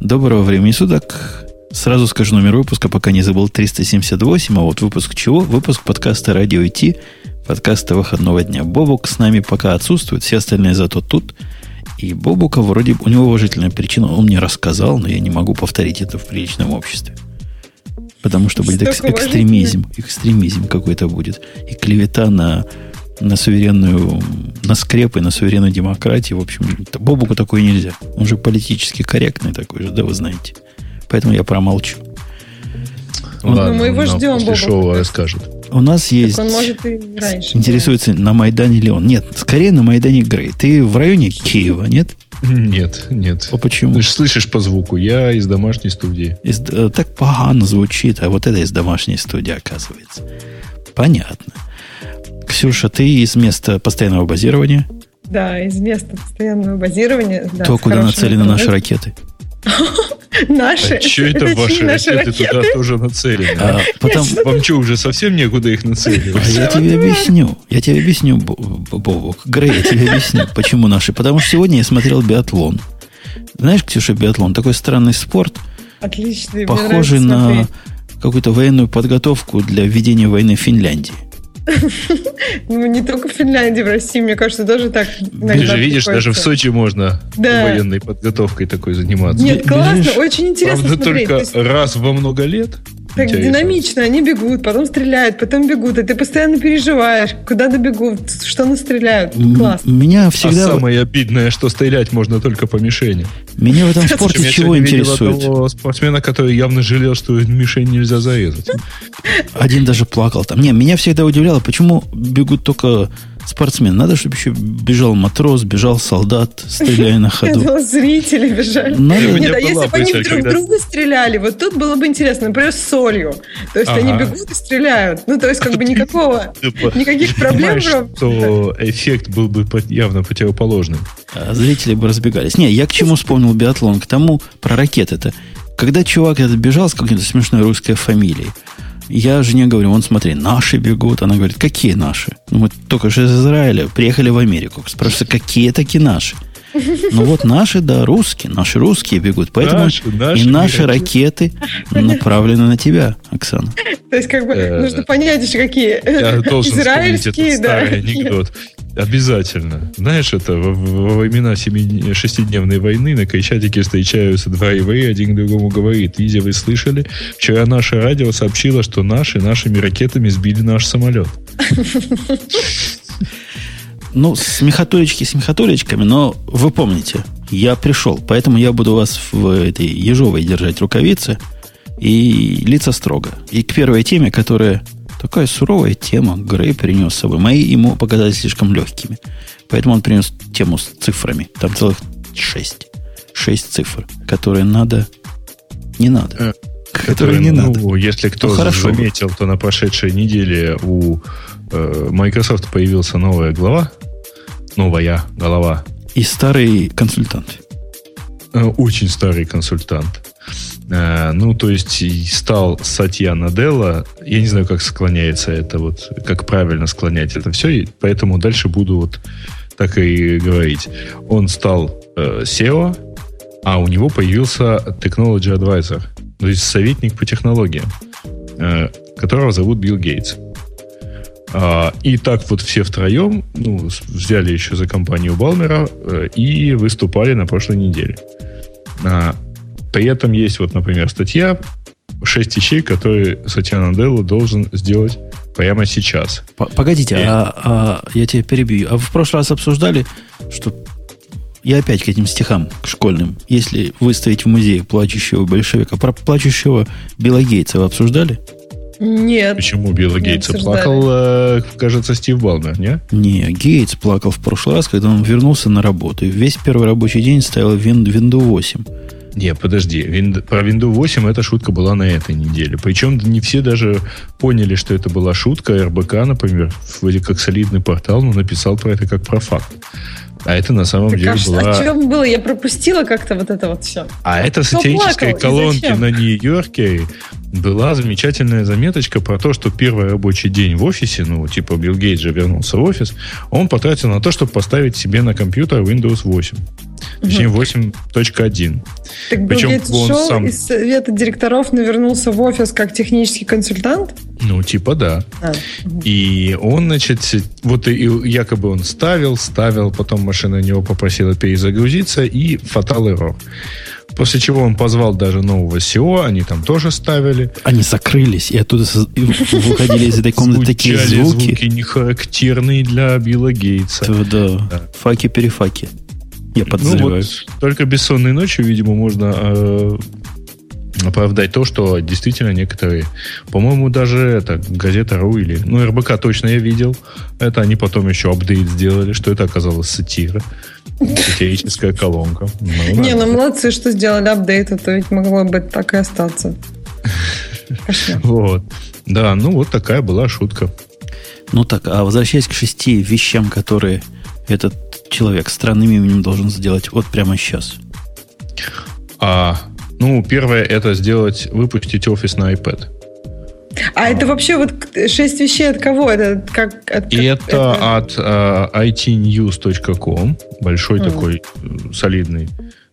Доброго времени суток. Сразу скажу номер выпуска, пока не забыл, 378. А вот выпуск чего? Выпуск подкаста «Радио IT», подкаста выходного дня. Бобук с нами пока отсутствует, все остальные зато тут. И Бобука вроде у него уважительная причина. Он мне рассказал, но я не могу повторить это в приличном обществе. Потому что будет экс- экстремизм. Экстремизм какой-то будет. И клевета на, на суверенную, на скрепы, на суверенную демократию. В общем, Бобуку такое нельзя. Он же политически корректный такой же, да, вы знаете. Поэтому я промолчу. Ладно, ну, мы его ждем, после Бобук. шоу расскажет. У нас есть... Так он может и раньше. Интересуется, на Майдане ли он. Нет, скорее на Майдане Грей. Ты в районе Киева, нет? Нет, нет. А почему? Ты же слышишь по звуку. Я из домашней студии. Из, э, так погано звучит, а вот это из домашней студии, оказывается. Понятно. Ксюша, ты из места постоянного базирования? Да, из места постоянного базирования. Да, То, куда нацелены наши ракеты. Наши. А что это ваши ракеты, ракеты туда тоже нацелены? А, потом, вам что, уже совсем некуда их нацеливать? А я тебе объясню. Я тебе объясню, Бобок. Грей, я тебе объясню, почему наши. Потому что сегодня я смотрел биатлон. Знаешь, Ксюша, биатлон такой странный спорт. Отличный. Похожий на какую-то военную подготовку для ведения войны в Финляндии. Ну, не только в Финляндии, в России, мне кажется, тоже так Ты же видишь, даже в Сочи можно да. военной подготовкой такой заниматься. Нет, классно, очень интересно Правда, только раз во много лет так динамично, они бегут, потом стреляют, потом бегут, и ты постоянно переживаешь, куда добегут, что настреляют. Классно. Меня всегда... А самое обидное, что стрелять можно только по мишени. Меня в этом спорте чего интересует? Того спортсмена, который явно жалел, что мишень нельзя зарезать. Один даже плакал там. Не, меня всегда удивляло, почему бегут только спортсмен. Надо, чтобы еще бежал матрос, бежал солдат, стреляя на ходу. Я зрители бежали. Надо... Нет, а если бы они друг друга стреляли, вот тут было бы интересно, например, с солью. То есть они бегут и стреляют. Ну, то есть как бы никакого, никаких проблем. что эффект был бы явно противоположным. А зрители бы разбегались. Не, я к чему вспомнил биатлон? К тому, про ракеты-то. Когда чувак этот бежал с какой-то смешной русской фамилией, я жене говорю, вон смотри, наши бегут. Она говорит, какие наши? Ну, мы только что из Израиля приехали в Америку. Спрашиваю, какие такие наши? Ну вот наши, да, русские, наши русские бегут. Поэтому наши, наши и наши ракеты направлены на тебя, Оксана. То есть, как бы, э, нужно понять еще какие. Я должен Израильские, да. старый анекдот. Обязательно. Знаешь, это во, во времена семи, шестидневной войны на Крещатике встречаются два еврея, один другому говорит, Изи, вы слышали? Вчера наше радио сообщило, что наши нашими ракетами сбили наш самолет. Ну, смехотулечки смехотулечками, но вы помните, я пришел, поэтому я буду вас в этой ежовой держать рукавицы и лица строго. И к первой теме, которая такая суровая тема, Грей принес с собой. Мои ему показались слишком легкими. Поэтому он принес тему с цифрами. Там целых шесть. Шесть цифр, которые надо... Не надо. Э, которые, не ну, надо. Если кто ну, хорошо заметил, то на прошедшей неделе у Microsoft появился новая глава. Новая голова. И старый консультант. Э, очень старый консультант. Э, ну, то есть стал Сатья Наделла. Я не знаю, как склоняется это, вот, как правильно склонять это все, и поэтому дальше буду вот так и говорить. Он стал э, SEO, а у него появился Technology Advisor, то есть советник по технологиям, э, которого зовут Билл Гейтс. А, и так вот все втроем ну, взяли еще за компанию Балмера э, и выступали на прошлой неделе. А, при этом есть вот, например, статья шесть вещей, которые Сатья Наделла должен сделать прямо сейчас. Погодите, И... а, а я тебя перебью. А вы в прошлый раз обсуждали, что я опять к этим стихам, к школьным. Если выставить в музее плачущего большевика, про плачущего Билла Гейтса вы обсуждали? Нет. Почему Билла Гейтса плакал, э, кажется, Стив Балмер, не? Не, Гейтс плакал в прошлый раз, когда он вернулся на работу. И весь первый рабочий день ставил Windows 8. Не, подожди. Винд... Про Windows 8 эта шутка была на этой неделе. Причем не все даже поняли, что это была шутка. РБК, например, вроде как солидный портал, но написал про это как про факт. А это на самом так деле а была... О чем было? Я пропустила как-то вот это вот все. А это Кто сатирические колонки на Нью-Йорке, была замечательная заметочка про то, что первый рабочий день в офисе, ну, типа Билл Гейтс же вернулся в офис, он потратил на то, чтобы поставить себе на компьютер Windows 8. Точнее, 8.1. Так Причем Билл Гейтс он шел сам... из совета директоров, навернулся в офис как технический консультант? Ну, типа да. А, И он, значит, вот и якобы он ставил, ставил, потом машина у него попросила перезагрузиться, и фатал error. После чего он позвал даже нового SEO, они там тоже ставили. Они закрылись, и оттуда выходили из этой комнаты такие звуки. звуки не характерные для Билла Гейтса. Да, факи-перефаки. Я подозреваю. Ну, вот, только бессонной ночью, видимо, можно э, оправдать то, что действительно некоторые, по-моему, даже это газета РУ или, ну, РБК точно я видел, это они потом еще апдейт сделали, что это оказалось сатира, сатирическая колонка. Ну, Не, ну молодцы, что сделали апдейт, это ведь могло бы так и остаться. Вот. Да, ну вот такая была шутка. Ну так, а возвращаясь к шести вещам, которые этот человек странным именем должен сделать вот прямо сейчас. А ну, первое это сделать, выпустить офис на iPad. А это вообще вот шесть вещей от кого? Это как? От, И это, это от э, itnews.com, большой mm. такой э, солидный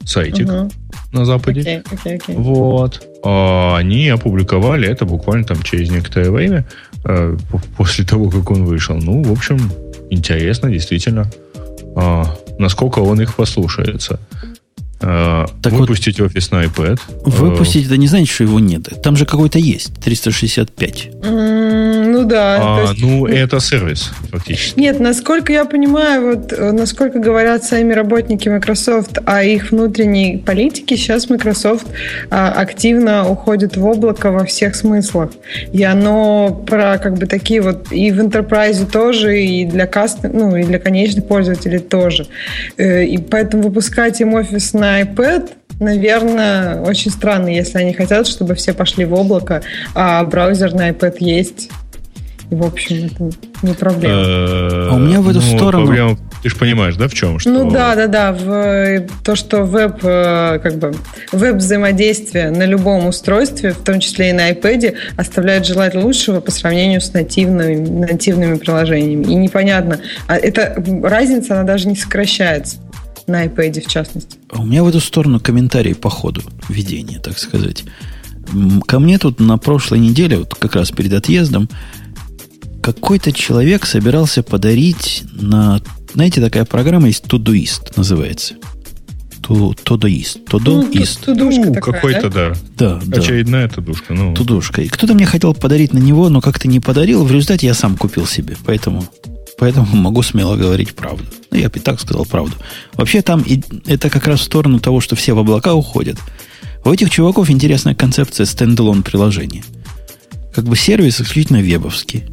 сайтик uh-huh. на Западе. Okay, okay, okay. Вот. А они опубликовали это буквально там через некоторое время uh, после того, как он вышел. Ну, в общем, интересно, действительно, uh, насколько он их послушается. Э, так выпустить вот, офис на iPad. Выпустить, это не значит, что его нет. Там же какой-то есть, 365. Ну да. А, есть... Ну, это сервис, фактически. Нет, насколько я понимаю, вот э, насколько говорят сами работники Microsoft о их внутренней политике, сейчас Microsoft а, активно уходит в облако во всех смыслах. И оно про как бы такие вот и в Enterprise тоже, и для каст, ну, и для конечных пользователей тоже. Э, и поэтому выпускать им офис на iPad, наверное, очень странно, если они хотят, чтобы все пошли в облако, а браузер на iPad есть. В общем, это не проблема. А у меня в эту ну, сторону... Ты же понимаешь, да, в чем? Что... Ну да, да, да. В, то, что веб, э, как бы, веб-взаимодействие на любом устройстве, в том числе и на iPad, оставляет желать лучшего по сравнению с нативными, нативными приложениями. И непонятно. А эта разница, она даже не сокращается на iPad в частности. А у меня в эту сторону комментарий по ходу ведения, так сказать. Ко мне тут на прошлой неделе, вот как раз перед отъездом, какой-то человек собирался подарить на... Знаете, такая программа есть Todoist называется. Todoist. Todoist. Ну, тудушка ну, какой-то, да? Да, да. Очередная тудушка. Ну. Тудушка. И кто-то мне хотел подарить на него, но как-то не подарил. В результате я сам купил себе. Поэтому Поэтому могу смело говорить правду. Ну, я бы и так сказал правду. Вообще там и, это как раз в сторону того, что все в облака уходят. У этих чуваков интересная концепция стендалон приложения. Как бы сервис исключительно вебовский.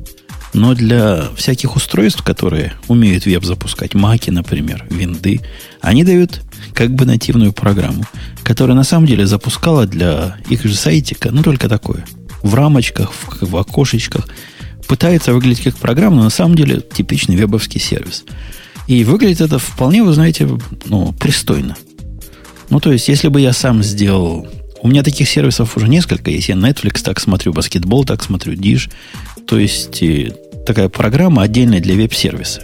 Но для всяких устройств, которые умеют веб запускать, маки, например, винды, они дают как бы нативную программу, которая на самом деле запускала для их же сайтика, ну только такое, в рамочках, в, в окошечках – пытается выглядеть как программа, но на самом деле типичный вебовский сервис. И выглядит это вполне, вы знаете, ну, пристойно. Ну, то есть, если бы я сам сделал... У меня таких сервисов уже несколько есть. Я Netflix так смотрю, баскетбол так смотрю, Dish. То есть, такая программа отдельная для веб-сервиса.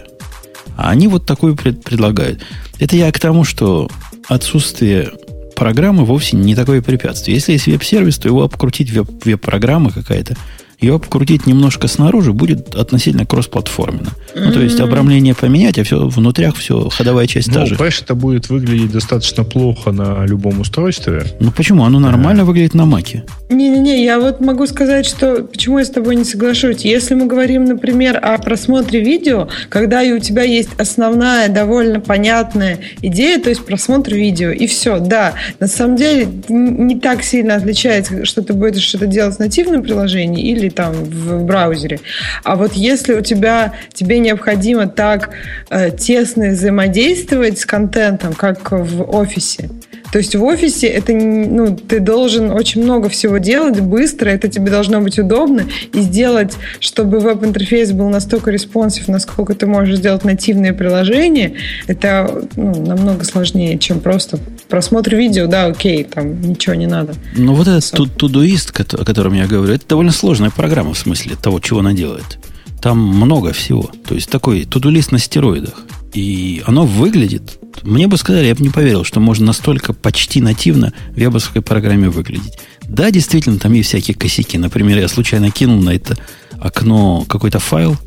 А они вот такую пред, предлагают. Это я к тому, что отсутствие программы вовсе не такое препятствие. Если есть веб-сервис, то его обкрутить веб- веб-программа какая-то – ее обкрутить немножко снаружи будет относительно кроссплатформенно. Mm-hmm. Ну, то есть обрамление поменять, а все внутрях все ходовая часть ну, та же. понимаешь, это будет выглядеть достаточно плохо на любом устройстве. Ну почему? Оно нормально yeah. выглядит на маке. Не-не-не, я вот могу сказать, что почему я с тобой не соглашусь. Если мы говорим, например, о просмотре видео, когда и у тебя есть основная, довольно понятная идея, то есть просмотр видео, и все, да, на самом деле не так сильно отличается, что ты будешь что-то делать в нативном приложении или там в браузере. А вот если у тебя, тебе необходимо так э, тесно взаимодействовать с контентом, как в офисе, то есть в офисе это, ну, ты должен очень много всего делать быстро, это тебе должно быть удобно, и сделать, чтобы веб-интерфейс был настолько responsive, насколько ты можешь сделать нативное приложение, это ну, намного сложнее, чем просто просмотр видео, да, окей, там ничего не надо. Ну, вот этот тудуист, о котором я говорю, это довольно сложная программа в смысле того, чего она делает. Там много всего. То есть такой тудулист на стероидах. И оно выглядит, мне бы сказали, я бы не поверил, что можно настолько почти нативно в вебовской программе выглядеть. Да, действительно, там есть всякие косяки. Например, я случайно кинул на это окно какой-то файл,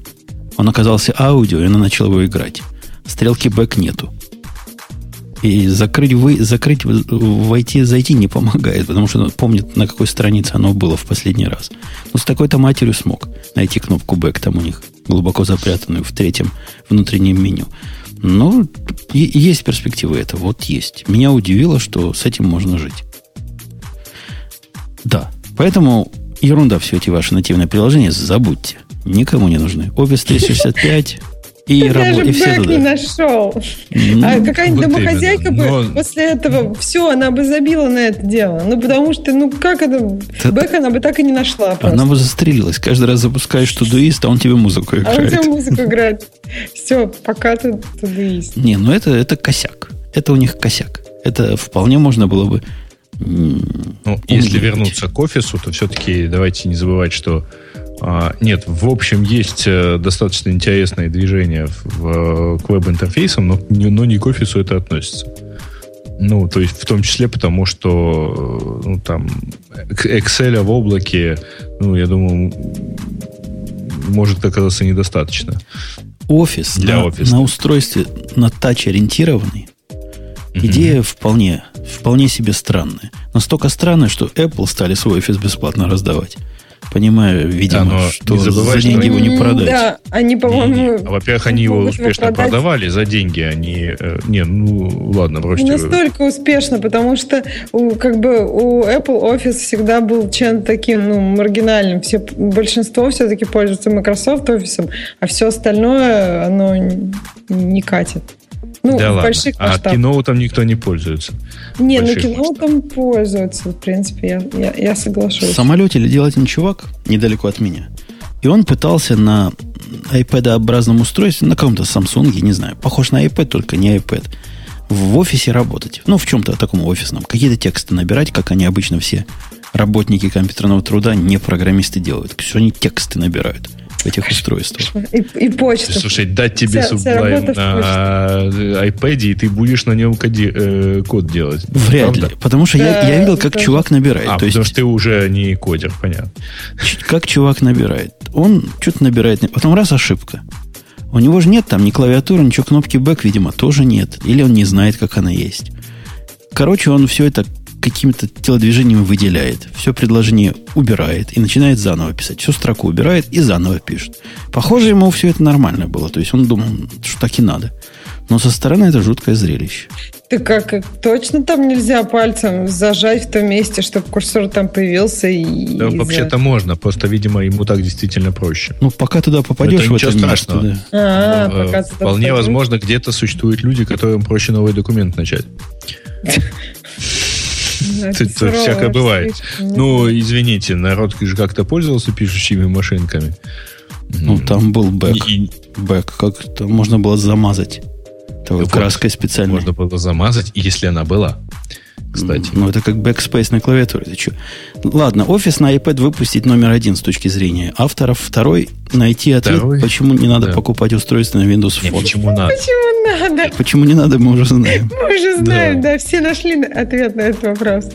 он оказался аудио, и она начала его играть. Стрелки бэк нету. И закрыть, вы, закрыть войти, зайти не помогает, потому что он помнит, на какой странице оно было в последний раз. Но с такой-то матерью смог найти кнопку back там у них, глубоко запрятанную в третьем внутреннем меню. Но есть перспективы этого, вот есть. Меня удивило, что с этим можно жить. Да, поэтому ерунда все эти ваши нативные приложения, забудьте. Никому не нужны. Office 365 и, рабо- даже и все туда. не нашел. Ну, а какая-нибудь вот домохозяйка именно. бы Но... после этого все, она бы забила на это дело. Ну, потому что, ну, как это... это... Бэк она бы так и не нашла просто. Она бы застрелилась. Каждый раз запускаешь тудуист, а он тебе музыку играет. А он тебе музыку играет. Все, пока ты тудуист. Не, ну это, это косяк. Это у них косяк. Это вполне можно было бы ну, если вернуться к офису, то все-таки давайте не забывать, что нет, в общем, есть э, достаточно интересное движение в, к веб-интерфейсам, но, но не к офису это относится. Ну, то есть в том числе потому, что э, ну, там Excel в облаке, ну, я думаю, может оказаться недостаточно. Офис для на, офиса. на устройстве на тач ориентированный. Mm-hmm. Идея вполне, вполне себе странная. Настолько странная, что Apple стали свой офис бесплатно раздавать понимаю, видимо, да, что не забывай, за деньги что... его не продать. Да, они, по-моему... Во-первых, они его успешно его продавали за деньги, они... Э, не, ну, ладно, бросьте. Не настолько успешно, потому что у, как бы у Apple Office всегда был чем-то таким, ну, маргинальным. Все, большинство все-таки пользуются Microsoft Office, а все остальное, оно не катит. Ну, да в ладно. больших а. А киноутом никто не пользуется. Не, ну киноутом пользуются, в принципе, я, я, я соглашусь. В самолете летел один чувак недалеко от меня. И он пытался на iPad-образном устройстве, на каком-то Samsung, не знаю, похож на iPad, только не iPad, в офисе работать. Ну, в чем-то таком офисном. Какие-то тексты набирать, как они обычно все работники компьютерного труда, не программисты делают. Все они тексты набирают в этих устройствах. И, и почта. Слушай, дать тебе вся на iPad, и ты будешь на нем коди, э, код делать. Вряд Правда? ли. Потому что да, я, я видел, как чувак набирает. А, то потому есть, что ты уже не кодер, понятно. Как чувак набирает. Он что-то набирает, потом раз ошибка. У него же нет там ни клавиатуры, ничего, кнопки back, видимо, тоже нет. Или он не знает, как она есть. Короче, он все это какими-то телодвижениями выделяет, все предложение убирает и начинает заново писать. Всю строку убирает и заново пишет. Похоже, ему все это нормально было. То есть он думал, что так и надо. Но со стороны это жуткое зрелище. Ты как, точно там нельзя пальцем зажать в том месте, чтобы курсор там появился и... Да, вообще-то можно, просто, видимо, ему так действительно проще. Ну, пока туда попадешь это в это место, да. А, ну, пока Вполне возможно, где-то существуют люди, которым проще новый документ начать. Тут всякое бывает. Ну, извините, народ же как-то пользовался пишущими машинками. Ну, там был бэк. Бэк, как-то можно было замазать. краской специальной. Можно было замазать, если она была кстати. Ну, это как backspace на клавиатуре. Ты что? Ладно, офис на iPad выпустить номер один с точки зрения авторов. Второй найти ответ, Второй? почему не надо да. покупать устройство на Windows Phone. Нет, почему надо? Почему надо? Почему не надо, мы уже знаем. Мы уже знаем, да, да все нашли ответ на этот вопрос.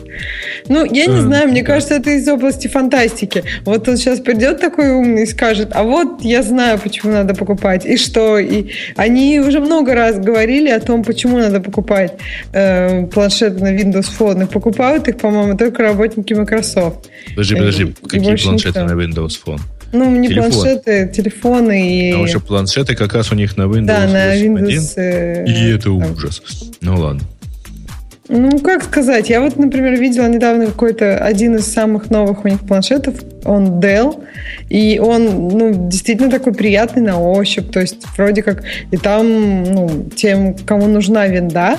Ну, я не знаю, мне кажется, это из области фантастики. Вот он сейчас придет такой умный и скажет, а вот я знаю, почему надо покупать, и что. И они уже много раз говорили о том, почему надо покупать э, планшет на Windows И покупают их, по-моему, только работники Microsoft. Подожди, подожди, и, какие и планшеты на Windows Phone? Ну, не Телефон. планшеты, телефоны и... А вообще планшеты как раз у них на Windows Да, на Windows... Э, и это ужас. Ну, ладно. Ну, как сказать, я вот, например, видела недавно какой-то один из самых новых у них планшетов, он Dell, и он, ну, действительно такой приятный на ощупь, то есть вроде как и там, ну, тем, кому нужна винда,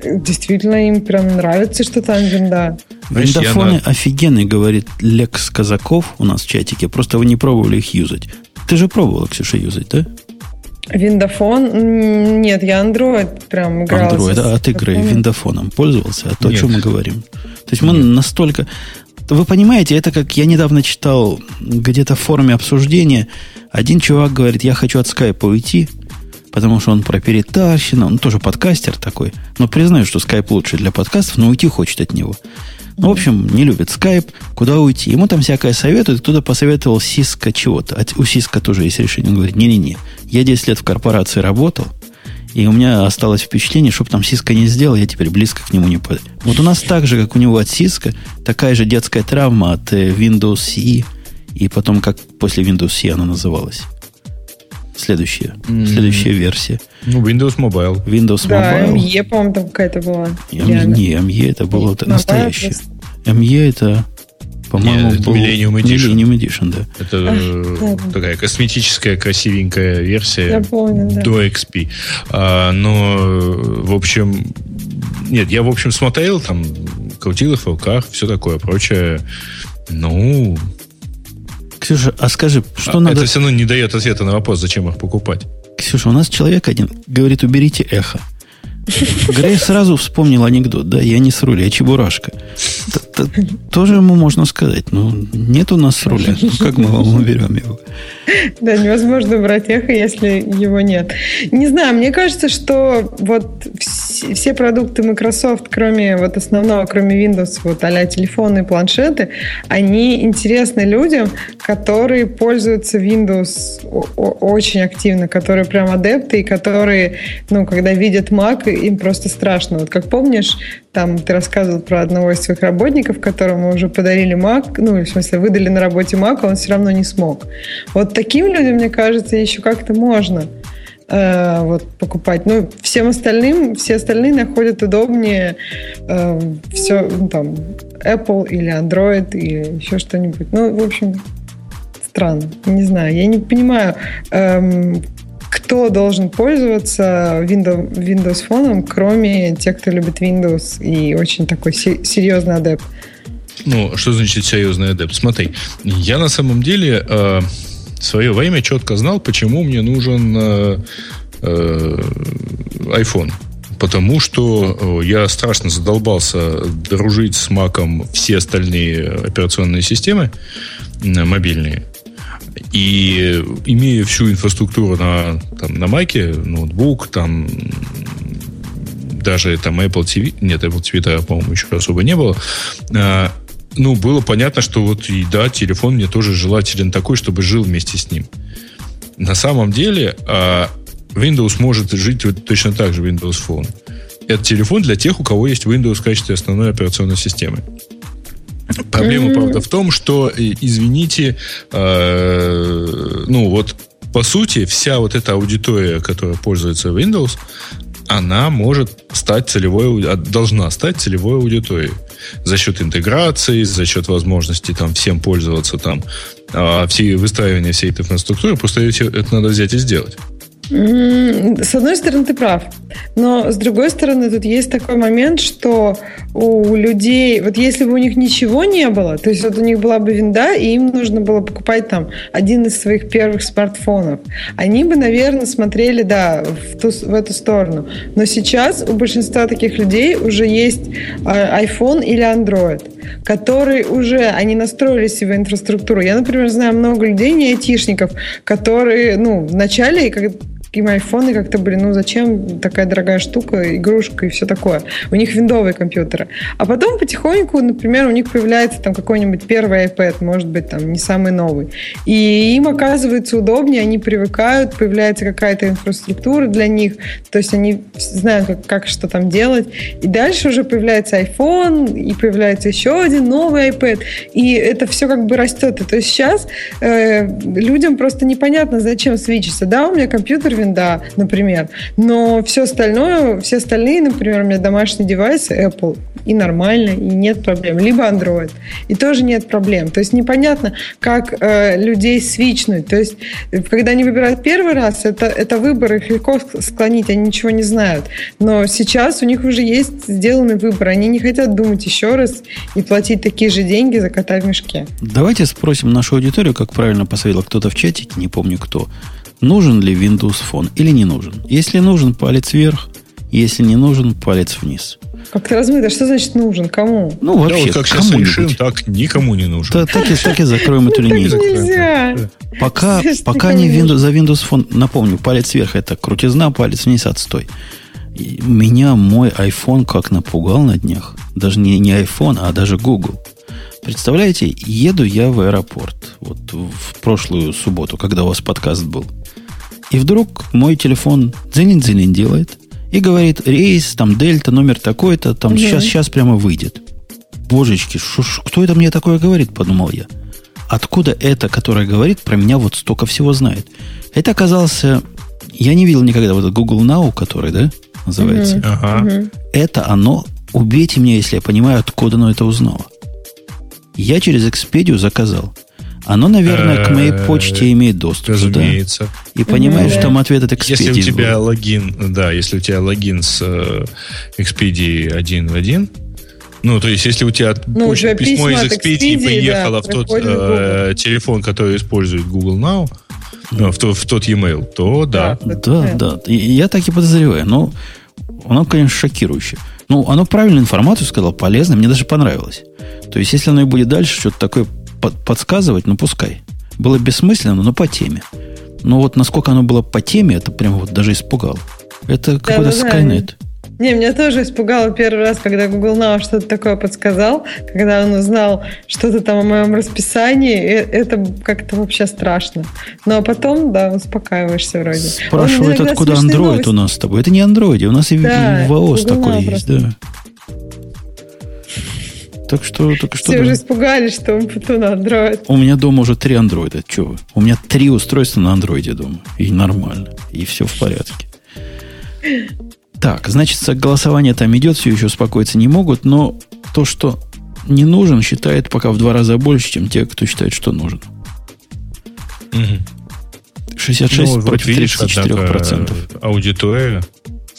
действительно им прям нравится, что там винда. Виндафоны на... офигенные, говорит Лекс Казаков у нас в чатике, просто вы не пробовали их юзать. Ты же пробовала, Ксюша, юзать, да? Виндофон? Нет, я Android прям играл. Android, а от игры виндофоном пользовался? А то, Нет. о чем мы говорим? То есть мы Нет. настолько... Вы понимаете, это как я недавно читал где-то в форуме обсуждения. Один чувак говорит, я хочу от скайпа уйти, потому что он про перетащено, он тоже подкастер такой, но признаю, что скайп лучше для подкастов, но уйти хочет от него. Ну, в общем, не любит скайп, куда уйти. Ему там всякое советует, кто-то посоветовал Сиска чего-то. А у Сиска тоже есть решение. Он говорит, не-не-не, я 10 лет в корпорации работал, и у меня осталось впечатление, чтобы там Сиска не сделал, я теперь близко к нему не подаю. Вот у нас так же, как у него от Сиска, такая же детская травма от э, Windows CE, и потом, как после Windows CE она называлась. Следующая, mm. следующая версия. Ну, Windows Mobile. Windows да, Mobile. ME, по-моему, там какая-то была. M, не, ME это было вот настоящее. ME это, по-моему, Нет, был Millennium Edition. Millennium Edition, да. Это а, такая косметическая, красивенькая версия я помню, да. до XP. А, но, в общем, нет, я, в общем, смотрел, там, крутил их в руках, все такое прочее. Ну, Ксюша, а скажи, что а надо... Это все равно не дает ответа на вопрос, зачем их покупать. Ксюша, у нас человек один говорит, уберите эхо. Грей сразу вспомнил анекдот, да, я не с руля, я чебурашка. Тоже ему можно сказать, ну, нет у нас руля, ну, как мы вам уберем его? Да, невозможно брать эхо, если его нет. Не знаю, мне кажется, что вот все продукты Microsoft, кроме вот основного, кроме Windows, вот а телефоны и планшеты, они интересны людям, которые пользуются Windows очень активно, которые прям адепты, и которые, ну, когда видят Mac, им просто страшно. Вот как помнишь, там ты рассказывал про одного из своих работников, которому уже подарили Mac, ну, в смысле, выдали на работе Mac, а он все равно не смог. Вот таким людям, мне кажется, еще как-то можно э, вот покупать. Ну, всем остальным, все остальные находят удобнее э, все, ну, там, Apple или Android или еще что-нибудь. Ну, в общем, странно. Не знаю, я не понимаю, эм, кто должен пользоваться Windows, Windows фоном, кроме тех, кто любит Windows и очень такой серьезный адепт. Ну, что значит серьезный адепт? Смотри, я на самом деле э, свое время четко знал, почему мне нужен э, э, iPhone. Потому что э, я страшно задолбался дружить с Маком все остальные операционные системы мобильные. И имея всю инфраструктуру на, там, на Маке, ноутбук, там даже там Apple TV, нет, Apple TV, по-моему, еще особо не было, а, ну, было понятно, что вот и да, телефон мне тоже желателен такой, чтобы жил вместе с ним. На самом деле, а, Windows может жить вот точно так же Windows Phone. Это телефон для тех, у кого есть Windows в качестве основной операционной системы. Проблема, правда, в том, что, извините, э, ну вот по сути вся вот эта аудитория, которая пользуется Windows, она может стать целевой, должна стать целевой аудиторией за счет интеграции, за счет возможности там всем пользоваться там, а все выстраивания всей этой инфраструктуры, просто это надо взять и сделать. С одной стороны, ты прав. Но с другой стороны, тут есть такой момент, что у людей, вот если бы у них ничего не было, то есть вот у них была бы винда, и им нужно было покупать там один из своих первых смартфонов, они бы, наверное, смотрели, да, в, ту, в эту сторону. Но сейчас у большинства таких людей уже есть а, iPhone или Android которые уже, они настроили себе инфраструктуру. Я, например, знаю много людей, не айтишников, которые, ну, вначале, как и айфоны как-то были, ну зачем такая дорогая штука, игрушка и все такое. У них виндовые компьютеры. А потом потихоньку, например, у них появляется там какой-нибудь первый iPad, может быть, там не самый новый. И им оказывается удобнее, они привыкают, появляется какая-то инфраструктура для них, то есть они знают, как, как что там делать. И дальше уже появляется iPhone, и появляется еще один новый iPad. И это все как бы растет. И то есть сейчас э, людям просто непонятно, зачем свечиться. Да, у меня компьютер винда, например. Но все остальное, все остальные, например, у меня домашние девайсы Apple, и нормально, и нет проблем. Либо Android, и тоже нет проблем. То есть непонятно, как э, людей свичнуть. То есть, когда они выбирают первый раз, это, это выбор, их легко склонить, они ничего не знают. Но сейчас у них уже есть сделанный выбор. Они не хотят думать еще раз и платить такие же деньги за кота в мешке. Давайте спросим нашу аудиторию, как правильно посоветовал кто-то в чатике, не помню кто нужен ли Windows Phone или не нужен. Если нужен, палец вверх. Если не нужен, палец вниз. Как-то размыто. Что значит нужен? Кому? Ну, вообще, да, вот как сейчас решим, так никому не нужен. Да, так, и, так и закроем эту линейку. Нельзя. Пока, пока не Windows, за Windows Phone, напомню, палец вверх это крутизна, палец вниз отстой. И меня мой iPhone как напугал на днях. Даже не, не iPhone, а даже Google. Представляете, еду я в аэропорт. Вот в прошлую субботу, когда у вас подкаст был. И вдруг мой телефон дзинин-дзинин делает. И говорит, рейс, там, дельта, номер такой-то, там, угу. сейчас, сейчас прямо выйдет. Божечки, шо, шо, кто это мне такое говорит, подумал я. Откуда это, которое говорит, про меня вот столько всего знает? Это оказался... Я не видел никогда вот этот Google Now, который, да, называется. Угу. Ага. Угу. Это оно... Убейте меня, если я понимаю, откуда оно это узнало. Я через Expedia заказал. Оно, наверное, к моей почте имеет доступ. Разумеется. Да? И понимаешь, что там ответ от Expedia. Если у тебя был. логин, да, если у тебя логин с э, Expedia один в один, ну, то есть, если у тебя ну, почта, письмо из Expedia, Expedia поехало да, в тот э, телефон, который использует Google Now, ну, в, то, в тот e-mail, то да. Да, да. да. И я так и подозреваю. Но оно, конечно, шокирующее. Ну, оно правильную информацию сказало, полезно, мне даже понравилось. То есть, если оно и будет дальше что-то такое под, подсказывать, ну пускай. Было бессмысленно, но по теме. Но вот насколько оно было по теме, это прям вот даже испугало. Это какой-то да, Skynet. Не, меня тоже испугало первый раз, когда Google Now что-то такое подсказал, когда он узнал что-то там о моем расписании, это как-то вообще страшно. Но потом, да, успокаиваешься вроде. Спрашивают, откуда Android новости. у нас с тобой. Это не Android, у нас и да, в iOS такой есть, да. Так что, так что Все да. уже испугались, что он на Android. У меня дома уже три андроида. Че вы? У меня три устройства на андроиде дома. И нормально. И все в порядке. Так, значит, голосование там идет, все еще успокоиться не могут, но то, что не нужен, считает пока в два раза больше, чем те, кто считает, что нужен. Угу. 66 ну, против вот видишь, 34%. Аудитория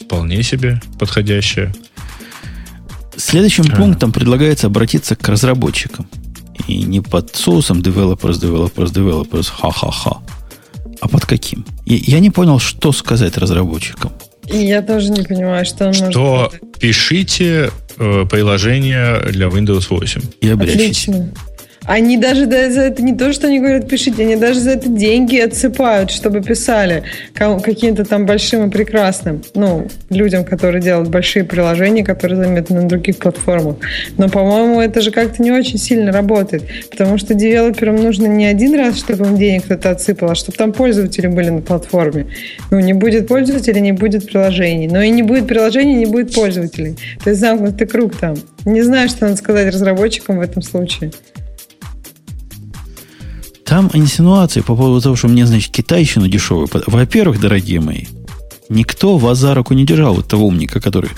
вполне себе подходящая. Следующим а. пунктом предлагается обратиться к разработчикам. И не под соусом developers, developers, developers, ха-ха-ха. А под каким? Я, я не понял, что сказать разработчикам. Я тоже не понимаю, что он что может... пишите э, приложение для Windows 8. И обрящитесь. Отлично. Они даже за это не то, что они говорят, пишите, они даже за это деньги отсыпают, чтобы писали каким-то там большим и прекрасным, ну, людям, которые делают большие приложения, которые заметны на других платформах. Но, по-моему, это же как-то не очень сильно работает, потому что девелоперам нужно не один раз, чтобы им денег кто-то отсыпал, а чтобы там пользователи были на платформе. Ну, не будет пользователей, не будет приложений. Но и не будет приложений, не будет пользователей. То есть замкнутый круг там. Не знаю, что надо сказать разработчикам в этом случае. Там инсинуации по поводу того, что мне, значит, китайщину дешевую. Во-первых, дорогие мои, никто вас за руку не держал, вот того умника, который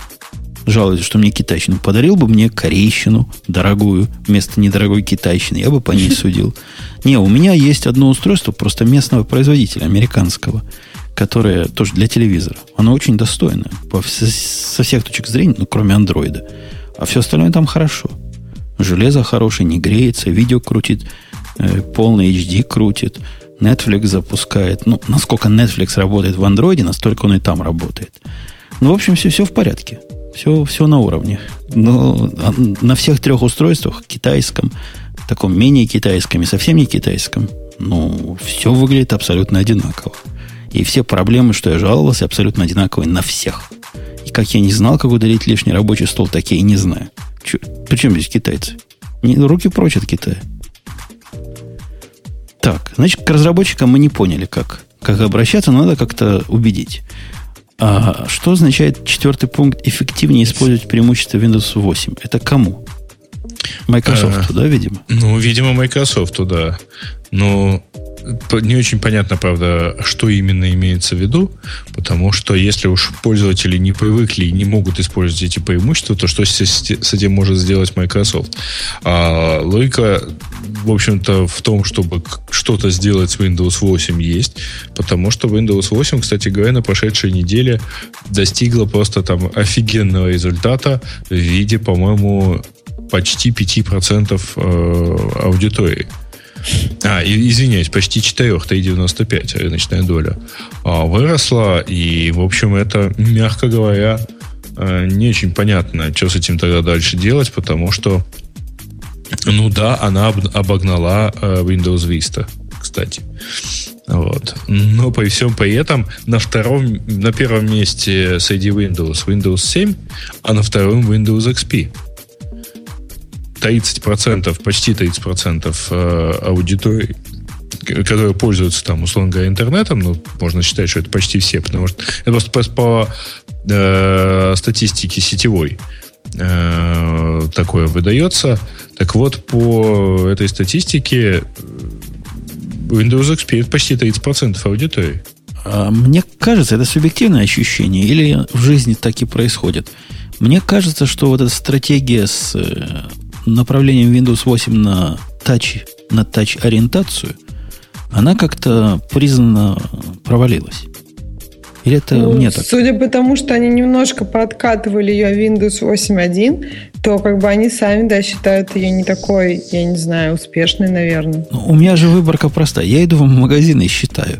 жалуется, что мне китайщину. Подарил бы мне корейщину дорогую вместо недорогой китайщины. Я бы по ней судил. Не, у меня есть одно устройство просто местного производителя, американского, которое тоже для телевизора. Оно очень достойное по, со всех точек зрения, ну, кроме андроида. А все остальное там хорошо. Железо хорошее, не греется, видео крутит полный HD крутит, Netflix запускает. Ну, насколько Netflix работает в Android, настолько он и там работает. Ну, в общем, все, все в порядке. Все, все на уровне. Но а, на всех трех устройствах, китайском, таком менее китайском и совсем не китайском, ну, все выглядит абсолютно одинаково. И все проблемы, что я жаловался, абсолютно одинаковые на всех. И как я не знал, как удалить лишний рабочий стол, так я и не знаю. Че, причем здесь китайцы? Не, руки прочь от Китая. Так, значит, к разработчикам мы не поняли, как, как обращаться, надо как-то убедить. А что означает четвертый пункт эффективнее использовать преимущество Windows 8? Это кому? Microsoft, а, да, видимо? Ну, видимо, Microsoft, да. Но не очень понятно, правда, что именно имеется в виду, потому что если уж пользователи не привыкли и не могут использовать эти преимущества, то что с, с этим может сделать Microsoft? А логика, в общем-то, в том, чтобы что-то сделать с Windows 8 есть, потому что Windows 8, кстати говоря, на прошедшей неделе достигла просто там офигенного результата в виде, по-моему, почти 5% э, аудитории. а, извиняюсь, почти 4, 3,95 рыночная доля а, выросла. И, в общем, это, мягко говоря, э, не очень понятно, что с этим тогда дальше делать, потому что, ну да, она обогнала э, Windows Vista, кстати. Вот. Но при всем при этом на втором, на первом месте среди Windows Windows 7, а на втором Windows XP. 30%, почти 30% э, аудитории, которые пользуются там, условно говоря, интернетом, ну, можно считать, что это почти все, потому что это просто по, по э, статистике сетевой э, такое выдается. Так вот, по этой статистике Windows XP почти 30% аудитории. А мне кажется, это субъективное ощущение, или в жизни так и происходит. Мне кажется, что вот эта стратегия с э, направлением Windows 8 на touch, на touch ориентацию, она как-то признана провалилась. Или это ну, мне так? Судя по тому, что они немножко подкатывали ее Windows 8.1, то как бы они сами, да, считают ее не такой, я не знаю, успешной, наверное. Ну, у меня же выборка простая. Я иду в магазин и считаю.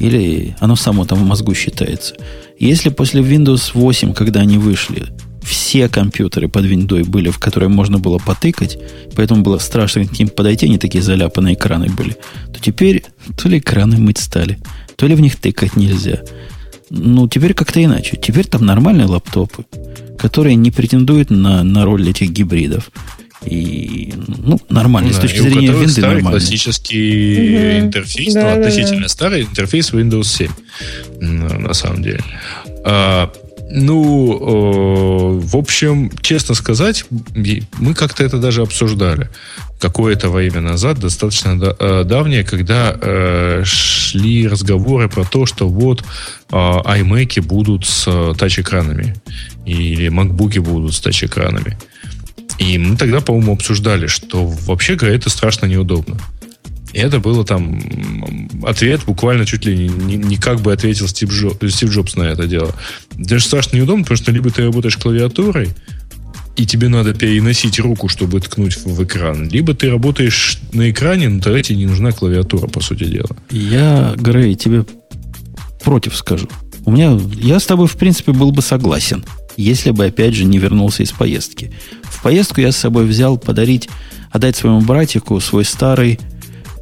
Или оно само там в мозгу считается. Если после Windows 8, когда они вышли, все компьютеры под виндой были, в которые можно было потыкать, поэтому было страшно к ним подойти, они такие заляпанные экраны были, то теперь то ли экраны мыть стали, то ли в них тыкать нельзя. Ну, теперь как-то иначе. Теперь там нормальные лаптопы, которые не претендуют на, на роль этих гибридов. И, ну, нормально, да, с точки зрения винды старый нормально. классический угу. интерфейс, да, ну, относительно да. старый интерфейс Windows 7, на самом деле. А, ну, э, в общем, честно сказать, мы как-то это даже обсуждали какое-то время назад, достаточно э, давнее, когда э, шли разговоры про то, что вот э, iMac будут с э, тач-экранами или MacBook будут с тач-экранами. И мы тогда, по-моему, обсуждали, что вообще говоря, это страшно неудобно. И это было там ответ буквально чуть ли не, не как бы ответил Стив, Джоб, Стив Джобс на это дело. Даже страшно неудобно, потому что либо ты работаешь клавиатурой, и тебе надо переносить руку, чтобы ткнуть в, экран, либо ты работаешь на экране, но тогда тебе не нужна клавиатура, по сути дела. Я, Грей, тебе против скажу. У меня, я с тобой, в принципе, был бы согласен, если бы, опять же, не вернулся из поездки. В поездку я с собой взял подарить, отдать своему братику свой старый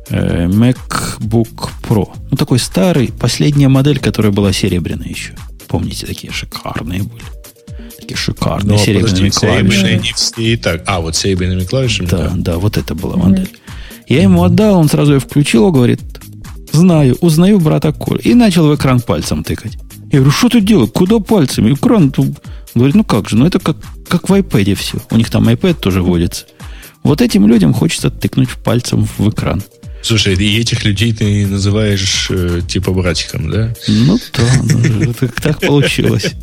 э, MacBook Pro. Ну, такой старый, последняя модель, которая была серебряная еще. Помните, такие шикарные были. Такие шикарные Но, серебряными подожди, клавишами. не все и так. А, вот серебряными клавишами? Да, да, да вот это была модель. Mm-hmm. Я ему отдал, он сразу ее включил, говорит, знаю, узнаю брата Коль. И начал в экран пальцем тыкать. Я говорю, что ты делаешь? Куда пальцем? Экран... Говорит, ну как же, ну это как, как в iPad все. У них там iPad тоже водится. Вот этим людям хочется тыкнуть пальцем в экран. Слушай, и этих людей ты называешь э, типа братиком, да? Ну да, ну, так получилось.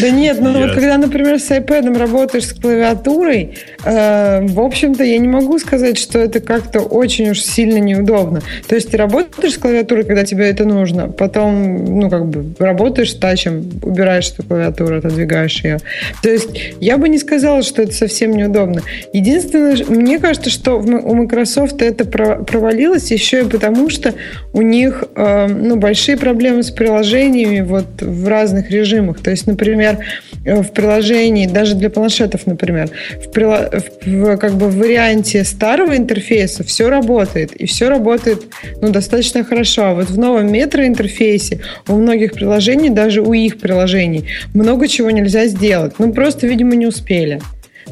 Да нет, ну вот когда, например, с iPad работаешь с клавиатурой, э, в общем-то, я не могу сказать, что это как-то очень уж сильно неудобно. То есть ты работаешь с клавиатурой, когда тебе это нужно, потом, ну, как бы, работаешь с тачем, убираешь эту клавиатуру, отодвигаешь ее. То есть я бы не сказала, что это совсем неудобно. Единственное, мне кажется, что у Microsoft это про провалилась еще и потому, что у них э, ну, большие проблемы с приложениями вот в разных режимах. То есть, например, э, в приложении, даже для планшетов, например, в, в как бы в варианте старого интерфейса все работает, и все работает ну, достаточно хорошо. А вот в новом метроинтерфейсе у многих приложений, даже у их приложений, много чего нельзя сделать. Ну, просто, видимо, не успели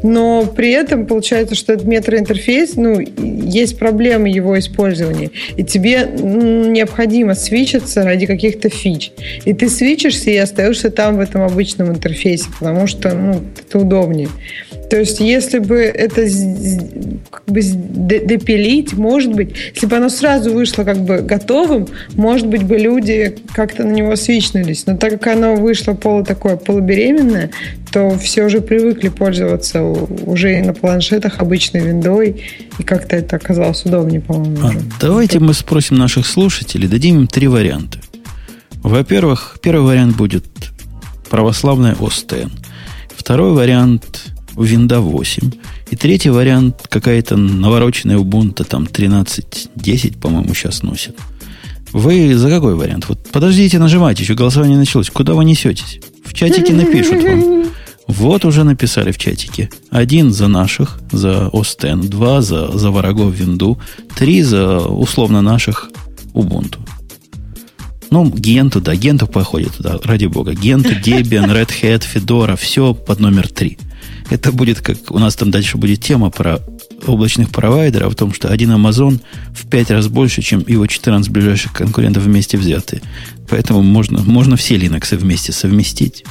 но при этом получается, что этот метроинтерфейс, ну, есть проблемы его использования, и тебе необходимо свичиться ради каких-то фич. И ты свичишься и остаешься там в этом обычном интерфейсе, потому что, ну, это удобнее. То есть, если бы это как бы допилить, может быть, если бы оно сразу вышло как бы готовым, может быть, бы люди как-то на него свичнулись. Но так как оно вышло полу такое полубеременное, то все уже привыкли пользоваться уже на планшетах обычной виндой, и как-то это оказалось удобнее, по-моему. А, давайте мы спросим наших слушателей, дадим им три варианта. Во-первых, первый вариант будет православная ОСТН. Второй вариант Windows 8. И третий вариант, какая-то навороченная Ubuntu, там 13.10, по-моему, сейчас носит. Вы за какой вариант? Вот подождите, нажимайте, еще голосование началось. Куда вы несетесь? В чатике напишут вам. Вот уже написали в чатике. Один за наших, за Остен, два за, за врагов Винду, три за условно наших Ubuntu. Ну, Генту, да, Генту походит туда, ради бога. Генту, Debian, Red Hat, Fedora, все под номер три. Это будет как... У нас там дальше будет тема про облачных провайдеров, о том, что один Amazon в пять раз больше, чем его 14 ближайших конкурентов вместе взятые. Поэтому можно, можно все Linux вместе совместить.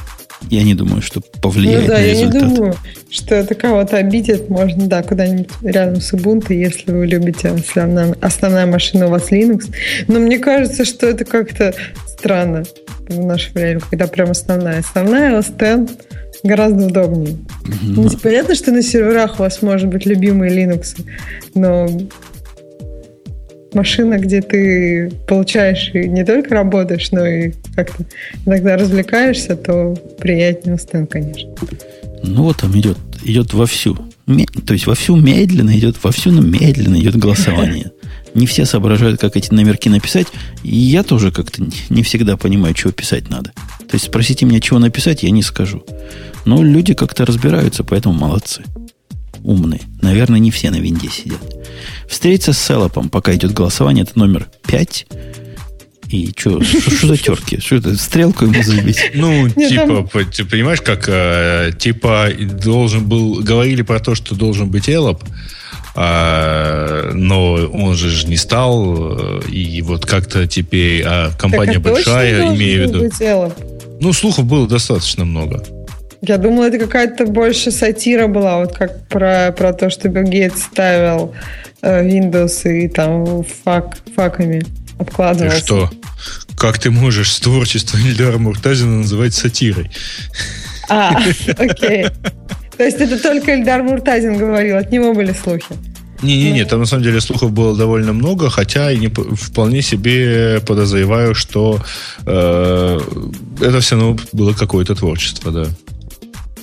Я не думаю, что повлияет ну, да, на я результат. не думаю, что это кого-то обидит. Можно, да, куда-нибудь рядом с Ubuntu, если вы любите основная, основная машина у вас Linux. Но мне кажется, что это как-то странно в наше время, когда прям основная. Основная OS X гораздо удобнее. Но- Ну, Понятно, что на серверах у вас может быть любимые Linux, но машина, где ты получаешь и не только работаешь, но и как-то иногда развлекаешься, то приятнее Остен, конечно. Ну вот там идет, идет вовсю. То есть вовсю медленно идет, вовсю, но медленно идет голосование. Не все соображают, как эти номерки написать. И я тоже как-то не- всегда понимаю, чего писать надо. То есть спросите меня, чего написать, я не скажу. Но люди как-то разбираются, поэтому молодцы. Умные. Наверное, не все на винде сидят. Встретиться с Селопом, пока идет голосование, это номер 5. И что, что за терки? Что это, стрелку ему забить? Ну, типа, ты понимаешь, как э, типа должен был, говорили про то, что должен быть Элоп, а, но он же не стал, э, и вот как-то теперь а, компания а большая, имею в виду. Ну, слухов было достаточно много. Я думала, это какая-то больше сатира была, вот как про, про то, что Билл Гейтс ставил э, Windows и там фак, факами Ты обкладывался. что? Как ты можешь творчество Ильдара Муртазина называть сатирой? А, окей. То есть это только Эльдар Муртазин говорил, от него были слухи. Не-не-не, Ну. там на самом деле слухов было довольно много, хотя и не, вполне себе подозреваю, что э, это все равно было какое-то творчество, да.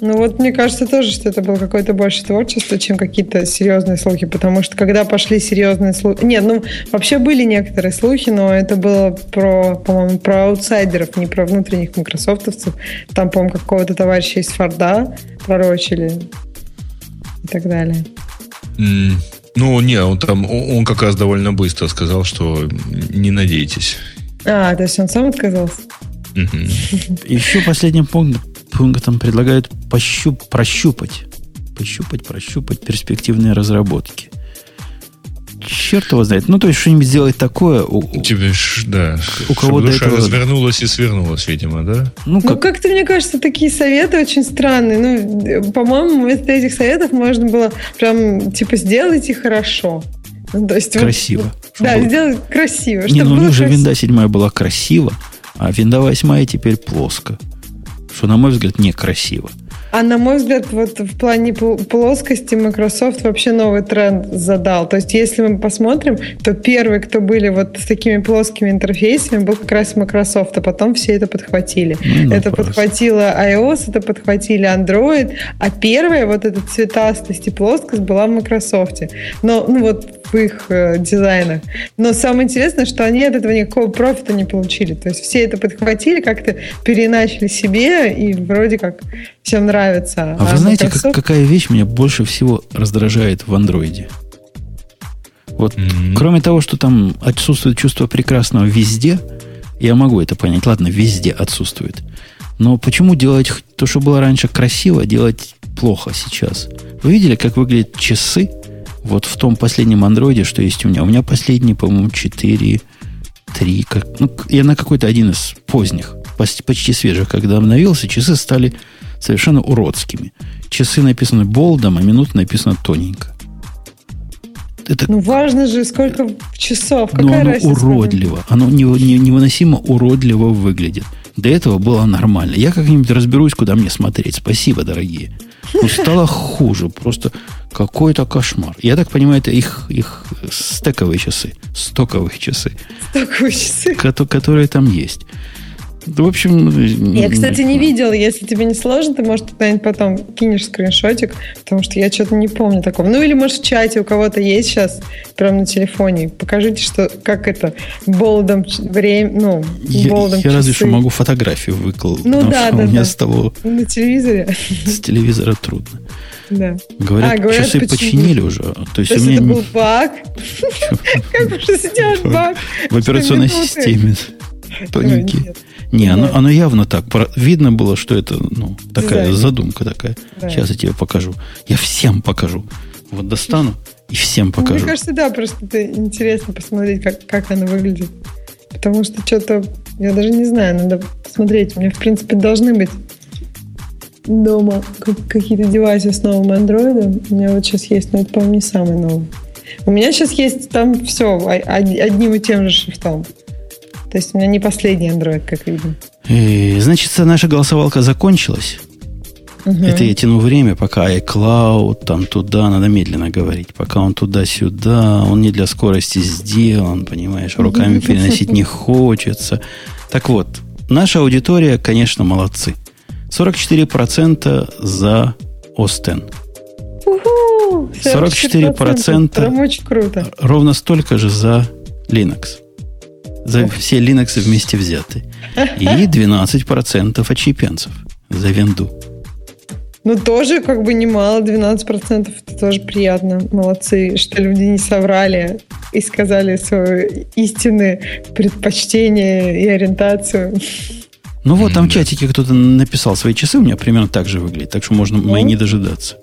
Ну вот мне кажется тоже, что это было какое-то больше творчество, чем какие-то серьезные слухи, потому что когда пошли серьезные слухи... Нет, ну вообще были некоторые слухи, но это было про, по-моему, про аутсайдеров, не про внутренних микрософтовцев. Там, по-моему, какого-то товарища из Форда пророчили и так далее. М, Ну, не, он там, он как раз довольно быстро сказал, что не надейтесь. А, то есть он сам отказался? Мгм. Еще последним пункт, пунктом предлагают пощуп, прощупать. Пощупать, прощупать перспективные разработки. Черт его знает. Ну, то есть, что-нибудь сделать такое, у- у- Тебе ж, да. У кого душа этого- развернулась и свернулась, видимо, да? ну, Ну, как, как-то, мне кажется, такие советы очень странные. Ну, по-моему, вместо этих советов можно было прям, типа, сделайте хорошо. Ну, то есть, вот- красиво. Да, Чтобы- сделать красиво. Не, ну у было них же красиво. винда 7 была красиво, а винда 8 теперь плоско. Что, на мой взгляд, некрасиво. А на мой взгляд, вот в плане пл- плоскости Microsoft вообще новый тренд задал. То есть, если мы посмотрим, то первые, кто были вот с такими плоскими интерфейсами, был как раз Microsoft, а потом все это подхватили. Ну, и это напрасно. подхватило iOS, это подхватили Android, а первая вот эта цветастость и плоскость была в Microsoft. Но, ну вот в их э, дизайнах. Но самое интересное, что они от этого никакого профита не получили. То есть все это подхватили, как-то переначали себе, и вроде как всем нравится. А вы знаете, как- какая вещь меня больше всего раздражает в андроиде? Вот Мгм. кроме того, что там отсутствует чувство прекрасного везде, я могу это понять. Ладно, везде отсутствует. Но почему делать то, что было раньше красиво, делать плохо сейчас? Вы видели, как выглядят часы вот в том последнем андроиде, что есть у меня? У меня последний, по-моему, 4, 3. Как, ну, я на какой-то один из поздних, почти, почти свежих, когда обновился, часы стали совершенно уродскими. Часы написаны болдом, а минуты написано тоненько. Это Ну, важно же, сколько часов. но Какая оно разница? уродливо. Оно не- не- невыносимо уродливо выглядит. До этого было нормально. Я как-нибудь разберусь, куда мне смотреть. Спасибо, дорогие. Ну, стало хуже. Просто какой-то кошмар. Я так понимаю, это их, их стековые часы. Стоковые часы, Такие часы. кото- которые там есть. Да, в общем... Я, кстати, не видел. Если тебе не сложно, ты, может, куда-нибудь потом кинешь скриншотик, потому что я что-то не помню такого. Ну, или, может, в чате у кого-то есть сейчас, прям на телефоне. Покажите, что как это, болдом время, ну, я, болдом Я разве что могу фотографию выкладывать, ну, да, да, у меня да. с того... На телевизоре? С телевизора трудно. Да. Говорят, а, говорят часы почему? починили уже. То есть, То у меня... это был баг? Как можно сделать баг? В операционной системе. Тоненький. Не, оно, оно явно так. Видно было, что это ну, такая задумка такая. Сейчас я тебе покажу. Я всем покажу. Вот достану и всем покажу. Мне кажется, да, просто это интересно посмотреть, как, как оно выглядит. Потому что что-то, я даже не знаю, надо посмотреть. У меня, в принципе, должны быть дома какие-то девайсы с новым андроидом. У меня вот сейчас есть, но это, по-моему, не самый новый. У меня сейчас есть там все одним и тем же шрифтом. То есть у меня не последний Android, как видно. И, значит, наша голосовалка закончилась. Угу. Это я тяну время, пока iCloud, там туда, надо медленно говорить. Пока он туда-сюда, он не для скорости сделан, понимаешь, руками переносить не хочется. Так вот, наша аудитория, конечно, молодцы. 44% за Остен. 44%, 44% очень круто. ровно столько же за Linux. За все Linux вместе взяты. И 12% отщепенцев за винду. Ну, тоже как бы немало, 12%. Это тоже приятно. Молодцы, что люди не соврали и сказали свои истины, предпочтения и ориентацию. Ну вот, там в чатике кто-то написал свои часы, у меня примерно так же выглядит, так что можно ну, мои не дожидаться.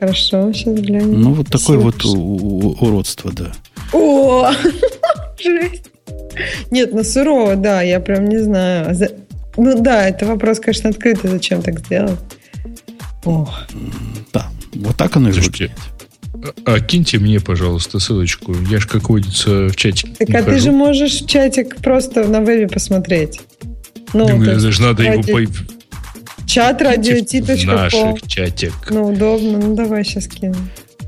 Хорошо, сейчас глянем. Ну, вот такое вот уродство, да. О, жесть. Нет, ну сурово, да, я прям не знаю. Ну да, это вопрос, конечно, открытый, зачем так сделать. Ох. Да, вот так оно и выглядит. А, а киньте мне, пожалуйста, ссылочку. Я же, как водится, в чатике. Так а хожу. ты же можешь в чатик просто на вебе посмотреть. Ну, Думаю, даже надо ради... его по... Чат радио.ти.ком. наших чатик. Ну, удобно. Ну, давай сейчас кину.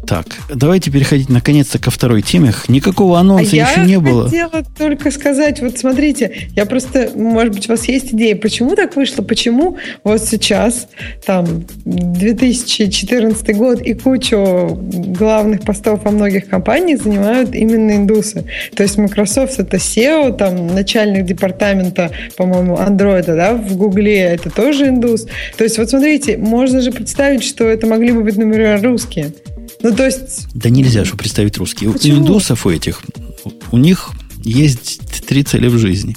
Так, давайте переходить наконец-то ко второй теме. Никакого анонса а еще не было. Я хотела только сказать, вот смотрите, я просто, может быть, у вас есть идея, почему так вышло, почему вот сейчас, там, 2014 год и кучу главных постов во многих компаниях занимают именно индусы. То есть Microsoft это SEO, там, начальник департамента, по-моему, Android, да, в Гугле это тоже индус. То есть вот смотрите, можно же представить, что это могли бы быть, например, русские. Ну, то есть... Да нельзя же представить русские. Почему? У индусов у этих, у них есть три цели в жизни.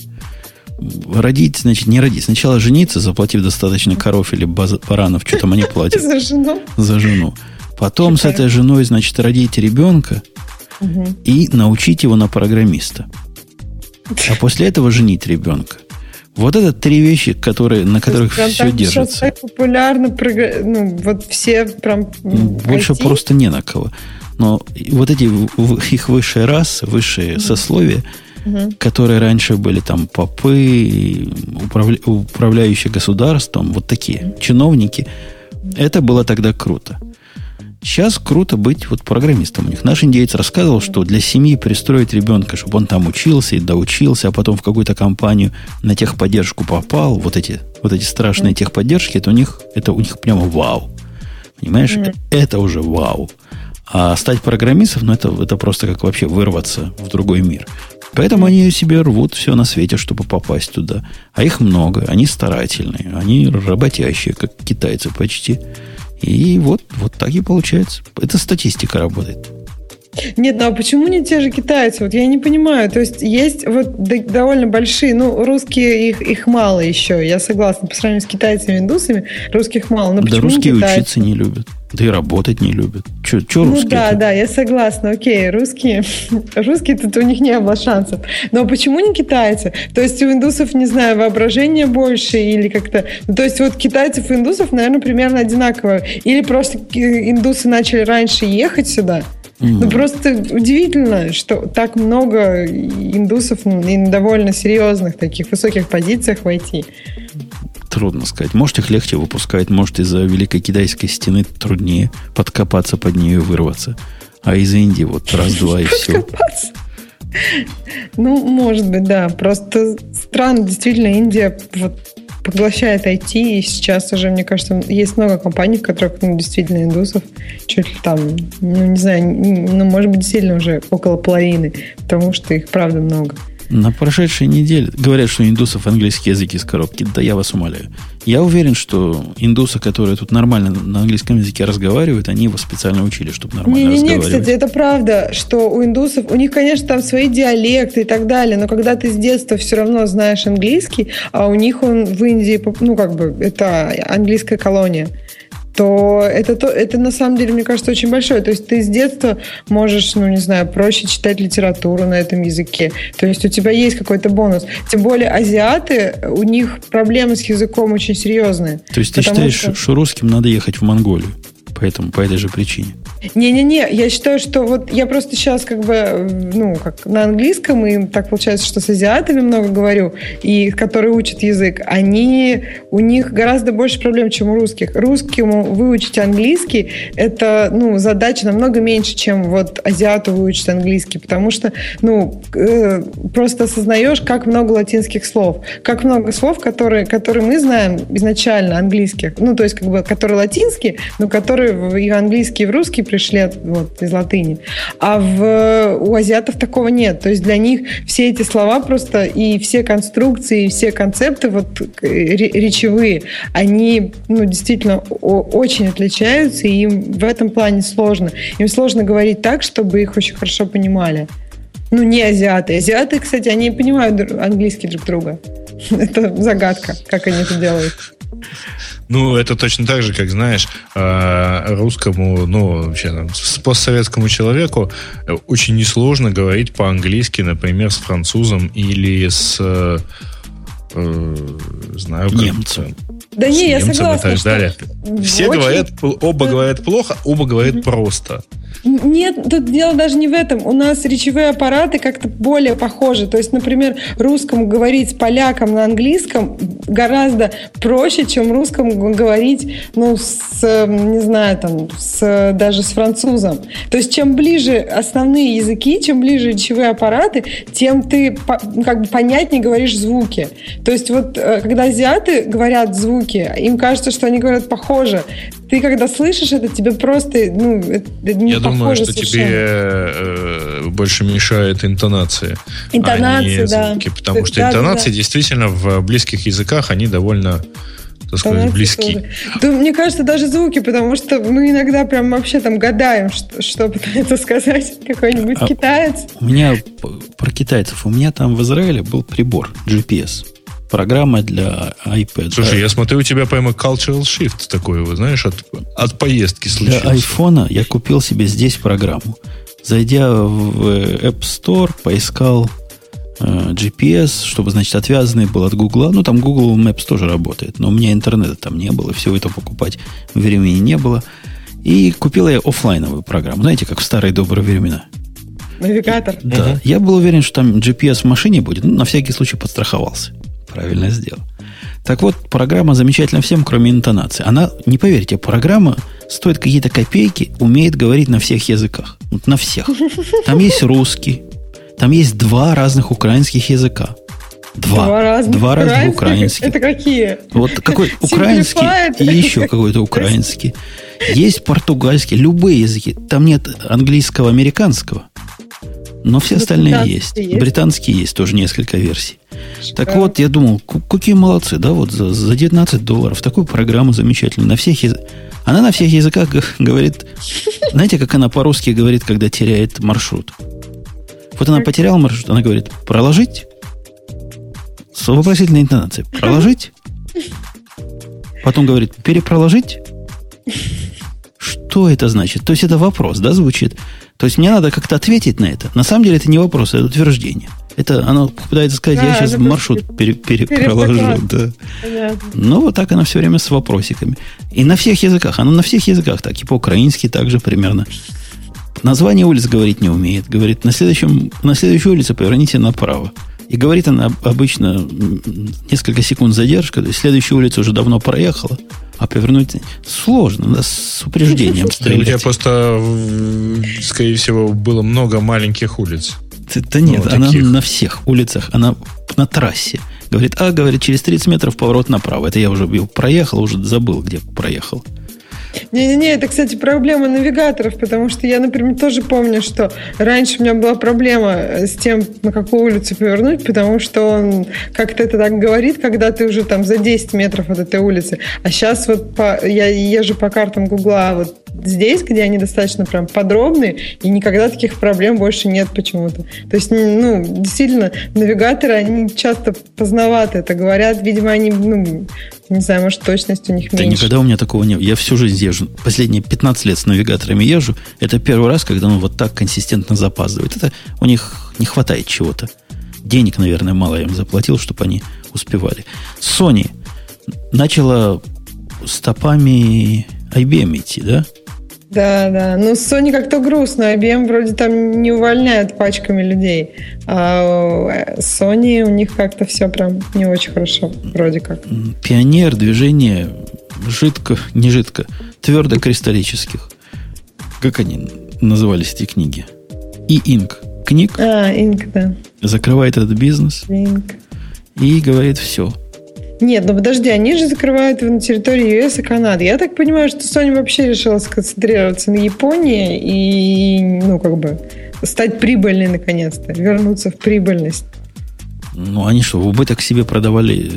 Родить, значит, не родить. Сначала жениться, заплатив достаточно коров или баранов, что там они платят. За жену. За жену. Потом с этой женой, значит, родить ребенка и научить его на программиста. А после этого женить ребенка. Вот это три вещи, которые, на которых прям все держится. Так популярно, ну, вот все прям... Больше IT. просто не на кого. Но вот эти их высшие расы, высшие mm сословия, угу. которые раньше были там попы, управля, управляющие государством, вот такие mm чиновники, это было тогда круто. Сейчас круто быть вот программистом у них. Наш индейец рассказывал, что для семьи пристроить ребенка, чтобы он там учился и доучился, а потом в какую-то компанию на техподдержку попал, вот эти, вот эти страшные техподдержки, это у них, это у них прямо вау. Понимаешь? Mm. Это уже вау. А стать программистом, ну, это, это просто как вообще вырваться в другой мир. Поэтому они себе рвут все на свете, чтобы попасть туда. А их много, они старательные, они работящие, как китайцы почти. И вот, вот так и получается. Это статистика работает. Нет, ну а почему не те же китайцы? Вот я не понимаю. То есть есть вот довольно большие, ну, русские их, их мало еще, я согласна. По сравнению с китайцами и индусами, русских мало. Но да русские учиться не любят. Да и работать не любят. Че, че ну, русские? Да, да, я согласна. Окей, русские, русские тут у них не было шансов. Но почему не китайцы? То есть у индусов, не знаю, воображение больше или как-то... Ну, то есть вот китайцев и индусов, наверное, примерно одинаково. Или просто индусы начали раньше ехать сюда, ну, просто удивительно, что так много индусов и довольно серьезных таких высоких позициях войти. Трудно сказать. Может, их легче выпускать, может, из-за Великой Китайской стены труднее подкопаться под нее и вырваться. А из Индии вот раз-два и все. Ну, может быть, да. Просто странно, действительно, Индия вот поглощает IT, и сейчас уже, мне кажется, есть много компаний, в которых ну, действительно индусов чуть ли там, ну, не знаю, ну, может быть, действительно уже около половины, потому что их, правда, много. На прошедшей неделе говорят, что индусов английский язык из коробки. Да я вас умоляю. Я уверен, что индусы, которые тут нормально на английском языке разговаривают, они его специально учили, чтобы нормально не, не, разговаривать. Не, кстати, это правда, что у индусов, у них, конечно, там свои диалекты и так далее, но когда ты с детства все равно знаешь английский, а у них он в Индии, ну, как бы, это английская колония то это, то это на самом деле, мне кажется, очень большое. То есть ты с детства можешь, ну, не знаю, проще читать литературу на этом языке. То есть у тебя есть какой-то бонус. Тем более азиаты, у них проблемы с языком очень серьезные. То есть ты считаешь, что... что русским надо ехать в Монголию? Поэтому, по этой же причине. Не-не-не, я считаю, что вот я просто сейчас как бы, ну, как на английском, и так получается, что с азиатами много говорю, и которые учат язык, они, у них гораздо больше проблем, чем у русских. Русскому выучить английский, это, ну, задача намного меньше, чем вот азиату выучить английский, потому что, ну, э, просто осознаешь, как много латинских слов, как много слов, которые, которые мы знаем изначально английских, ну, то есть, как бы, которые латинские, но которые и английский, и в русский пришли вот, из латыни. А в, у азиатов такого нет. То есть для них все эти слова просто и все конструкции, и все концепты вот, речевые, они ну, действительно очень отличаются, и им в этом плане сложно. Им сложно говорить так, чтобы их очень хорошо понимали. Ну, не азиаты. Азиаты, кстати, они понимают английский друг друга. Это загадка, как они это делают. Ну, это точно так же, как, знаешь, э, русскому, ну, вообще, постсоветскому человеку очень несложно говорить по-английски, например, с французом или с, э, э знаю, немцем. Да не, я согласна. И так далее. Все очень... говорят, оба говорят плохо, оба говорят просто. Нет, тут дело даже не в этом. У нас речевые аппараты как-то более похожи. То есть, например, русскому говорить с поляком на английском гораздо проще, чем русскому говорить, ну, с, не знаю, там, с, даже с французом. То есть, чем ближе основные языки, чем ближе речевые аппараты, тем ты как бы понятнее говоришь звуки. То есть, вот э, когда азиаты говорят звуки, им кажется, что они говорят похоже. Ты когда слышишь это, тебе просто, ну, это не Я думаю, что совершенно. тебе э, больше мешает интонации. Интонации, а звуки, да. Потому что да, интонации да, действительно в близких языках, они довольно так сказать, близки. Да, мне кажется, даже звуки, потому что мы иногда прям вообще там гадаем, что, что пытается сказать какой-нибудь а китаец. У меня про китайцев, у меня там в Израиле был прибор GPS программа для iPad. Слушай, да. я смотрю, у тебя прямо cultural shift такой, вы знаешь, от, от поездки случился. Для iPhone я купил себе здесь программу. Зайдя в App Store, поискал э, GPS, чтобы, значит, отвязанный был от Google. Ну, там Google Maps тоже работает, но у меня интернета там не было, всего это покупать времени не было. И купил я офлайновую программу. Знаете, как в старые добрые времена. Навигатор. Да. Uh-huh. Я был уверен, что там GPS в машине будет. Ну, на всякий случай подстраховался. Правильно сделал. Так вот, программа замечательна всем, кроме интонации. Она, не поверите, программа стоит какие-то копейки, умеет говорить на всех языках. Вот на всех. Там есть русский, там есть два разных украинских языка. Два. Два разных, два разных украинских. Это какие? Вот какой украинский и еще какой-то украинский. Есть португальский, любые языки. Там нет английского, американского. Но все остальные есть. есть. Британские есть тоже несколько версий. Шикарно. Так вот, я думал, какие молодцы, да, вот за, за 19 долларов такую программу замечательную. На всех языках. Она на всех языках говорит... Знаете, как она по-русски говорит, когда теряет маршрут? Вот она потеряла маршрут, она говорит, проложить? С вопросительной интонацией. Проложить? Потом говорит, перепроложить? Что это значит? То есть это вопрос, да, звучит? То есть мне надо как-то ответить на это. На самом деле это не вопрос, это утверждение. Это оно пытается сказать, да, я сейчас маршрут пере, пере, проложу. Да. Но вот так она все время с вопросиками. И на всех языках. Оно на всех языках так. И по-украински также примерно. Название улиц говорить не умеет. Говорит, на, следующем, на следующей улице поверните направо. И говорит она обычно несколько секунд задержка, то есть следующая улица уже давно проехала, а повернуть сложно, да, с упреждением стрелять. У тебя просто, скорее всего, было много маленьких улиц. Да нет, ну, она на всех улицах, она на трассе. Говорит, а, говорит, через 30 метров поворот направо. Это я уже проехал, уже забыл, где проехал. Не-не-не, это, кстати, проблема навигаторов, потому что я, например, тоже помню, что раньше у меня была проблема с тем, на какую улицу повернуть, потому что он как-то это так говорит, когда ты уже там за 10 метров от этой улицы. А сейчас вот по, я езжу по картам Гугла вот здесь, где они достаточно прям подробные, и никогда таких проблем больше нет почему-то. То есть, ну, действительно, навигаторы, они часто поздновато это говорят. Видимо, они, ну, не знаю, может, точность у них меньше. Да никогда у меня такого не было. Я всю жизнь езжу. Последние 15 лет с навигаторами езжу. Это первый раз, когда он вот так консистентно запаздывает. Это у них не хватает чего-то. Денег, наверное, мало я им заплатил, чтобы они успевали. Sony начала стопами IBM идти, да? Да, да. Ну, Sony как-то грустно. IBM вроде там не увольняет пачками людей. А Sony у них как-то все прям не очень хорошо, вроде как. Пионер движения жидко, не жидко, твердо-кристаллических. Как они назывались, эти книги? И Инк. Книг. А, Инк, да. Закрывает этот бизнес. Инк. И говорит, все, нет, ну подожди, они же закрывают его на территории ЮС и Канады. Я так понимаю, что Sony вообще решила сконцентрироваться на Японии и, ну, как бы, стать прибыльной наконец-то, вернуться в прибыльность. Ну, они что, в убыток себе продавали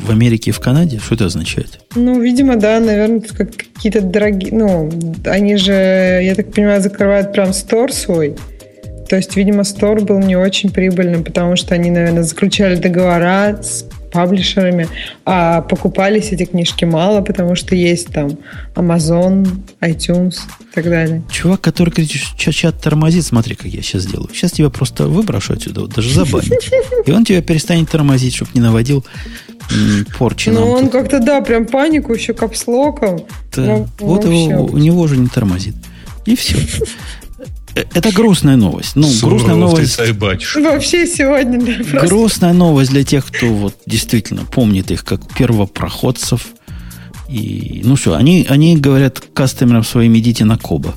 в Америке и в Канаде? Что это означает? Ну, видимо, да, наверное, как какие-то дорогие... Ну, они же, я так понимаю, закрывают прям стор свой. То есть, видимо, стор был не очень прибыльным, потому что они, наверное, заключали договора с паблишерами, а покупались эти книжки мало, потому что есть там Amazon, iTunes и так далее. Чувак, который чат тормозит, смотри, как я сейчас делаю. Сейчас тебя просто выброшу отсюда, вот, даже забанить. И он тебя перестанет тормозить, чтобы не наводил порчи. Ну, он как-то, да, прям панику еще капслоком. Да. Ну, вот его, у него уже не тормозит. И все. Это грустная новость. Ну, Сурово грустная новость. Вообще сегодня, да, просто. Грустная новость для тех, кто вот действительно помнит их как первопроходцев. И, ну что, они, они говорят кастомерам своим, идите на Коба.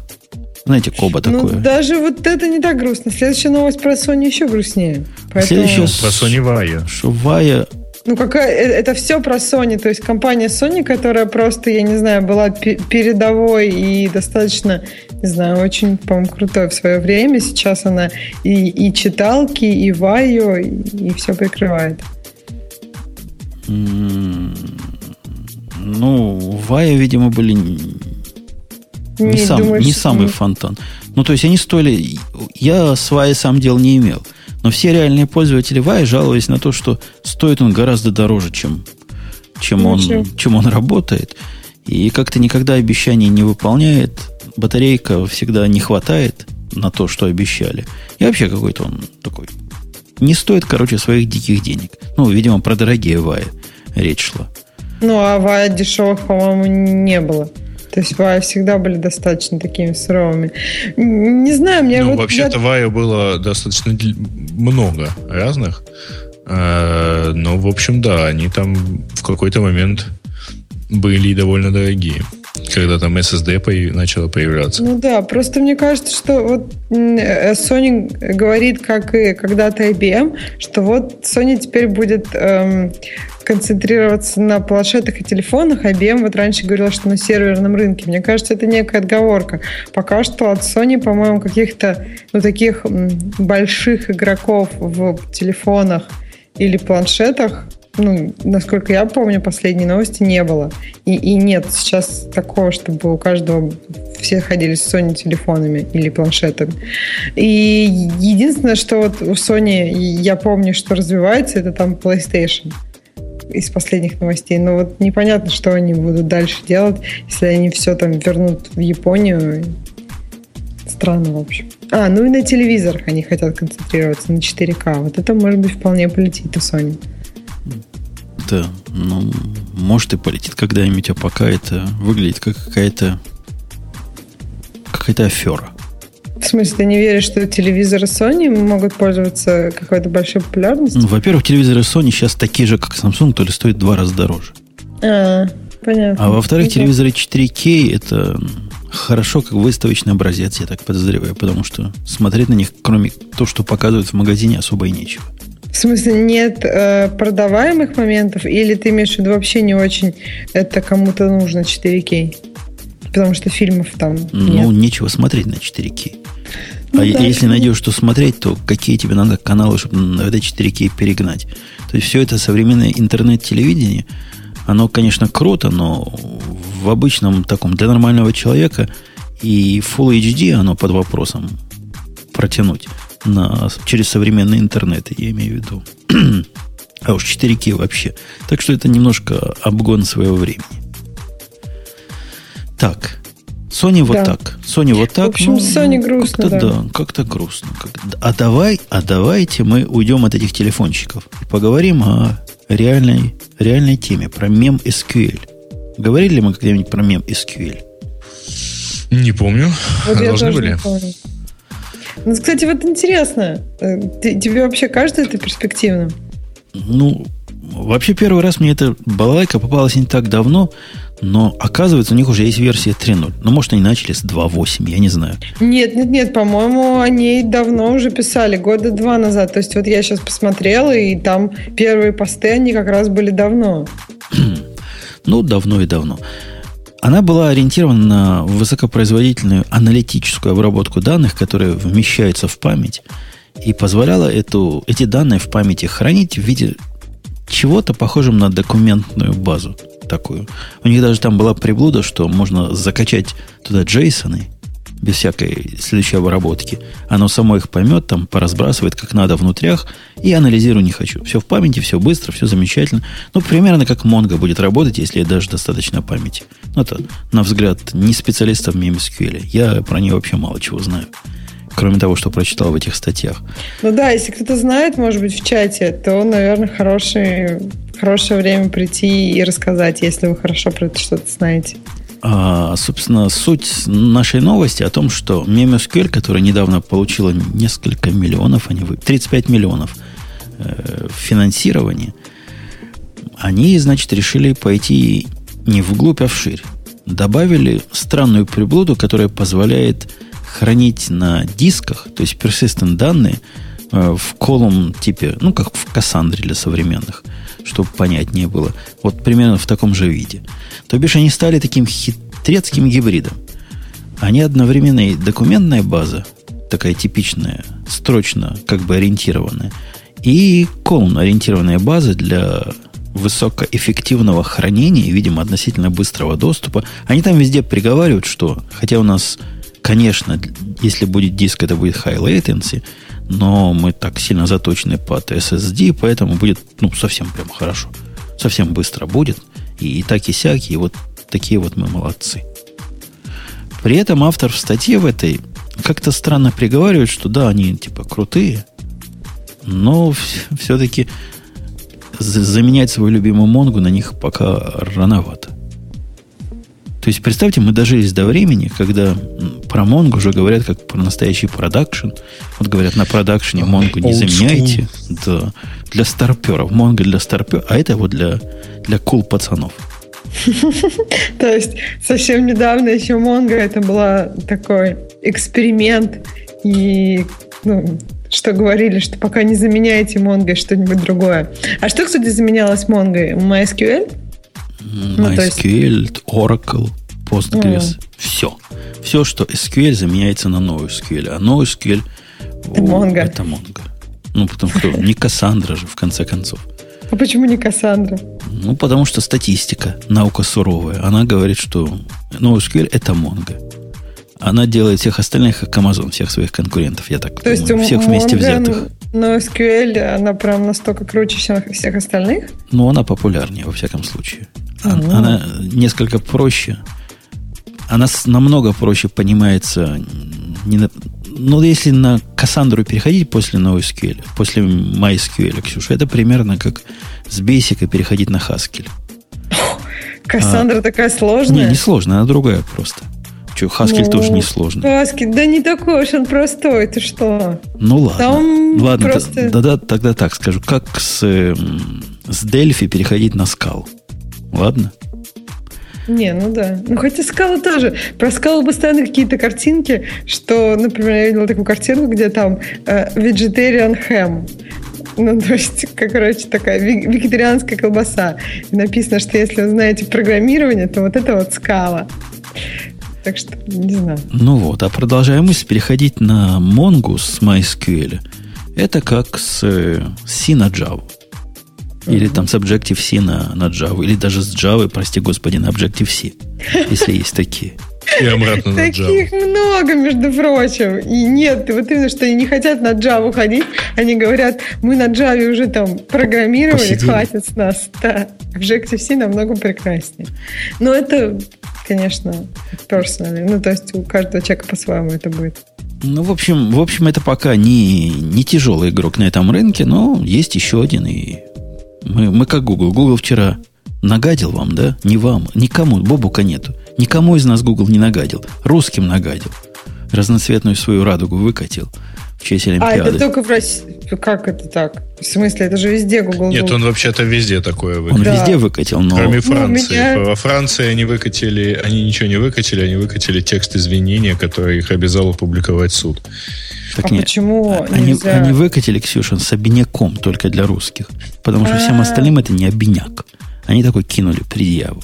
Знаете, Коба ну, такое. даже вот это не так грустно. Следующая новость про Sony еще грустнее. Поэтому... Следующая... Про Sony Vaio. Что Vaio ну, какая, э, это все про Sony. То есть компания Sony, которая просто, я не знаю, была передовой и достаточно, не знаю, очень, по-моему, крутой в свое время. Сейчас она и, и читалки, и Вайо, и, и все прикрывает. Ну, Вайо, видимо, были не, не, сам, думаешь, не самый фонтан. Ну, то есть они стоили... Я с Вайо сам дел не имел. Но все реальные пользователи Вай жаловались на то, что стоит он гораздо дороже, чем, чем, он, чем он работает. И как-то никогда обещаний не выполняет. Батарейка всегда не хватает на то, что обещали. И вообще какой-то он такой... Не стоит, короче, своих диких денег. Ну, видимо, про дорогие Вай речь шла. Ну, а Вай дешевых, по-моему, не было. То есть Вая всегда были достаточно такими суровыми. Не знаю, мне ну, вот... Вообще-то я... Вая было достаточно много разных. Э, но, в общем, да, они там в какой-то момент были довольно дорогие когда там SSD появ... начало появляться. Ну да, просто мне кажется, что вот э, Sony говорит, как и когда-то IBM, что вот Sony теперь будет эм, концентрироваться на планшетах и телефонах. IBM вот раньше говорила, что на серверном рынке. Мне кажется, это некая отговорка. Пока что от Sony, по-моему, каких-то ну, таких больших игроков в телефонах или планшетах ну, насколько я помню, последние новости не было. И, и нет сейчас такого, чтобы у каждого все ходили с Sony телефонами или планшетами. И единственное, что вот у Sony я помню, что развивается, это там PlayStation из последних новостей. Но вот непонятно, что они будут дальше делать, если они все там вернут в Японию. Странно, в общем. А, ну и на телевизорах они хотят концентрироваться, на 4К. Вот это, может быть, вполне полетит у Sony это, ну, может и полетит когда-нибудь, а пока это выглядит как какая-то какая-то афера. В смысле, ты не веришь, что телевизоры Sony могут пользоваться какой-то большой популярностью? Ну, во-первых, телевизоры Sony сейчас такие же, как Samsung, то ли стоят в два раза дороже. А, понятно. А во-вторых, телевизоры 4К это хорошо как выставочный образец, я так подозреваю, потому что смотреть на них, кроме того, что показывают в магазине, особо и нечего. В смысле, нет э, продаваемых моментов? Или ты имеешь в виду вообще не очень это кому-то нужно 4К? Потому что фильмов там Ну, нет. нечего смотреть на 4К. Ну а да. если найдешь, что смотреть, то какие тебе надо каналы, чтобы на это 4К перегнать? То есть все это современное интернет-телевидение, оно, конечно, круто, но в обычном таком для нормального человека и Full HD оно под вопросом протянуть на, через современный интернет, я имею в виду. а уж 4К вообще. Так что это немножко обгон своего времени. Так, Sony вот Да. так. Sony вот так. В общем, ну, Sony грустно, как-то, да. как-то грустно. Как- А давай, а давайте мы уйдем от этих телефончиков и поговорим о реальной, реальной теме, про мем SQL. Говорили ли мы когда-нибудь про мем SQL? Не помню. Вот я Должны тоже были. не помню. Ну, кстати, вот интересно, э, ты- тебе вообще кажется это перспективным? Ну, вообще первый раз мне эта балалайка попалась не так давно, но оказывается, у них уже есть версия 3.0. Ну, может, они начали с 2.8, я не знаю. Нет, нет, нет, по-моему, они давно уже писали, года два назад. То есть вот я сейчас посмотрела, и там первые посты, они как раз были давно. Ну, давно и давно. Она была ориентирована на высокопроизводительную аналитическую обработку данных, которая вмещается в память, и позволяла эту, эти данные в памяти хранить в виде чего-то похожем на документную базу такую. У них даже там была приблуда, что можно закачать туда джейсоны без всякой следующей обработки. Оно само их поймет, там поразбрасывает как надо внутрях и анализирую не хочу. Все в памяти, все быстро, все замечательно. Ну, примерно как Mongo будет работать, если даже достаточно памяти. Ну, это, на взгляд, не специалиста в MemSQL. Я про нее вообще мало чего знаю. Кроме того, что прочитал в этих статьях. Ну да, если кто-то знает, может быть, в чате, то, наверное, хороший, хорошее время прийти и рассказать, если вы хорошо про это что-то знаете. А, собственно, суть нашей новости о том, что MemSQL, которая недавно получила несколько миллионов, они вы 35 миллионов э, финансирования, они, значит, решили пойти не вглубь, а вширь. Добавили странную приблуду, которая позволяет хранить на дисках, то есть persistent данные, э, в колум типе, ну, как в Кассандре для современных, чтобы понятнее было. Вот примерно в таком же виде. То бишь они стали таким хитрецким гибридом. Они одновременно и документная база, такая типичная, строчно как бы ориентированная, и колумн ориентированная база для высокоэффективного хранения и, видимо, относительно быстрого доступа. Они там везде приговаривают, что, хотя у нас, конечно, если будет диск, это будет high latency, но мы так сильно заточены под SSD, поэтому будет, ну, совсем прям хорошо. Совсем быстро будет. И, и так, и сяк, и вот такие вот мы молодцы. При этом автор в статье в этой как-то странно приговаривает, что да, они типа крутые, но все-таки заменять свою любимую Монгу на них пока рановато. То есть, представьте, мы дожились до времени, когда про Монгу уже говорят как про настоящий продакшн. Вот говорят, на продакшене Монгу не заменяйте. Да, для старперов. Монго для старперов. А это вот для, для кул пацанов. То есть совсем недавно еще Монго это была такой эксперимент и ну, что говорили, что пока не заменяете Монго что-нибудь другое. А что, кстати, заменялось Монго? MySQL? Ну, есть- MySQL, Oracle, Postgres. Все. Все, что SQL заменяется на новый SQL. А новый SQL Это Mongo. Это Mongo. Ну, потому что не Кассандра же, в конце концов. А почему не Кассандра? Ну, потому что статистика, наука суровая, она говорит, что NoSQL это Mongo. Она делает всех остальных, как Amazon, всех своих конкурентов, я так То есть думаю, у всех вместе взятых. Но SQL, она прям настолько круче всех, всех остальных? Но она популярнее, во всяком случае. Ага. Она несколько проще. Она намного проще понимается. Не на- ну, если на Кассандру переходить после NoSQL, после MySQL, Ксюша, это примерно как с Basic переходить на Haskell. Кассандра такая А. Не, сложная. не сложно, она другая просто. Че, Haskell Ну, тоже не сложно. Haskell, да не такой уж он простой, ты что? Ну ладно. Там ладно, просто- да, да, тогда так скажу. Как с, эм, с Дельфи переходить на скал? Ладно? Не, ну да. Ну хотя скала тоже. Про скалу постоянно какие-то картинки, что, например, я видела такую картинку, где там э, vegetarian ham. Ну, то есть, как, короче, такая вегетарианская колбаса. И написано, что если вы знаете программирование, то вот это вот скала. Так что, не знаю. Ну вот, а продолжаем мысль переходить на Mongo с MySQL. Это как с, э, с C на Java. Или там с Objective-C на, на Java. Или даже с Java, прости господи, на Objective-C. Если есть такие. И обратно на Java. Таких много, между прочим. И нет, вот именно, что они не хотят на Java ходить. Они говорят, мы на Java уже там программировали, Посидели. хватит с нас. Да. Objective-C намного прекраснее. Но это, конечно, personally. Ну, то есть у каждого человека по-своему это будет. Ну, в общем, в общем, это пока не, не тяжелый игрок на этом рынке, но есть еще один, и мы, мы как Google. Google вчера нагадил вам, да? Не вам, никому, Бобука нету. Никому из нас Google не нагадил. Русским нагадил. Разноцветную свою радугу выкатил в честь Олимпиады. А это только в России. Как это так? В смысле, это же везде Google. Нет, он вообще-то везде такое выкатил. Он да. везде выкатил, но... Кроме ну, Франции. Ну, меня... Во Франции они выкатили, они ничего не выкатили, они выкатили текст извинения, который их обязал опубликовать суд. Так а нет, почему они, нельзя... они выкатили, Ксюша, с обиняком только для русских. Потому что А-а-а. всем остальным это не обиняк. Они такой кинули предъяву.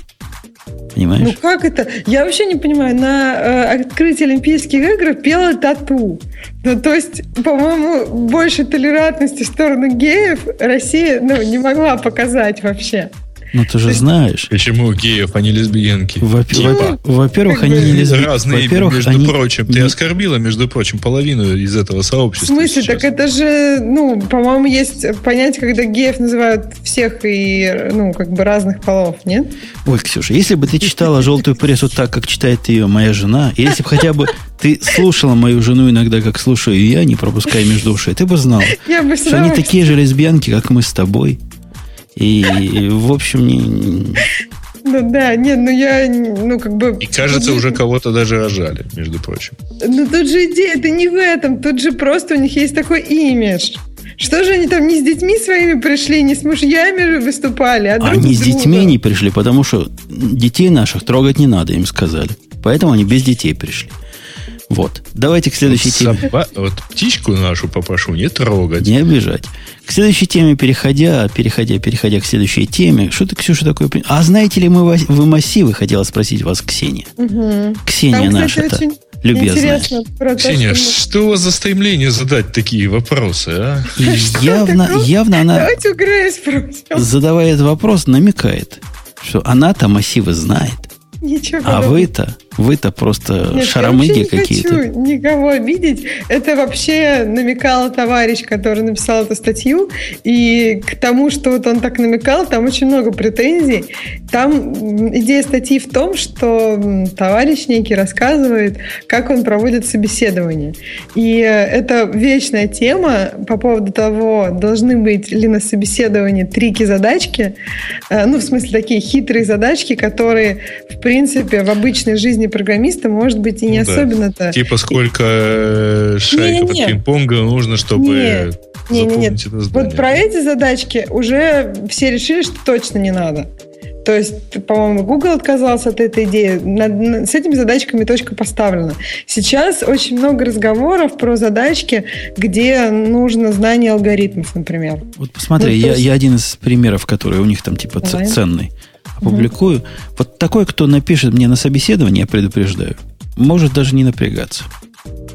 Понимаешь? Ну как это? Я вообще не понимаю. На э, открытии Олимпийских игр пела тату. Ну, то есть, по-моему, больше толерантности в сторону геев Россия ну, не могла показать вообще. Ну, ты же знаешь. Почему геев, а не лесбиянки? Типа. Во-первых, они не лесбиянки. Разные, Во-первых, между они... прочим. Ты оскорбила, между прочим, половину из этого сообщества. В смысле? Сейчас. Так это же, ну, по-моему, есть понятие, когда геев называют всех и, ну, как бы разных полов, нет? Ой, Ксюша, если бы ты читала желтую прессу так, как читает ее моя жена, если бы хотя бы ты слушала мою жену иногда, как слушаю я, не пропуская между ушей, ты бы знал, я бы что они такие же лесбиянки, как мы с тобой. И, в общем, не... Ну да, нет, ну я, ну как бы... И кажется, уже кого-то даже рожали, между прочим. Ну тут же идея, это не в этом, тут же просто у них есть такой имидж. Что же они там не с детьми своими пришли, не с мужьями выступали, а друг Они с, с детьми не пришли, потому что детей наших трогать не надо, им сказали. Поэтому они без детей пришли. Вот. Давайте к следующей вот теме. Вот птичку нашу попрошу не трогать. Не обижать. К следующей теме, переходя, переходя, переходя к следующей теме, что ты, Ксюша, такое... А знаете ли мы вы массивы, хотела спросить вас Ксения. Угу. Ксения наша-то любезная. То, Ксения, что, что у вас за стремление задать такие вопросы, а? Явно, явно она, Давайте у Грейс задавая этот вопрос, намекает, что она-то массивы знает. Ничего а вы-то, вы-то просто Нет, шаромыги какие-то. Я не хочу никого видеть. Это вообще намекал товарищ, который написал эту статью. И к тому, что вот он так намекал, там очень много претензий. Там идея статьи в том, что товарищ некий рассказывает, как он проводит собеседование. И это вечная тема по поводу того, должны быть ли на собеседовании трики-задачки. Э, ну, в смысле, такие хитрые задачки, которые, в принципе, в обычной жизни программиста, может быть, и не ну, особенно-то. Типа сколько э, шайков от пинг-понга нужно, чтобы нет. Не, не, нет. Вот про эти задачки уже все решили, что точно не надо. То есть, по-моему, Google отказался от этой идеи. Над, с этими задачками точка поставлена. Сейчас очень много разговоров про задачки, где нужно знание алгоритмов, например. Вот посмотри, ну, я, есть... я один из примеров, который у них там типа Давай. ценный опубликую. Угу. Вот такой, кто напишет мне на собеседование, я предупреждаю, может даже не напрягаться.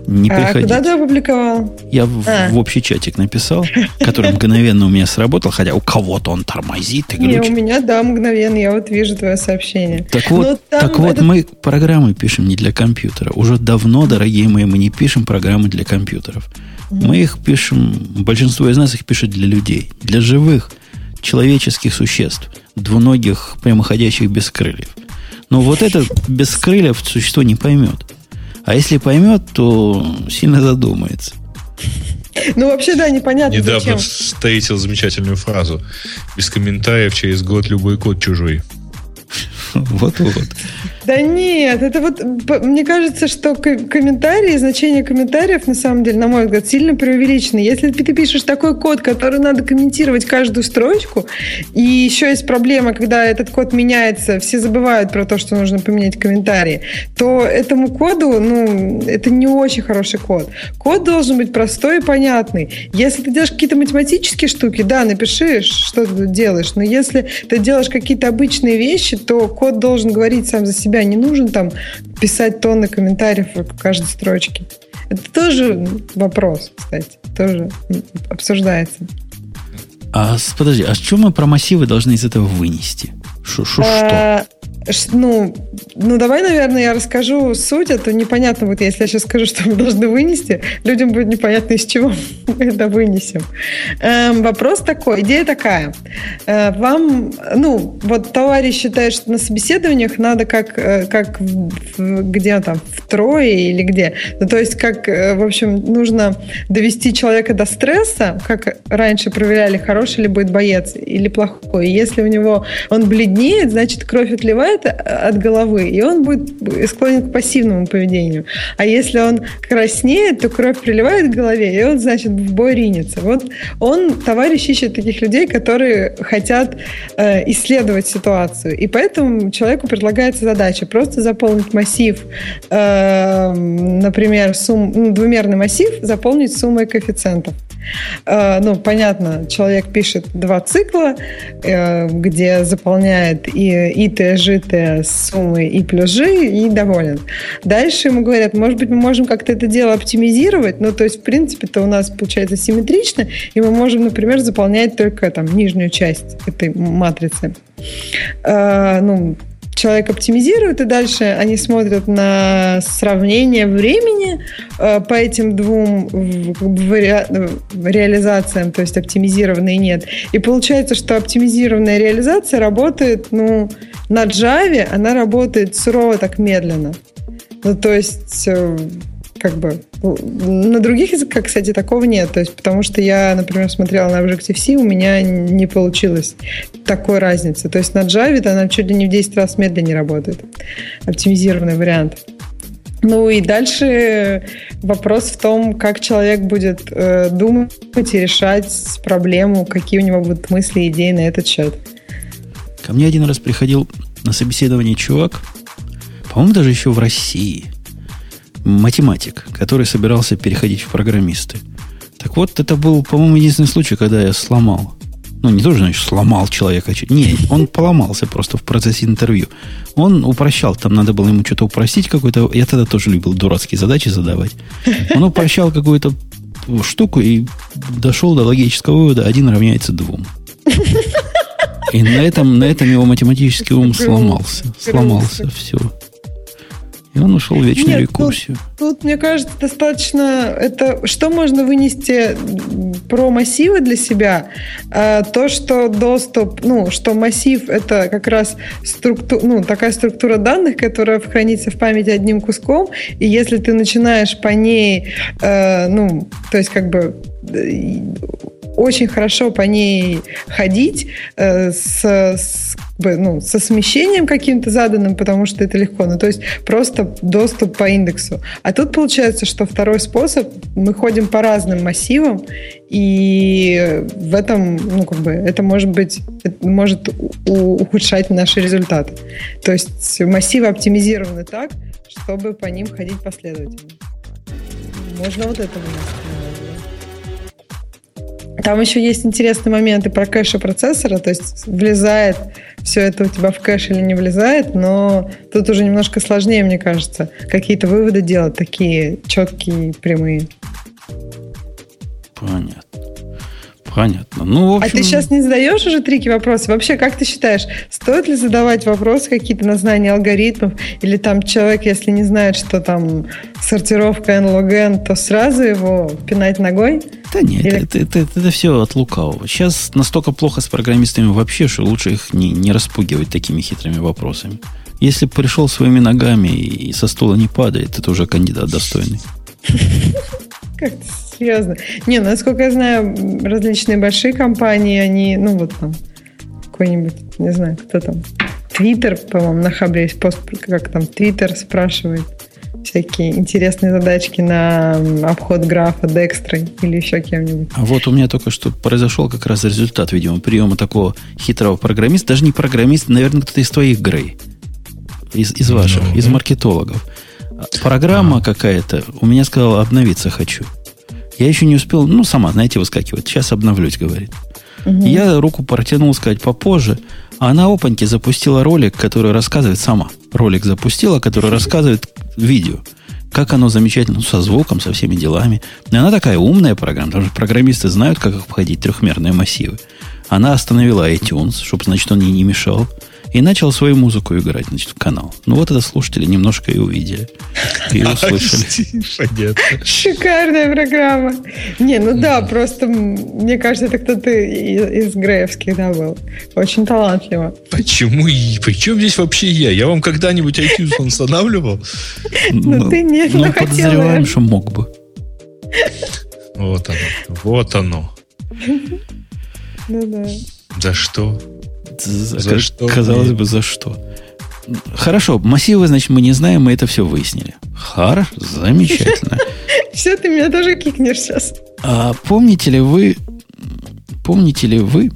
Не а приходить. куда ты опубликовал? Я в, а. в общий чатик написал, который мгновенно у меня сработал, хотя у кого-то он тормозит и глючит. Не, у меня, да, мгновенно, я вот вижу твое сообщение. Так вот, так вот этот... мы программы пишем не для компьютера. Уже давно, дорогие мои, мы не пишем программы для компьютеров. Мы их пишем, большинство из нас их пишет для людей, для живых, человеческих существ, двуногих, прямоходящих без крыльев. Но вот это без крыльев существо не поймет. А если поймет, то сильно задумается. Ну, вообще, да, непонятно. Недавно зачем. встретил замечательную фразу. Без комментариев через год любой код чужой. Вот-вот. Да нет, это вот, мне кажется, что комментарии, значение комментариев, на самом деле, на мой взгляд, сильно преувеличены. Если ты пишешь такой код, который надо комментировать каждую строчку, и еще есть проблема, когда этот код меняется, все забывают про то, что нужно поменять комментарии, то этому коду, ну, это не очень хороший код. Код должен быть простой и понятный. Если ты делаешь какие-то математические штуки, да, напиши, что ты делаешь, но если ты делаешь какие-то обычные вещи, то код должен говорить сам за себя, не нужен там писать тонны комментариев в каждой строчке. Это тоже вопрос, кстати, тоже что? А подожди, а что мы про массивы должны из этого вынести? Что? Ну, ну, давай, наверное, я расскажу суть. Это непонятно будет, если я сейчас скажу, что мы должны вынести. Людям будет непонятно, из чего мы это вынесем. Эм, вопрос такой, идея такая. Э, вам, ну, вот товарищ считает, что на собеседованиях надо как, э, как в, где там, втрое или где. Ну, то есть, как, э, в общем, нужно довести человека до стресса, как раньше проверяли, хороший ли будет боец или плохой. Если у него он бледнеет, значит, кровь отливает, отвлекает от головы, и он будет склонен к пассивному поведению. А если он краснеет, то кровь приливает к голове, и он, значит, в бой ринется. Вот он, товарищ, ищет таких людей, которые хотят э, исследовать ситуацию. И поэтому человеку предлагается задача просто заполнить массив, э, например, сумм, ну, двумерный массив, заполнить суммой коэффициентов. Э, ну, понятно, человек пишет два цикла, э, где заполняет и, и Т, Ж, Т с суммой и плюс и доволен. Дальше ему говорят, может быть, мы можем как-то это дело оптимизировать, ну, то есть, в принципе-то у нас получается симметрично, и мы можем, например, заполнять только там нижнюю часть этой матрицы. Э, ну, человек оптимизирует, и дальше они смотрят на сравнение времени э, по этим двум реализациям, то есть оптимизированные нет. И получается, что оптимизированная реализация работает, ну, на Java она работает сурово так медленно. Ну, то есть э, как бы на других языках, кстати, такого нет. То есть, потому что я, например, смотрела на Objective-C, у меня не получилось такой разницы. То есть на Java она чуть ли не в 10 раз медленнее работает. Оптимизированный вариант. Ну и дальше вопрос в том, как человек будет э, думать и решать проблему, какие у него будут мысли идеи на этот счет. Ко мне один раз приходил на собеседование чувак, по-моему, даже еще в России – математик, который собирался переходить в программисты. Так вот, это был, по-моему, единственный случай, когда я сломал. Ну, не тоже, значит, сломал человека. Нет, он поломался просто в процессе интервью. Он упрощал, там надо было ему что-то упростить какое-то. Я тогда тоже любил дурацкие задачи задавать. Он упрощал какую-то штуку и дошел до логического вывода, один равняется двум. И на этом, на этом его математический ум сломался. Сломался, все. И он ушел в вечную Нет, рекурсию. Тут, тут, мне кажется, достаточно... Это что можно вынести про массивы для себя? А, то, что доступ... Ну, что массив — это как раз структу, ну, такая структура данных, которая хранится в памяти одним куском, и если ты начинаешь по ней... Э, ну, то есть как бы очень хорошо по ней ходить э, с, с, ну, со смещением каким-то заданным, потому что это легко. Ну, то есть просто доступ по индексу. А тут получается, что второй способ, мы ходим по разным массивам, и в этом, ну, как бы, это может быть, это может ухудшать наши результаты. То есть массивы оптимизированы так, чтобы по ним ходить последовательно. Можно вот это вынести. Там еще есть интересные моменты про кэш и процессора, то есть влезает все это у тебя в кэш или не влезает, но тут уже немножко сложнее, мне кажется, какие-то выводы делать такие четкие, прямые. Понятно. Понятно. Ну, общем... А ты сейчас не задаешь уже трики вопросы? Вообще, как ты считаешь, стоит ли задавать вопросы какие-то на знание алгоритмов? Или там человек, если не знает, что там сортировка n-log то сразу его пинать ногой? Да нет, Или... это, это, это, это все от лукавого. Сейчас настолько плохо с программистами вообще, что лучше их не, не распугивать такими хитрыми вопросами. Если пришел своими ногами и со стула не падает, это уже кандидат достойный. Как серьезно? Не, ну, насколько я знаю, различные большие компании, они, ну, вот там, какой-нибудь, не знаю, кто там, Твиттер, по-моему, на Хабре есть пост, как там Твиттер спрашивает всякие интересные задачки на обход графа Декстрой или еще кем-нибудь. А вот у меня только что произошел как раз результат, видимо, приема такого хитрого программиста. Даже не программист, наверное, кто-то из твоих, Грей. Из, из ваших, ну, из маркетологов. Программа а. какая-то у меня сказала обновиться хочу. Я еще не успел, ну, сама, знаете, выскакивает. Сейчас обновлюсь, говорит. Угу. Я руку протянул, сказать, попозже. А она опаньки запустила ролик, который рассказывает сама. Ролик запустила, который рассказывает видео. Как оно замечательно, ну, со звуком, со всеми делами. И она такая умная программа, потому что программисты знают, как обходить трехмерные массивы. Она остановила iTunes, чтобы, значит, он ей не мешал и начал свою музыку играть, значит, в канал. Ну, вот это слушатели немножко и увидели. И услышали. Шикарная программа. Не, ну да, просто, мне кажется, это кто-то из Греевских, да, был. Очень талантливо. Почему? Причем здесь вообще я? Я вам когда-нибудь iTunes устанавливал? Ну, ты не Ну, подозреваем, что мог бы. Вот оно. Вот оно. Ну да. За что? За, за что? Казалось бы, за что? Хорошо, массивы, значит, мы не знаем, мы это все выяснили. Хорошо, замечательно. Все, ты меня тоже кикнешь сейчас. А помните ли вы, помните ли вы,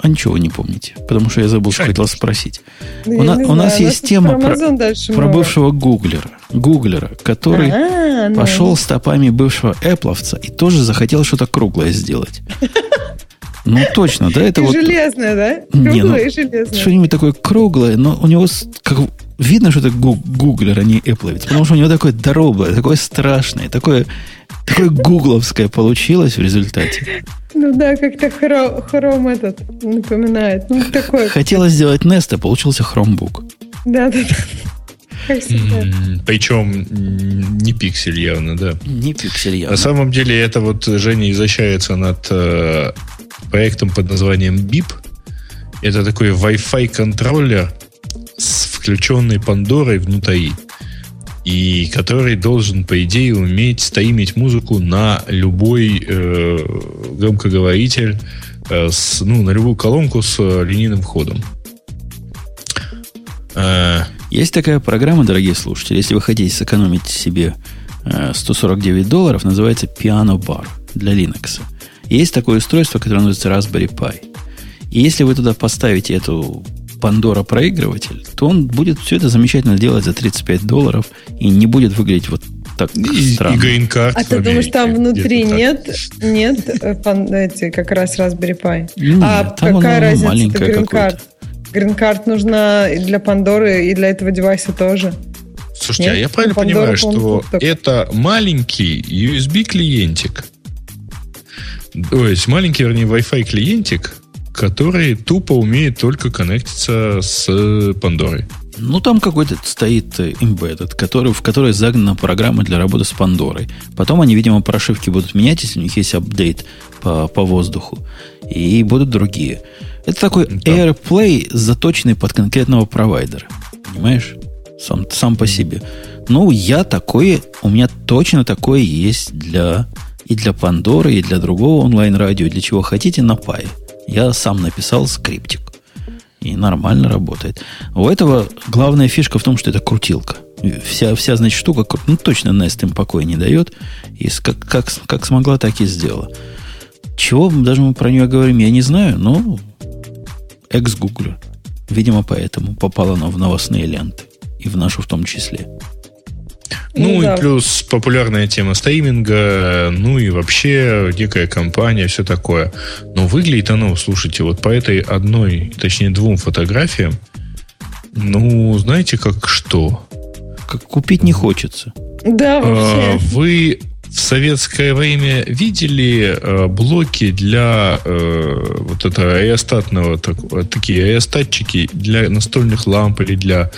а ничего вы не помните, потому что я забыл, что хотел спросить. Ну, у, на, у нас есть тема про, про бывшего гуглера, гуглера, который А-а-а, пошел ну. стопами бывшего эпловца и тоже захотел что-то круглое сделать. Ну, точно, да? Это и вот... железное, да? Круглое не, ну, и железное. Что-нибудь такое круглое, но у него как, видно, что это гуглер, а не Apple. Потому что у него такое дорогое, такое страшное, такое, такое гугловское получилось в результате. Ну да, как-то хром, этот напоминает. Ну, такой. Хотела сделать Nest, а получился хромбук. Да, да, да. Причем не пиксель явно, да. Не пиксель явно. На самом деле это вот Женя изощряется над э, проектом под названием BIP. Это такой Wi-Fi контроллер с включенной Пандорой внутри. И который должен, по идее, уметь стримить музыку на любой э, громкоговоритель, э, с, ну, на любую колонку с линейным входом. Э, Есть такая программа, дорогие слушатели, если вы хотите сэкономить себе 149 э, долларов, называется Piano Bar для Linux. Есть такое устройство, которое называется Raspberry Pi. И если вы туда поставите эту Pandora проигрыватель, то он будет все это замечательно делать за 35 долларов и не будет выглядеть вот так и, странно. И грин-карт а ты думаешь, там внутри нет, нет э, эти, как раз Raspberry Pi? Нет, а там какая разница? Грин-карт. Грин-карт нужна и для Пандоры, и для этого девайса тоже. Слушайте, а Нет? а я правильно Pandora, понимаю, что это маленький USB-клиентик, то есть маленький, вернее, Wi-Fi клиентик, который тупо умеет только коннектиться с Пандорой. Ну, там какой-то стоит embedded, который, в который загнана программа для работы с Пандорой. Потом они, видимо, прошивки будут менять, если у них есть апдейт по, по воздуху. И будут другие. Это такой да. AirPlay, заточенный под конкретного провайдера. Понимаешь? Сам, сам по себе. Ну, я такое, у меня точно такое есть для и для Пандоры, и для другого онлайн-радио, для чего хотите на Пай. Я сам написал скриптик. И нормально работает. У этого главная фишка в том, что это крутилка. Вся, вся значит, штука, ну, точно Nest им покоя не дает. И как, как, как смогла, так и сделала. Чего даже мы про нее говорим, я не знаю, но экс-гуглер. Видимо, поэтому попала она в новостные ленты. И в нашу в том числе. Ну, ну да. и плюс популярная тема стриминга, ну и вообще дикая компания, все такое. Но выглядит оно, слушайте, вот по этой одной, точнее двум фотографиям, ну, знаете, как что? Как купить не хочется. Да, вообще. А, вы в советское время видели э, блоки для э, вот этого аэростатного, так, такие аэростатчики для настольных ламп или для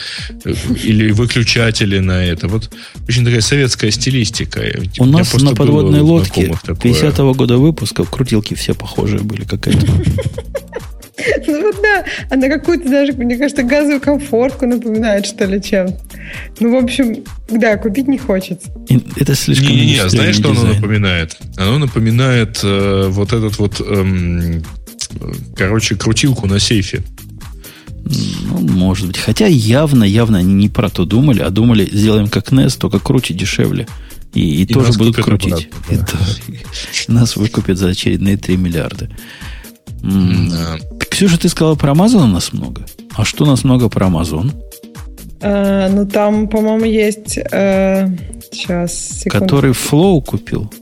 э, или выключатели на это. Вот очень такая советская стилистика. У нас на подводной лодке 50-го года выпуска крутилки все похожие были какая-то. Ну вот она какую-то даже, мне кажется, газовую комфортку напоминает, что ли, чем. Ну, в общем, да, купить не хочется. это слишком... Не-не-не, знаешь, что оно напоминает? Оно напоминает э, вот этот вот, эм, короче, крутилку на сейфе. Ну, может быть. Хотя явно, явно они не про то думали, а думали, сделаем как NES, только круче, дешевле. И, и, и тоже будут крутить. Обратно, да. и, нас выкупят за очередные 3 миллиарда. Да. Ксюша, ты сказала про Amazon у нас много. А что у нас много про Amazon? А, ну, там, по-моему, есть... Э, сейчас, секунду. Который Flow купил.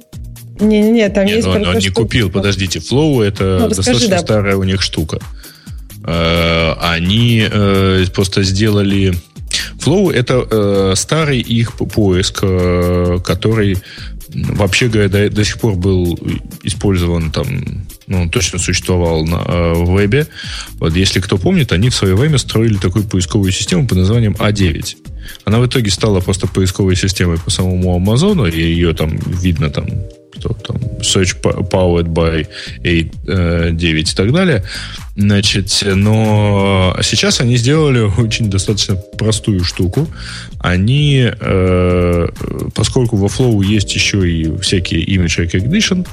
Не-не-не, там Нет, есть... Он, он не купил, подождите. Flow это ну, достаточно да. старая у них штука. Э, они э, просто сделали... Flow это э, старый их поиск, э, который вообще говоря, до, до сих пор был использован там, ну, точно существовал на, э, в вебе. Вот если кто помнит, они в свое время строили такую поисковую систему под названием А9. Она в итоге стала просто поисковой системой по самому Амазону, и ее там видно там что там Search Powered by A9 э, и так далее. Значит, но сейчас они сделали очень достаточно простую штуку. Они, э, поскольку во Flow есть еще и всякие image recognition,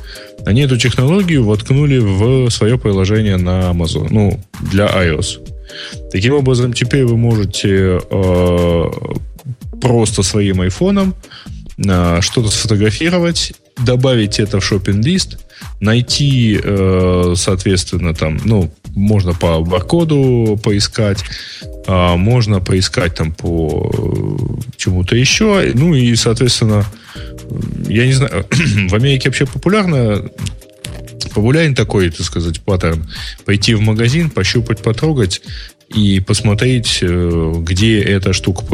они эту технологию воткнули в свое приложение на Amazon, ну, для iOS. Таким образом, теперь вы можете э, просто своим айфоном что-то сфотографировать добавить это в шопинг-лист, найти, э, соответственно, там, ну, можно по баркоду поискать, а, можно поискать там по э, чему-то еще, ну и, соответственно, я не знаю, в Америке вообще популярно популярен такой, так сказать, паттерн. Пойти в магазин, пощупать, потрогать и посмотреть, э, где эта штука,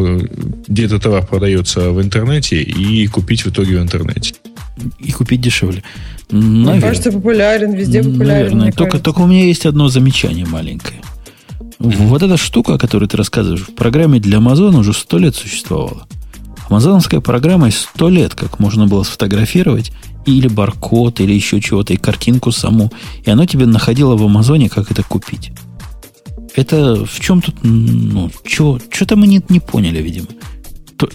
где этот товар продается в интернете и купить в итоге в интернете и купить дешевле. Наверное. Мне кажется, популярен, везде популярен. Наверное. Только, только у меня есть одно замечание маленькое. Вот эта штука, о которой ты рассказываешь, в программе для Амазона уже сто лет существовала. Амазоновская программа сто лет, как можно было сфотографировать или баркод, или еще чего-то, и картинку саму. И оно тебе находило в Амазоне, как это купить. Это в чем тут, ну, что-то мы не, не поняли, видимо.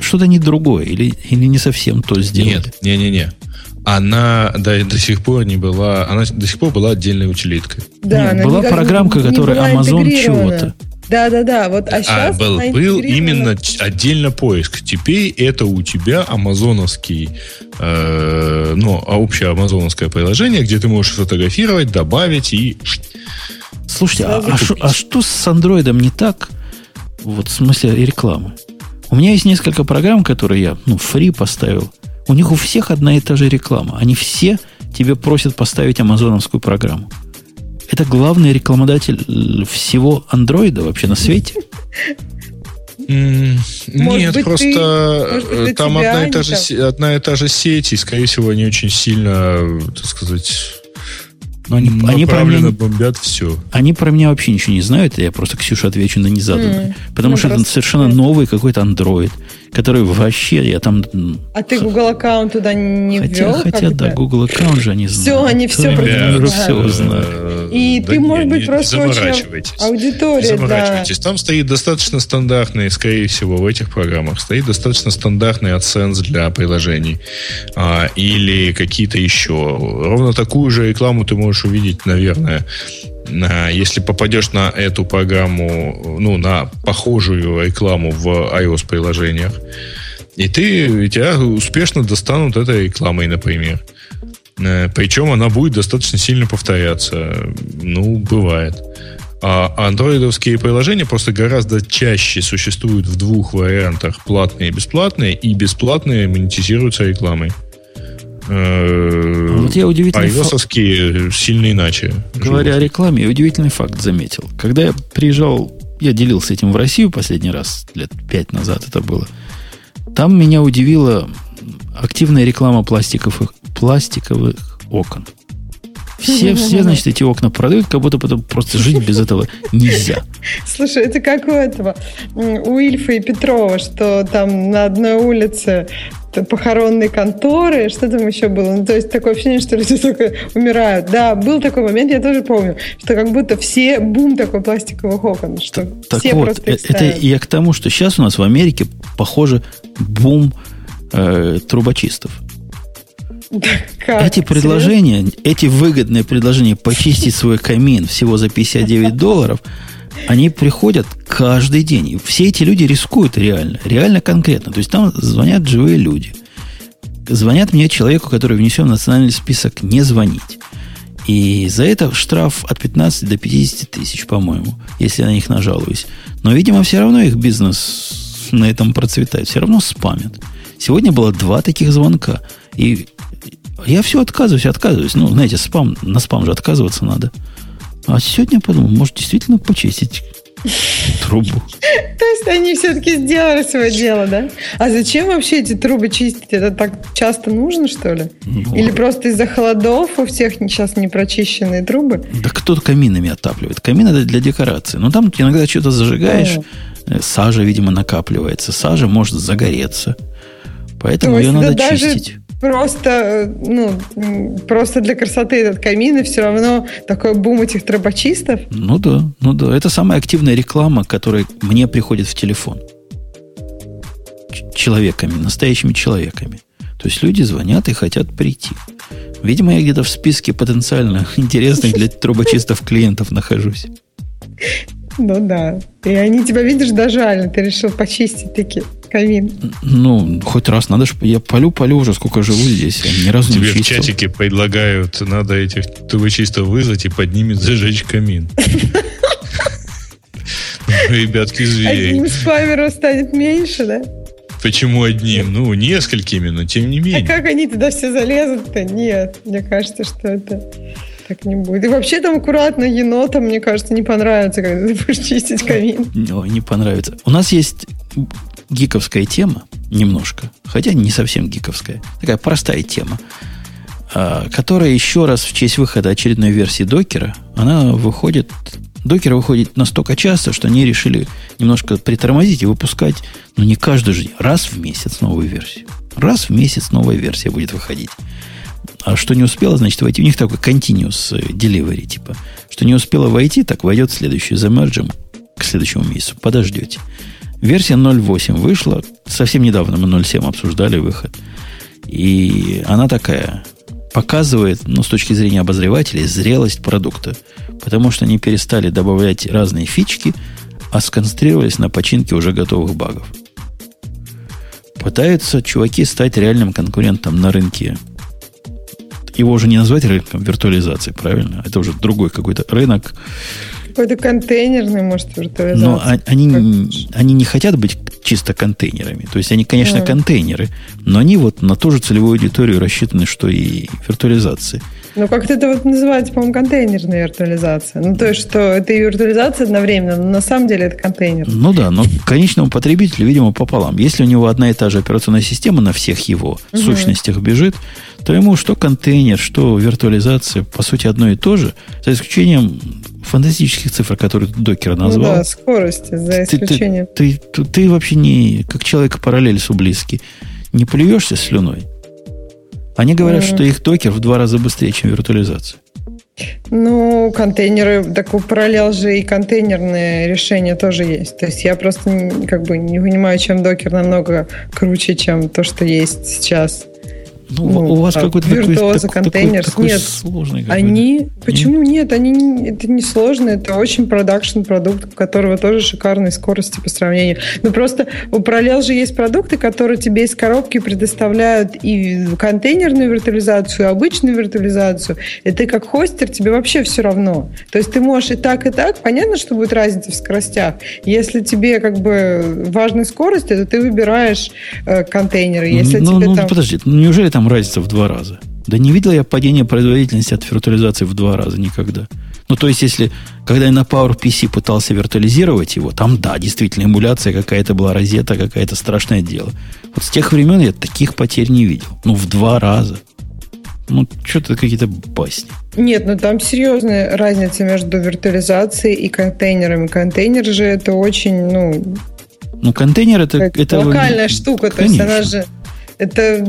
Что-то не другое, или, или не совсем то сделали. Нет, не-не-не она до, до сих пор не была, она до сих пор была отдельной утилиткой. Да, Нет, была программка, не, которая Amazon чего-то. Да, да, да. Вот, а, а был, был именно отдельно поиск. Теперь это у тебя амазоновский, э, ну, а общее амазоновское приложение, где ты можешь фотографировать, добавить и. Слушайте, а, а, шо, а что с андроидом не так? Вот в смысле рекламы. У меня есть несколько программ, которые я, ну, фри поставил. У них у всех одна и та же реклама. Они все тебе просят поставить амазоновскую программу. Это главный рекламодатель всего андроида вообще на свете? Нет, просто ты, там одна и, та же, одна и та же сеть, и, скорее всего, они очень сильно, так сказать, но они, они про меня бомбят все. Они про меня вообще ничего не знают, я просто Ксюше отвечу на незаданное. Mm. Потому ну, что это совершенно новый какой-то андроид, который вообще, я там... А ты Google аккаунт туда не хотя, ввел? Хотя, да, Google аккаунт же они знают. Все, они все про уже все знают. И да ты, не, может быть, не, просто не заморачивайтесь. аудитория, не заморачивайтесь. Да. Там стоит достаточно стандартный, скорее всего, в этих программах стоит достаточно стандартный AdSense для приложений. А, или какие-то еще. Ровно такую же рекламу ты можешь увидеть, наверное, если попадешь на эту программу, ну, на похожую рекламу в iOS-приложениях, и ты, тебя успешно достанут этой рекламой, например. Э, Причем она будет достаточно сильно повторяться. Ну, бывает. А андроидовские приложения просто гораздо чаще существуют в двух вариантах. Платные и бесплатные. И бесплатные монетизируются рекламой. Э, вот я удивительный факт... сильно иначе. Говоря живут. о рекламе, я удивительный факт заметил. Когда я приезжал, я делился этим в Россию последний раз, лет пять назад это было. Там меня удивила активная реклама пластиковых, пластиковых окон. Все, все, значит, эти окна продают, как будто потом просто жить без этого нельзя. Слушай, это как у этого, у Ильфа и Петрова, что там на одной улице похоронные конторы, что там еще было? Ну, то есть такое ощущение, что люди только умирают. Да, был такой момент, я тоже помню, что как будто все бум такой пластиковых окон, что так, все вот, просто это я к тому, что сейчас у нас в Америке, похоже, бум э, трубочистов. Как? Эти предложения, эти выгодные предложения почистить свой камин всего за 59 долларов, Они приходят каждый день. И все эти люди рискуют реально. Реально конкретно. То есть там звонят живые люди. Звонят мне человеку, который внесен в национальный список «не звонить». И за это штраф от 15 до 50 тысяч, по-моему, если я на них нажалуюсь. Но, видимо, все равно их бизнес на этом процветает. Все равно спамят. Сегодня было два таких звонка. И я все отказываюсь, отказываюсь. Ну, знаете, спам, на спам же отказываться надо. А сегодня я подумал, может, действительно почистить трубу. То есть они все-таки сделали свое дело, да? А зачем вообще эти трубы чистить? Это так часто нужно, что ли? Ну, Или просто из-за холодов у всех сейчас не прочищенные трубы? Да кто-то каминами отапливает. Камин это для декорации. Но там иногда что-то зажигаешь, а. сажа, видимо, накапливается. Сажа может загореться. Поэтому ее надо чистить просто, ну, просто для красоты этот камин, и все равно такой бум этих трубочистов. Ну да, ну да. Это самая активная реклама, которая мне приходит в телефон. Человеками, настоящими человеками. То есть люди звонят и хотят прийти. Видимо, я где-то в списке потенциально интересных для трубочистов клиентов нахожусь. Ну да. И они тебя, видишь, дожали. Ты решил почистить таки камин. Ну, хоть раз надо же... Я полю, полю уже, сколько живу здесь. Я ни разу Тебе не в чатике предлагают, надо этих трубочистов вызвать и поднимет зажечь камин. Ребятки, звери. Одним спамером станет меньше, да? Почему одним? Ну, несколькими, но тем не менее. А как они туда все залезут-то? Нет, мне кажется, что это так не будет. И вообще там аккуратно енотам, мне кажется, не понравится, когда ты будешь чистить камин. Ой, не понравится. У нас есть гиковская тема немножко, хотя не совсем гиковская, такая простая тема, а, которая еще раз в честь выхода очередной версии докера, она выходит, докер выходит настолько часто, что они решили немножко притормозить и выпускать, ну не каждый же раз в месяц новую версию. Раз в месяц новая версия будет выходить. А что не успела, значит, войти. У них такой continuous delivery, типа. Что не успела войти, так войдет следующий. Замерджим к следующему месяцу. Подождете. Версия 0.8 вышла. Совсем недавно мы 0.7 обсуждали выход. И она такая показывает, ну, с точки зрения обозревателей, зрелость продукта. Потому что они перестали добавлять разные фички, а сконцентрировались на починке уже готовых багов. Пытаются чуваки стать реальным конкурентом на рынке. Его уже не назвать рынком виртуализации, правильно? Это уже другой какой-то рынок какой-то контейнерный, может, виртуализация. Но они, они не хотят быть чисто контейнерами. То есть они, конечно, да. контейнеры, но они вот на ту же целевую аудиторию рассчитаны, что и виртуализации. Ну, как-то это вот называется, по-моему, контейнерная виртуализация. Ну, то есть, что это и виртуализация одновременно, но на самом деле это контейнер. Ну да, но конечному потребителю, видимо, пополам. Если у него одна и та же операционная система на всех его угу. сущностях бежит, то ему что контейнер, что виртуализация, по сути, одно и то же, за исключением фантастических цифр, которые докер назвал. Ну да, скорости, за исключением. Ты, ты, ты, ты вообще не, как человек параллель с близкий, не плюешься слюной. Они говорят, mm. что их докер в два раза быстрее, чем виртуализация. Ну, контейнеры, так у параллел же и контейнерные решения тоже есть. То есть я просто как бы не понимаю, чем докер намного круче, чем то, что есть сейчас. Ну, ну, у вас какой-то виртуоза такой, контейнер. Такой, такой нет, сложный они... Почему нет? Они, это не сложно. Это очень продакшн продукт, у которого тоже шикарные скорости по сравнению. Но просто у Parallel же есть продукты, которые тебе из коробки предоставляют и контейнерную виртуализацию, и обычную виртуализацию. И ты как хостер, тебе вообще все равно. То есть ты можешь и так, и так. Понятно, что будет разница в скоростях. Если тебе как бы важны скорости, то ты выбираешь э, контейнеры. Если ну, тебе ну, там... подожди, неужели там разница в два раза. Да не видел я падения производительности от виртуализации в два раза никогда. Ну, то есть, если, когда я на PowerPC пытался виртуализировать его, там, да, действительно, эмуляция какая-то была, розета какая-то, страшное дело. Вот с тех времен я таких потерь не видел. Ну, в два раза. Ну, что-то какие-то басни. Нет, ну там серьезная разница между виртуализацией и контейнерами. Контейнер же это очень, ну... Ну, контейнер это... это локальная штука, Конечно. то есть она же это,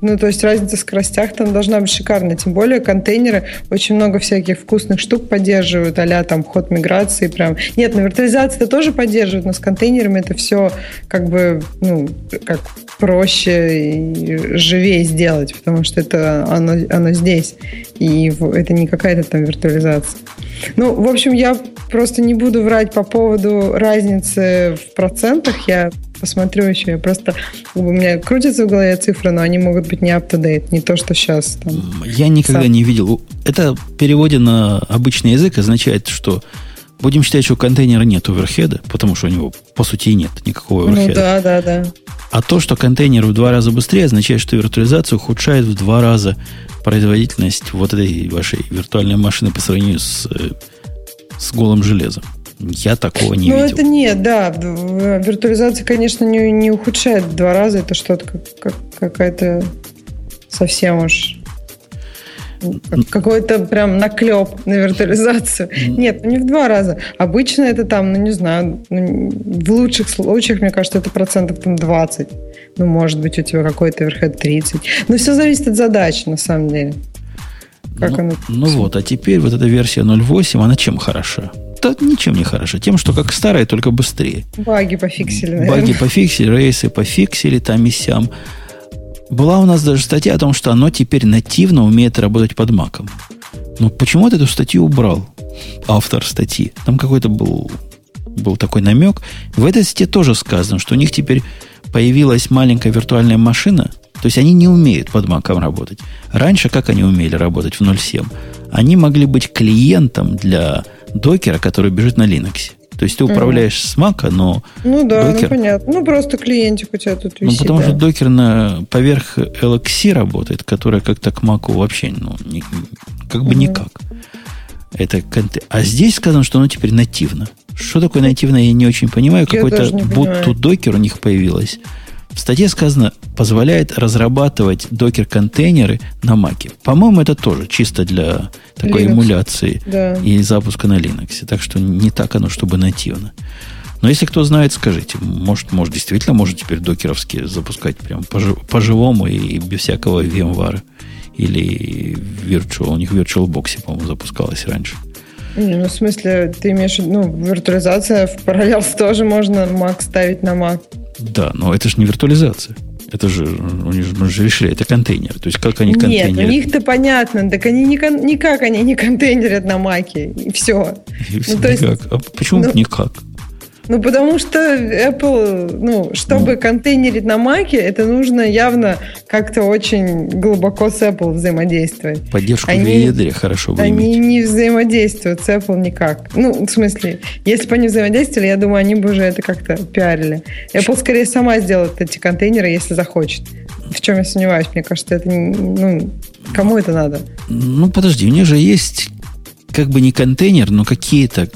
ну, то есть разница в скоростях там должна быть шикарная. Тем более контейнеры очень много всяких вкусных штук поддерживают, а там ход миграции прям. Нет, на виртуализации это тоже поддерживают, но с контейнерами это все как бы, ну, как проще и живее сделать, потому что это оно, оно здесь. И это не какая-то там виртуализация. Ну, в общем, я просто не буду врать по поводу разницы в процентах. Я посмотрю еще. Я просто у меня крутятся в голове цифры, но они могут быть не up-to-date, не то, что сейчас. Там, я никогда сам. не видел. Это в переводе на обычный язык означает, что будем считать, что у контейнера нет оверхеда, потому что у него, по сути, нет никакого оверхеда. Ну да, да, да. А то, что контейнер в два раза быстрее, означает, что виртуализация ухудшает в два раза производительность вот этой вашей виртуальной машины по сравнению с, э, с голым железом. Я такого не ну, видел. Ну, это нет, да. Виртуализация, конечно, не, не ухудшает в два раза. Это что-то как, как, какая-то совсем уж какой-то прям наклеп на виртуализацию. Нет, ну не в два раза. Обычно это там, ну не знаю, ну, в лучших случаях, мне кажется, это процентов там 20. Ну, может быть, у тебя какой-то верхед 30. Но все зависит от задачи, на самом деле. Как ну, она... ну вот, а теперь вот эта версия 0.8, она чем хороша? Да ничем не хороша. Тем, что как старая, только быстрее. Баги пофиксили, наверное. Баги пофиксили, рейсы пофиксили там и сям. Была у нас даже статья о том, что оно теперь нативно умеет работать под маком. Но почему ты эту статью убрал? Автор статьи. Там какой-то был, был такой намек. В этой статье тоже сказано, что у них теперь появилась маленькая виртуальная машина. То есть они не умеют под маком работать. Раньше как они умели работать в 0.7? Они могли быть клиентом для докера, который бежит на Linux. То есть ты управляешь mm. с Mac, но Ну да, докер... ну понятно. Ну просто клиентик у тебя тут ну, висит. Ну потому да. что докер на, поверх LXC работает, которая как-то к Mac вообще ну, не, как бы mm никак. Это А здесь сказано, что оно теперь нативно. Что такое нативно, я не очень понимаю. Какой-то будто докер у них появилось. В статье сказано, позволяет разрабатывать докер-контейнеры на Маке. По-моему, это тоже чисто для такой Linux. эмуляции да. и запуска на Linux. Так что не так оно, чтобы нативно. Но если кто знает, скажите. Может, может действительно может теперь докеровские запускать прям по-живому и без всякого VMware. Или Virtual. У них VirtualBox, по-моему, запускалось раньше. Не, ну, в смысле, ты имеешь в виду, ну, виртуализация в Parallels тоже можно Mac ставить на Mac. Да, но это же не виртуализация. Это же, у них мы же решили, это контейнер. То есть как они контейнерят? Нет, у них-то понятно. Так они никак они не контейнерят на маке. И все. И все ну, никак. Есть, а почему ну, никак? Ну, потому что Apple, ну, чтобы ну. контейнерить на Маке, это нужно явно как-то очень глубоко с Apple взаимодействовать. Поддержку они, в ядре хорошо бы Они иметь. не взаимодействуют с Apple никак. Ну, в смысле, если бы они взаимодействовали, я думаю, они бы уже это как-то пиарили. Apple скорее сама сделает эти контейнеры, если захочет. В чем я сомневаюсь? Мне кажется, это. Ну, кому это надо? Ну, подожди, у них же есть как бы не контейнер, но какие-то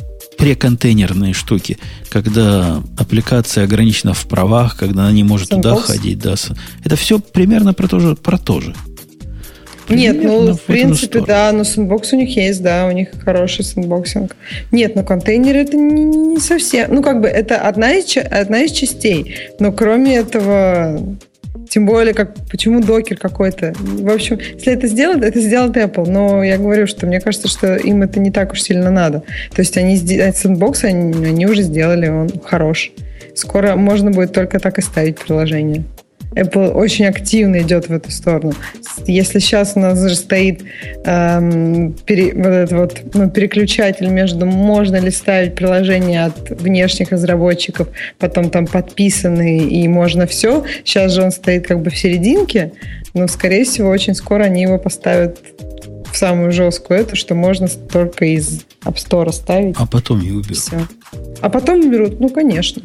преконтейнерные штуки, когда аппликация ограничена в правах, когда она не может Sandbox? туда ходить. Да. Это все примерно про то же. Про то же. Нет, ну, в принципе, да, но sandbox у них есть, да, у них хороший sandboxing. Нет, но контейнеры это не, не совсем, ну, как бы, это одна из, одна из частей, но кроме этого, тем более, как, почему Docker какой-то. В общем, если это сделать, это сделает Apple. Но я говорю, что мне кажется, что им это не так уж сильно надо. То есть они sandbox, они, они уже сделали, он хорош. Скоро можно будет только так и ставить приложение. Apple очень активно идет в эту сторону. Если сейчас у нас же стоит эм, пере, вот этот вот ну, переключатель между можно ли ставить приложение от внешних разработчиков, потом там подписанные и можно все. Сейчас же он стоит как бы в серединке, но скорее всего очень скоро они его поставят в самую жесткую эту, что можно только из App Store ставить. А потом и уберут. Все. А потом уберут, ну конечно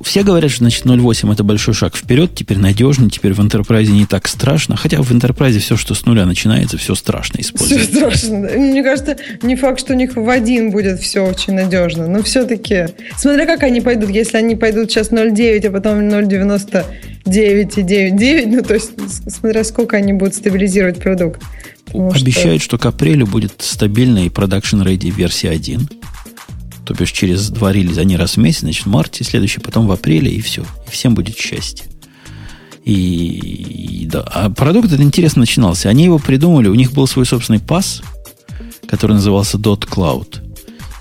все говорят, что значит 0.8 это большой шаг вперед, теперь надежный, теперь в Enterprise не так страшно. Хотя в Enterprise все, что с нуля начинается, все страшно использовать. Все страшно. Мне кажется, не факт, что у них в один будет все очень надежно. Но все-таки, смотря как они пойдут, если они пойдут сейчас 0.9, а потом 0.99 и 9.9, ну то есть смотря сколько они будут стабилизировать продукт. Обещают, что... что к апрелю будет стабильная и продакшн ready версия 1 то бишь через два релиза, они раз в месяц, значит, в марте, следующий, потом в апреле, и все. И всем будет счастье. И, и да. А продукт этот интересно начинался. Они его придумали, у них был свой собственный пас, который назывался Dot Cloud.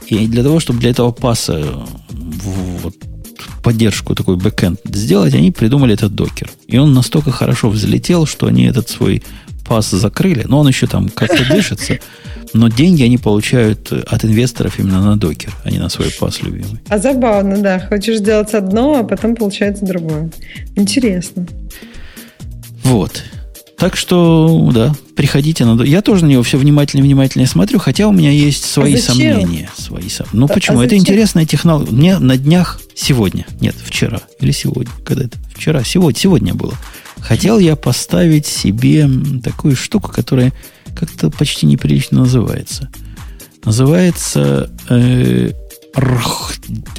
И для того, чтобы для этого паса вот, поддержку, такой бэкэнд сделать, они придумали этот докер. И он настолько хорошо взлетел, что они этот свой пас закрыли. Но он еще там как-то дышится. Но деньги они получают от инвесторов именно на докер, а не на свой пас любимый. А забавно, да. Хочешь сделать одно, а потом получается другое. Интересно. Вот. Так что, да, приходите на... Я тоже на него все внимательно-внимательно смотрю, хотя у меня есть свои а сомнения. Свои сом... Ну, а, почему? А это интересная технология. Мне на днях сегодня, нет, вчера или сегодня, когда это? Вчера, сегодня, сегодня было. Хотел я поставить себе такую штуку, которая как-то почти неприлично называется. Называется э,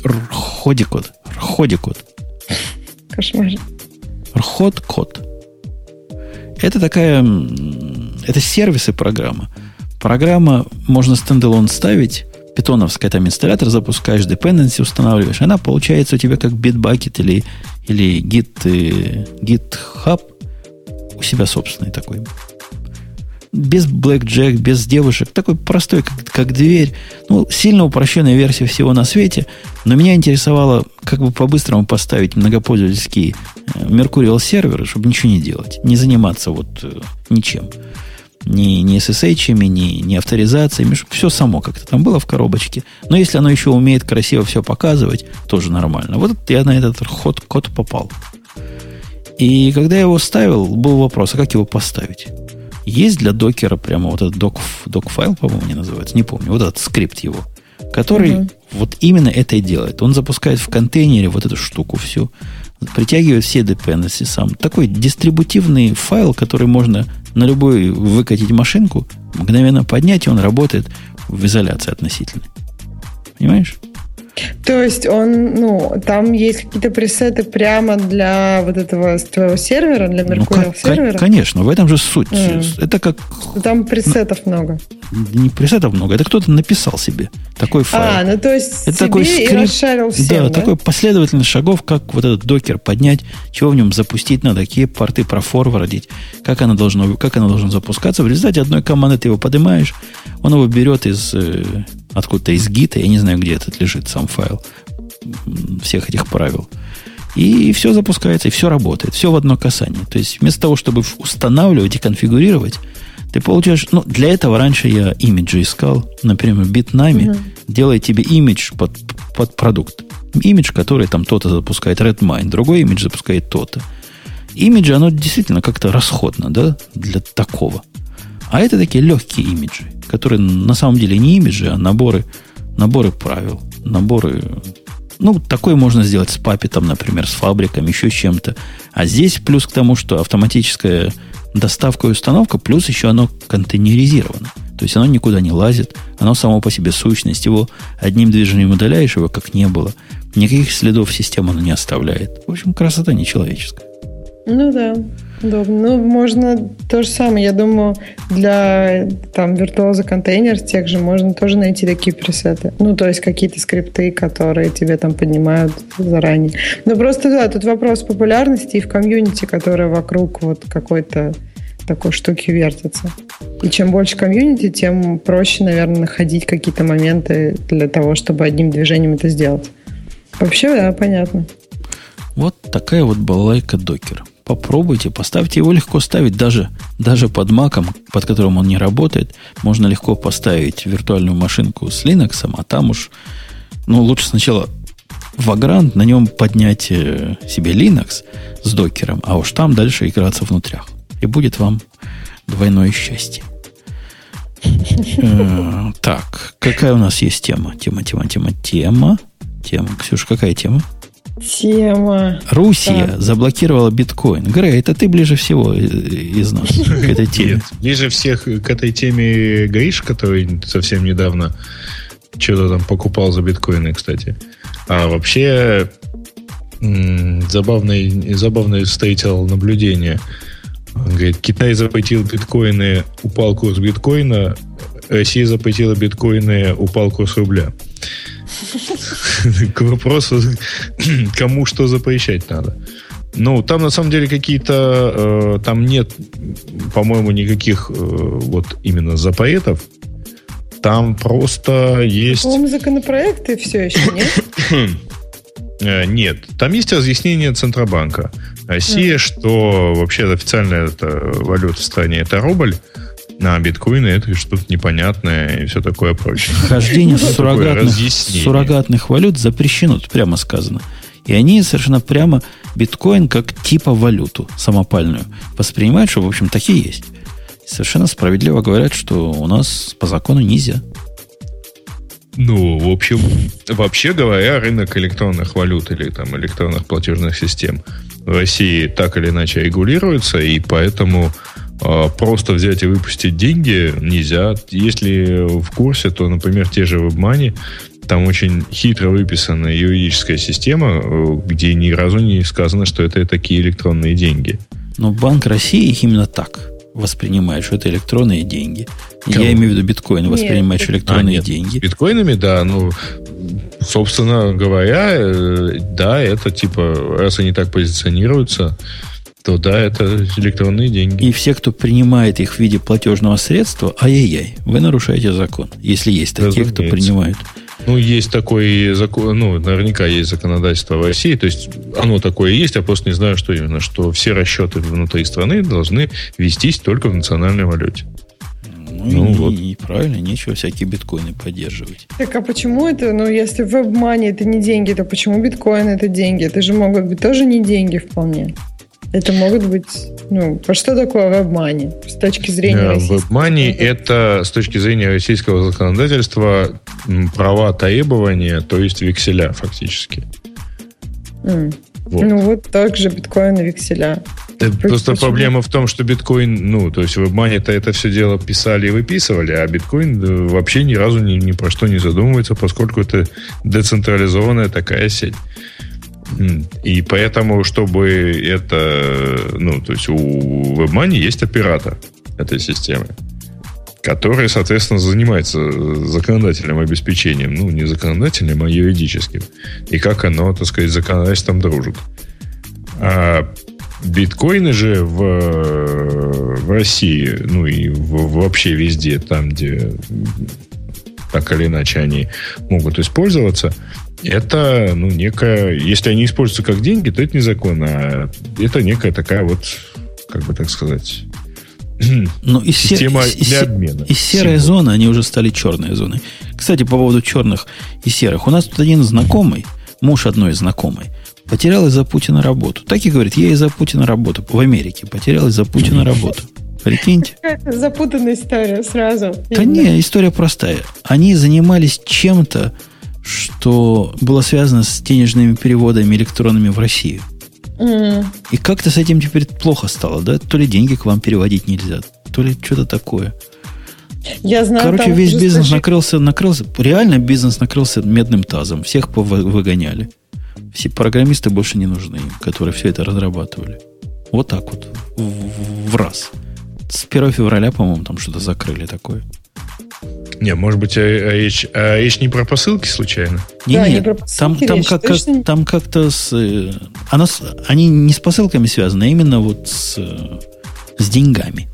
Рходикод. Рходикод. Кошмар. Рход-код. Это такая... Это сервисы программа. Программа можно стендалон ставить, питоновская там инсталлятор запускаешь, dependency устанавливаешь, она получается у тебя как Bitbucket или, или Git, э, GitHub у себя собственный такой. Без blackjack, без девушек. Такой простой, как, как дверь. Ну, сильно упрощенная версия всего на свете. Но меня интересовало, как бы по-быстрому поставить многопользовательский э, Mercurial сервер, чтобы ничего не делать. Не заниматься вот э, ничем. Ни, ни SSH, ни, ни авторизациями, все само как-то там было в коробочке. Но если оно еще умеет красиво все показывать, тоже нормально. Вот я на этот ход, код попал. И когда я его ставил, был вопрос, а как его поставить? Есть для докера прямо вот этот док, док-файл, по-моему, не называется, не помню, вот этот скрипт его, который угу. вот именно это и делает. Он запускает в контейнере вот эту штуку всю, притягивает все dependency сам. Такой дистрибутивный файл, который можно на любую выкатить машинку, мгновенно поднять, и он работает в изоляции относительной. Понимаешь? То есть он, ну, там есть какие-то пресеты прямо для вот этого твоего сервера, для Mercurial ну, сервера? Конечно, в этом же суть. Mm. Это как... Там пресетов ну, много. Не пресетов много, это кто-то написал себе такой файл. А, ну то есть это себе такой скрипт, и расшарил всем, да, да, такой последовательность шагов, как вот этот докер поднять, чего в нем запустить надо, какие порты профорвардить, как оно должно, как оно должно запускаться. В результате одной команды ты его поднимаешь, он его берет из э, откуда-то из гита, я не знаю, где этот лежит, сам файл всех этих правил. И все запускается, и все работает, все в одно касание. То есть вместо того, чтобы устанавливать и конфигурировать, ты получаешь... Ну, для этого раньше я имиджи искал. Например, Bitnami угу. делает тебе имидж под, под продукт. Имидж, который там то-то запускает Redmine, другой имидж запускает то-то. Имиджи, оно действительно как-то расходно, да, для такого. А это такие легкие имиджи, которые на самом деле не имиджи, а наборы, наборы правил, наборы... Ну, такое можно сделать с папитом, например, с фабриком, еще с чем-то. А здесь плюс к тому, что автоматическая доставка и установка, плюс еще оно контейнеризировано. То есть оно никуда не лазит, оно само по себе сущность. Его одним движением удаляешь, его как не было. Никаких следов системы оно не оставляет. В общем, красота нечеловеческая. Ну да. Удобно. Ну, можно то же самое. Я думаю, для там виртуоза контейнер тех же можно тоже найти такие пресеты. Ну, то есть какие-то скрипты, которые тебе там поднимают заранее. Но просто, да, тут вопрос популярности и в комьюнити, которая вокруг вот какой-то такой штуки вертится. И чем больше комьюнити, тем проще, наверное, находить какие-то моменты для того, чтобы одним движением это сделать. Вообще, да, понятно. Вот такая вот балайка докера. Попробуйте, поставьте его легко ставить даже, даже под маком, под которым он не работает. Можно легко поставить виртуальную машинку с Linux, а там уж, ну, лучше сначала Vagrant, на нем поднять э, себе Linux с докером, а уж там дальше играться внутрях. И будет вам двойное счастье. Э, так, какая у нас есть тема? Тема, тема, тема, тема. Тема. Ксюша, какая тема? Тема. Русия да. заблокировала биткоин. Грей, это ты ближе всего из нас к этой теме. Нет, ближе всех к этой теме Гриш, который совсем недавно что-то там покупал за биткоины, кстати. А вообще забавное, забавное встретил наблюдение. Он говорит, Китай запретил биткоины, упал курс биткоина, Россия запретила биткоины, упал курс рубля. К вопросу, кому что запрещать надо. Ну, там на самом деле какие-то... Э, там нет, по-моему, никаких э, вот именно запретов. Там просто есть... По-моему, законопроекты все еще, нет? Э, нет, там есть разъяснение Центробанка. Россия, mm. что вообще официальная это валюта в стране это рубль, на биткоины это что-то непонятное и все такое прочее. Хождение суррогатных, суррогатных валют запрещено, прямо сказано. И они совершенно прямо биткоин как типа валюту самопальную воспринимают, что, в общем, такие есть. И совершенно справедливо говорят, что у нас по закону нельзя. Ну, в общем, вообще говоря, рынок электронных валют или там электронных платежных систем в России так или иначе регулируется, и поэтому просто взять и выпустить деньги нельзя. Если в курсе, то, например, те же WebMoney, там очень хитро выписана юридическая система, э, где ни разу не сказано, что это такие электронные деньги. Но Банк России их именно так воспринимает, что это электронные деньги. Кого? Я имею в виду биткоин воспринимает, что электронные а, нет. деньги. Биткоинами, да, ну, собственно говоря, э, да, это типа, раз они так позиционируются, то да, это электронные деньги. И все, кто принимает их в виде платежного средства, ай-яй-яй, вы нарушаете закон, если есть такие, Разумеется. кто принимает. Ну, есть такой закон, ну, наверняка есть законодательство в России, то есть оно такое есть, я просто не знаю, что именно, что все расчеты внутри страны должны вестись только в национальной валюте. Ну, ну и, вот. и правильно, нечего всякие биткоины поддерживать. Так а почему это, ну, если веб-мани это не деньги, то почему биткоин это деньги? Это же могут быть тоже не деньги вполне. Это могут быть, ну, что такое веб-мани с точки зрения yeah, российского? Веб-мани это с точки зрения российского законодательства права требования, то есть векселя фактически. Mm. Вот. Ну вот так же биткоин и векселя. Да, просто почему? проблема в том, что биткоин, ну, то есть в WebMoney-то это все дело писали и выписывали, а биткоин вообще ни разу ни, ни про что не задумывается, поскольку это децентрализованная такая сеть. И поэтому, чтобы это, ну, то есть у WebMoney есть оператор этой системы, который, соответственно, занимается законодательным обеспечением, ну, не законодательным, а юридическим. И как оно, так сказать, законодательством дружит. А биткоины же в, в России, ну и в, вообще везде, там, где так или иначе они могут использоваться, это, ну, некая... Если они используются как деньги, то это незаконно. А это некая такая вот, как бы так сказать... Ну, из система сер... для обмена. Из серой Символ. зоны они уже стали черной зоной. Кстати, по поводу черных и серых. У нас тут один знакомый, муж одной знакомой, потерял из-за Путина работу. Так и говорит, я из-за Путина работу в Америке. Потерял из-за Путина работу. Прикиньте. Запутанная история сразу. Да не, история простая. Они занимались чем-то, что было связано с денежными переводами электронными в Россию. Mm. И как-то с этим теперь плохо стало, да? То ли деньги к вам переводить нельзя, то ли что-то такое. Я знаю, Короче, весь бизнес накрылся, накрылся, реально бизнес накрылся медным тазом. Всех выгоняли. Все программисты больше не нужны, которые все это разрабатывали. Вот так вот. В, в раз. С 1 февраля, по-моему, там что-то закрыли такое. Не, может быть, а, а речь, а речь не про посылки случайно? Не, да, не, не там, там, речь, как, как, там как-то с... Э, она, они не с посылками связаны, а именно вот с, э, с деньгами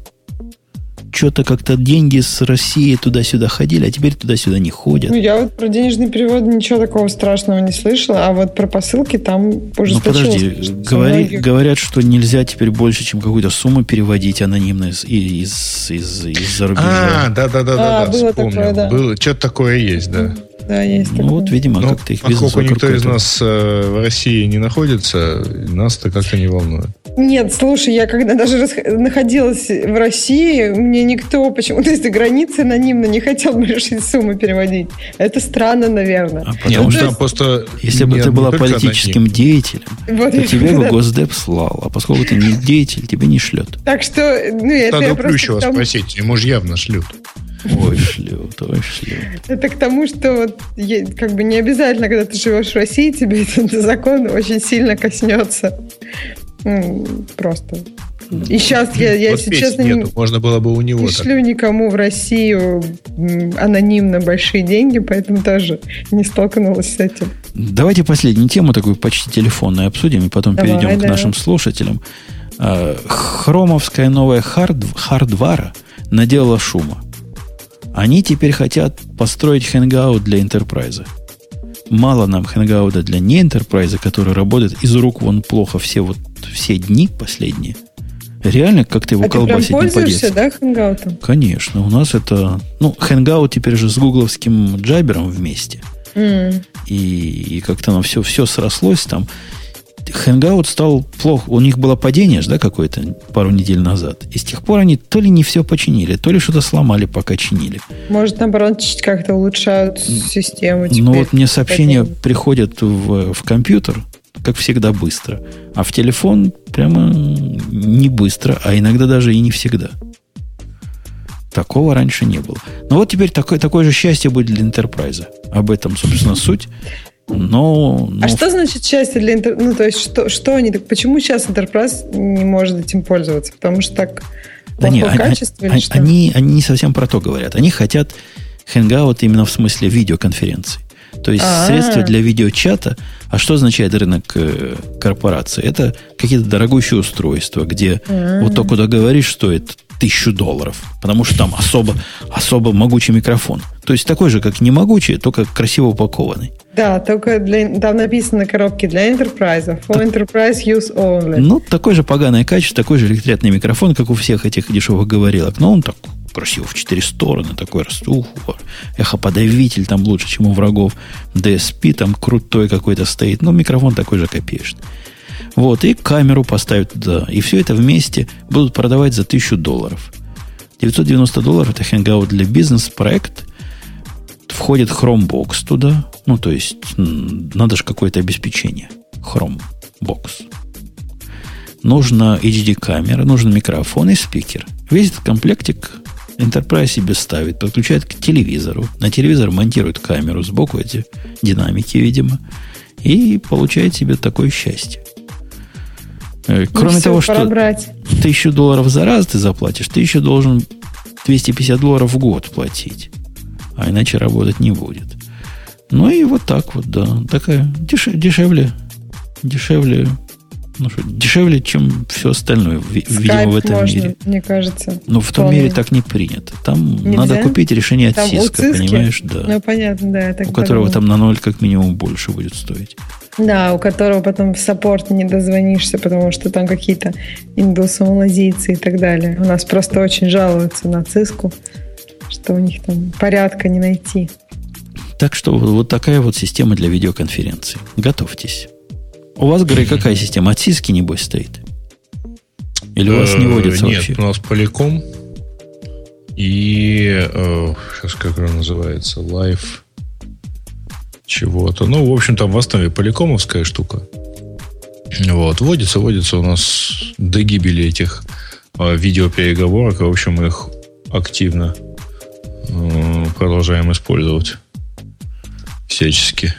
что-то как-то деньги с России туда-сюда ходили, а теперь туда-сюда не ходят. Ну, я вот про денежный перевод ничего такого страшного не слышала, а вот про посылки там уже Ну, подожди, говори, говорят, что нельзя теперь больше, чем какую-то сумму переводить анонимно из, из, из, из-за рубежа. А, да-да-да, а, было вспомнил. Такое, да. Было, что-то такое есть, да. Да, есть ну, такое. вот, видимо, Но, как-то их бизнес Поскольку никто из нас э, в России не находится, нас-то как-то не волнует. Нет, слушай, я когда даже находилась в России, мне никто почему-то из-за границы анонимно не хотел бы решить сумму переводить. Это странно, наверное. А потому ну, что есть, просто... Если бы ты была политическим анонимно. деятелем, вот то тебе бы Госдеп слал. А поскольку ты не деятель, тебе не шлет. Так что... Ну, это Надо у Плющева тому... спросить, ему же явно шлют. Ой, шлют, ой, шлют. Это к тому, что вот как бы не обязательно, когда ты живешь в России, тебе этот закон очень сильно коснется. Просто. И сейчас я, я вот если честно, нету. можно было бы у него. Не шлю никому в Россию анонимно большие деньги, поэтому тоже не столкнулась с этим. Давайте последнюю тему такую почти телефонную обсудим, и потом Давай, перейдем да. к нашим слушателям. А, хромовская новая hard, hardware а наделала шума. Они теперь хотят построить Hangout для enterprise а. мало нам Hangout для не enterprise, который работает из рук вон плохо все вот все дни последние. Реально как-то его а колбасить ты прям не пользуешься, по-детски. да, Hangout? Конечно, у нас это... Ну, Hangout теперь же с гугловским джабером вместе. М. И, и как-то оно все, все срослось там. Hangout стал плохо. У них было падение, да, какое-то пару недель назад. И с тех пор они то ли не все починили, то ли что-то сломали, пока чинили. Может, наоборот, как-то улучшают систему теперь. Но вот мне сообщения Падение. приходят в, в компьютер, как всегда, быстро. А в телефон прямо не быстро, а иногда даже и не всегда. Такого раньше не было. Но вот теперь такое, такое же счастье будет для Enterprise. Об этом, собственно, суть. Но, но А что значит счастье для интер... Ну, то есть, что, что они так... Почему сейчас Enterprise не может этим пользоваться? Потому что так Да не, плохое они, что? они, они не совсем про то говорят. Они хотят Hangout именно в смысле видеоконференции. То есть А-а. средства для видеочата. А что означает рынок э, корпорации? Это какие-то дорогущие устройства, где А. вот то, куда говоришь, стоит тысячу долларов. Потому что там особо, особо могучий микрофон. То есть такой же, как не могучий, только красиво упакованный. Да, только для... там написано на коробке для Enterprise. For Enterprise use only. Ну, такое же поганое качество, такой же электрятный микрофон, как у всех этих дешевых говорилок. Но он так красиво в четыре стороны, такой раз, ух, эхоподавитель там лучше, чем у врагов. DSP там крутой какой-то стоит. Но микрофон такой же копеечный. Вот, и камеру поставят туда. И все это вместе будут продавать за 1000 долларов. 990 долларов это Hangout для бизнес-проект. Входит Chromebox туда. Ну, то есть, надо же какое-то обеспечение. Chromebox. Нужна HD-камера, нужен микрофон и спикер. Весь этот комплектик Enterprise себе ставит, подключает к телевизору. На телевизор монтирует камеру, сбоку эти динамики, видимо. И получает себе такое счастье. Э, Ну, Кроме того, что брать. тысячу долларов за раз ты заплатишь, ты еще должен 250 долларов в год платить. А иначе работать не будет. Ну и вот так вот, да. Такая деше- дешевле. Дешевле. Ну что, дешевле, чем все остальное, ви- видимо, в этом можно, мире. мне кажется. Но в том Вполне. мире так не принято. Там Нельзя? надо купить решение от Там у Cisco, Cisco? понимаешь, да. Ну, понятно, да. у которого там на ноль как минимум больше будет стоить. Да, у которого потом в саппорт не дозвонишься, потому что там какие-то индусы, малазийцы и так далее. У нас просто очень жалуются на циску, что у них там порядка не найти. Так что вот такая вот система для видеоконференции. Готовьтесь. У вас, Грей, какая система? От Cisco, небось, стоит? Или у вас не Э, водится Нет, вообще? у нас Polycom и сейчас как она называется, Live чего-то. Ну, в общем, там в основе поликомовская штука. Вот, водится, водится у нас до гибели этих э, видеопереговорок. В общем, мы их активно э, продолжаем использовать всячески.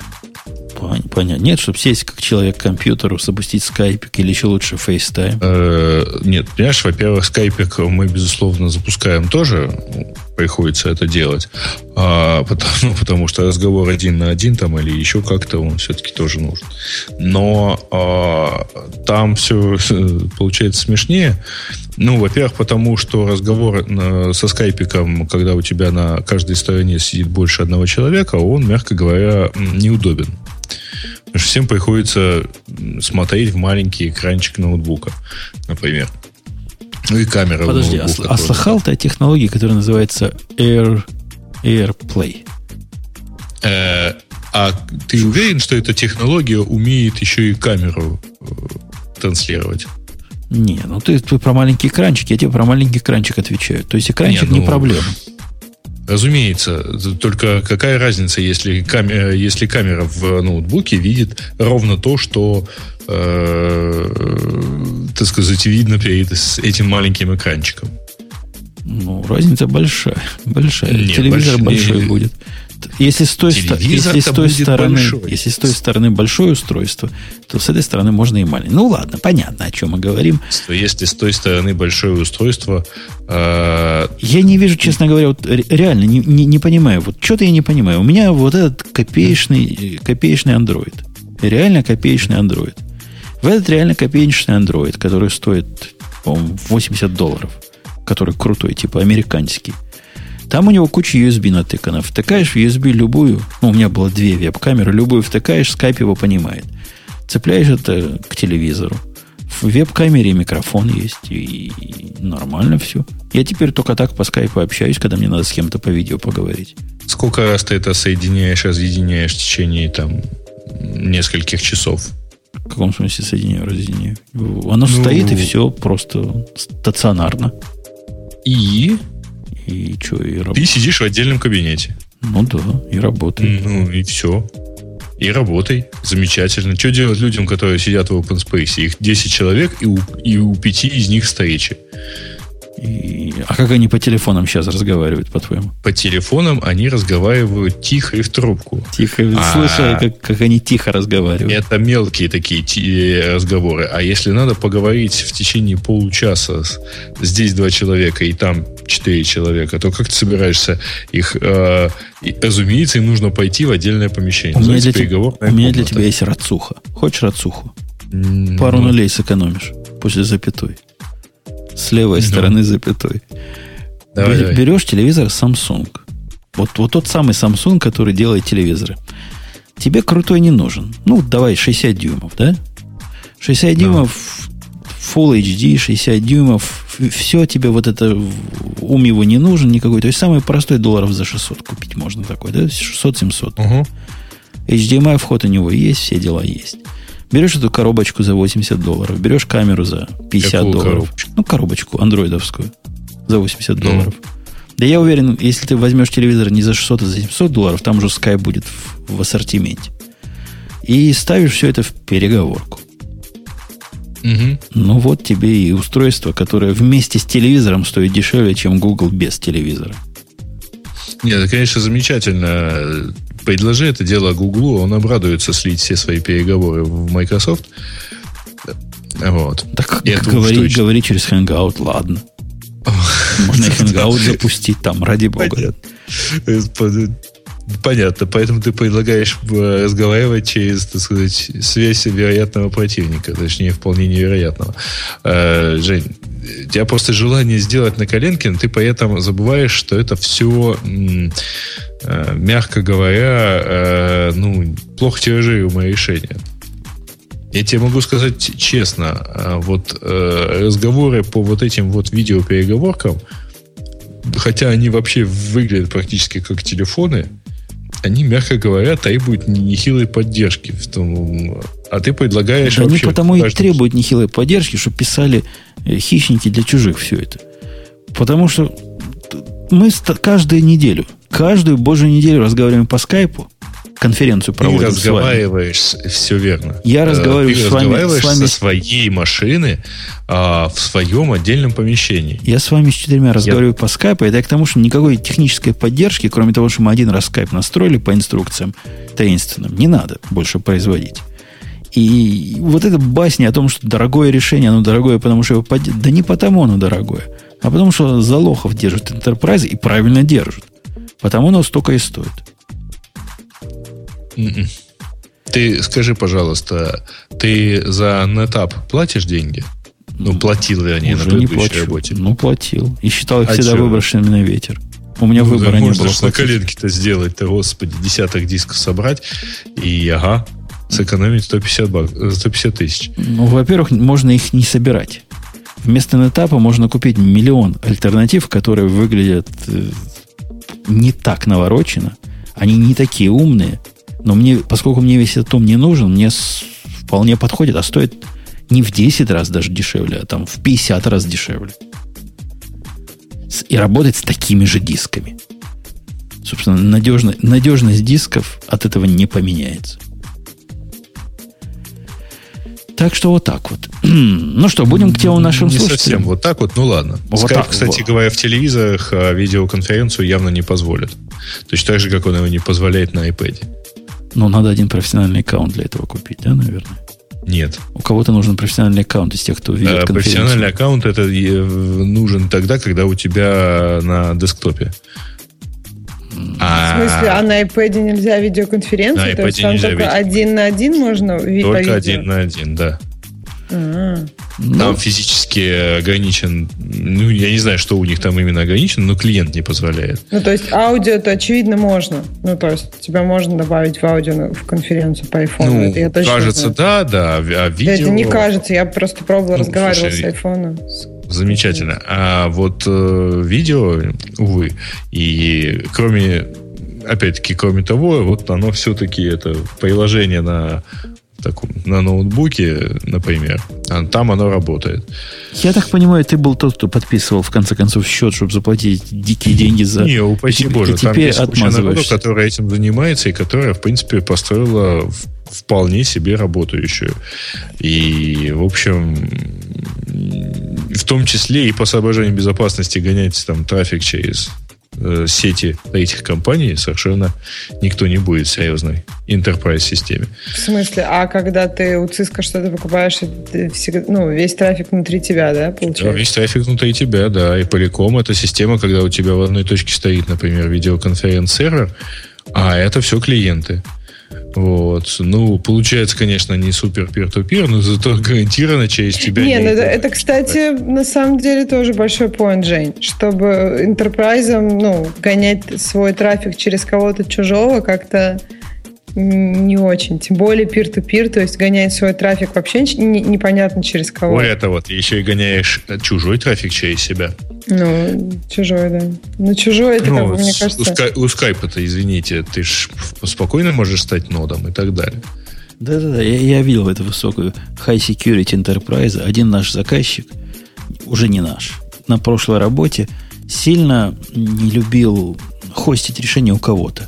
Пон- Понятно. Нет, чтобы сесть как человек к компьютеру, запустить скайпик или еще лучше FaceTime. Э, Нет, понимаешь, во-первых, скайпик мы, безусловно, запускаем тоже. Приходится это делать. А, потому, ну, потому что разговор один на один там или еще как-то он все-таки тоже нужен. Но а, там все получается смешнее. Ну, во-первых, потому что разговор на- со скайпиком, когда у тебя на каждой стороне сидит больше одного человека, он, мягко говоря, неудобен. Потому что всем приходится смотреть в маленький экранчик ноутбука, например. Ну и камера. Подожди, а, а слыхал ты о технологии, которая называется Air, AirPlay? Э, а ты уверен, что эта технология умеет еще и камеру э, транслировать? Не, ну ты, ты про маленький экранчик, я тебе про маленький экранчик отвечаю. То есть экранчик Не, не, ну, проблема. Разумеется. Только какая разница, если, камера, если камера в ноутбуке видит ровно то, что, э, так сказать, видно перед этим маленьким экранчиком. Ну, разница большая. Большая. Не, Телевизор больш- большой не- будет. Если с той, если с той стороны, большой. если с той стороны большое устройство, то с этой стороны можно и маленькое. Ну ладно, понятно, о чем мы говорим. Если с той стороны большое устройство, э, Я не вижу, честно говоря, вот ре- реально не, не, не понимаю. Вот что-то я не понимаю. У меня вот этот копеечный, копеечный Android. Реально копеечный Android. В этот реально копеечный Android, который стоит, по-моему, 80 долларов, который крутой, типа американский. Там у него куча USB натыкана. Втыкаешь в USB любую, ну, у меня было две веб-камеры, любую втыкаешь, скайп его понимает. Цепляешь это к телевизору. В веб-камере микрофон есть, и, и нормально все. Я теперь только так по скайпу общаюсь, когда мне надо с кем-то по видео поговорить. Сколько раз ты это соединяешь, разъединяешь в течение там нескольких часов? В каком смысле соединяю, разъединяю? Оно ну, стоит и все просто стационарно. И? И что, и работает. Ты сидишь в отдельном кабинете. Ну да, и работает. Ну и все. И работай. Замечательно. Что делать людям, которые сидят в open space? Их 10 человек, и у, и у 5 из них встречи. И... А как они по телефонам сейчас разговаривают, по-твоему? По телефонам они разговаривают тихо и в трубку. Тихо. А... Слышали, как, как они тихо разговаривают? Это мелкие такие э, разговоры. А если надо поговорить в течение получаса, здесь два человека и там четыре человека, то как ты собираешься их... Э, разумеется, им нужно пойти в отдельное помещение. У меня, для, тебя, у меня для тебя есть рацуха. Хочешь рацуху? Пару нулей сэкономишь после запятой. С левой ну. стороны запятой. Давай, Берешь давай. телевизор Samsung. Вот, вот тот самый Samsung, который делает телевизоры. Тебе крутой не нужен. Ну, давай 60 дюймов, да? 60 дюймов, Full HD, 60 дюймов, все тебе вот это, ум его не нужен никакой. То есть самый простой долларов за 600 купить можно такой, да? 600-700. Угу. HDMI вход у него есть, все дела есть. Берешь эту коробочку за 80 долларов, берешь камеру за 50 Какую долларов. Коробочку? Ну, коробочку андроидовскую за 80 ну. долларов. Да я уверен, если ты возьмешь телевизор не за 600, а за 700 долларов, там уже Skype будет в, в ассортименте. И ставишь все это в переговорку. Угу. Ну вот тебе и устройство, которое вместе с телевизором стоит дешевле, чем Google без телевизора. Нет, это, конечно, замечательно. Предложи это дело Гуглу, он обрадуется слить все свои переговоры в Microsoft. Вот. Так и говори, говори через Hangout, ладно. Можно Hangout запустить там, ради бога. Понятно, поэтому ты предлагаешь э, разговаривать через, так сказать, связь вероятного противника, точнее, вполне невероятного. Э, Жень, у тебя просто желание сделать на коленке, но ты поэтому забываешь, что это все, мягко говоря, ну, плохо тиражируемое решение. Я тебе могу сказать честно, вот разговоры по вот этим вот видеопереговоркам, хотя они вообще выглядят практически как телефоны, они, мягко говоря, требуют нехилой поддержки. В том, а ты предлагаешь... Да они потому и требуют нехилой поддержки, чтобы писали э, хищники для чужих все это. Потому что мы каждую неделю, каждую божью неделю разговариваем по скайпу, конференцию проводим Ты разговариваешь, с вами. все верно. Я разговариваю Ты с вами, с вами со своей машины а, в своем отдельном помещении. Я с вами с четырьмя я... разговариваю по скайпу. Это к тому, что никакой технической поддержки, кроме того, что мы один раз скайп настроили по инструкциям таинственным, не надо больше производить. И вот эта басня о том, что дорогое решение, оно дорогое, потому что его под... Да не потому оно дорогое, а потому что Залохов держит Enterprise и правильно держит. Потому оно столько и стоит. М-м. Ты скажи, пожалуйста, ты за NetApp платишь деньги? Ну, платил ли они Уже на не плачу. работе? Ну, платил. И считал их а всегда выброшенными на ветер. У меня ну, выбора да, не было. Можно на коленке-то сделать-то, господи, десяток дисков собрать, и ага, сэкономить 150, бак, 150 тысяч. Ну, во-первых, можно их не собирать. Вместо нетапа можно купить миллион альтернатив, которые выглядят э, не так наворочено. Они не такие умные, но мне, поскольку мне весь этот том не нужен, мне вполне подходит, а стоит не в 10 раз даже дешевле, а там в 50 раз дешевле. И работать с такими же дисками. Собственно, надежность, надежность дисков от этого не поменяется. Так что вот так вот. ну что, будем к тему нашим не слушателям. совсем вот так вот, ну ладно. Вот Skype, так, кстати вот. говоря, в телевизорах а, видеоконференцию явно не позволит. Точно так же, как он его не позволяет на iPad. Ну, надо один профессиональный аккаунт для этого купить, да, наверное? Нет. У кого-то нужен профессиональный аккаунт из тех, кто ведет а, Профессиональный аккаунт это нужен тогда, когда у тебя на десктопе. А... В смысле, а на iPad нельзя видеоконференцию? На То есть там только видео. один на один можно Только один на один, да. А-а-а. Там ну, физически ограничен, ну, я не знаю, что у них там именно ограничено, но клиент не позволяет. Ну, то есть аудио это очевидно можно. Ну, то есть тебя можно добавить в аудио в конференцию по iPhone. Ну, это я точно кажется, знаю. да, да, а видео... Это не кажется, я просто пробовала, ну, разговаривала слушай, с iPhone. Замечательно. А вот э, видео, увы, и кроме опять-таки, кроме того, вот оно все-таки это приложение на таком, на ноутбуке, например, а там оно работает. Я так понимаю, ты был тот, кто подписывал в конце концов счет, чтобы заплатить дикие деньги за... Не, упаси боже, там теперь есть куча народу, которая этим занимается и которая, в принципе, построила вполне себе работающую. И, в общем, в том числе и по соображениям безопасности гонять там трафик через э, сети этих компаний совершенно никто не будет в серьезной enterprise системе. В смысле? А когда ты у Cisco что-то покупаешь, всегда, ну, весь трафик внутри тебя, да, получается? Да, весь трафик внутри тебя, да. И Polycom это система, когда у тебя в одной точке стоит, например, видеоконференц-сервер, а это все клиенты. Вот. Ну, получается, конечно, не супер пир-ту-пир, но зато гарантированно через тебя... Не, не ну, это, это, кстати, на самом деле тоже большой поинт, Жень. Чтобы интерпрайзом, ну, гонять свой трафик через кого-то чужого как-то не очень. Тем более peer-to-peer, то есть гонять свой трафик вообще не, непонятно через кого. Ой, это вот, еще и гоняешь чужой трафик через себя. Ну, чужой, да. Ну, чужой, это, ну, как бы, мне кажется... У скайпа-то, извините, ты ж спокойно можешь стать нодом и так далее. Да-да-да, я, я видел эту высокую High Security Enterprise. Один наш заказчик, уже не наш, на прошлой работе сильно не любил хостить решение у кого-то.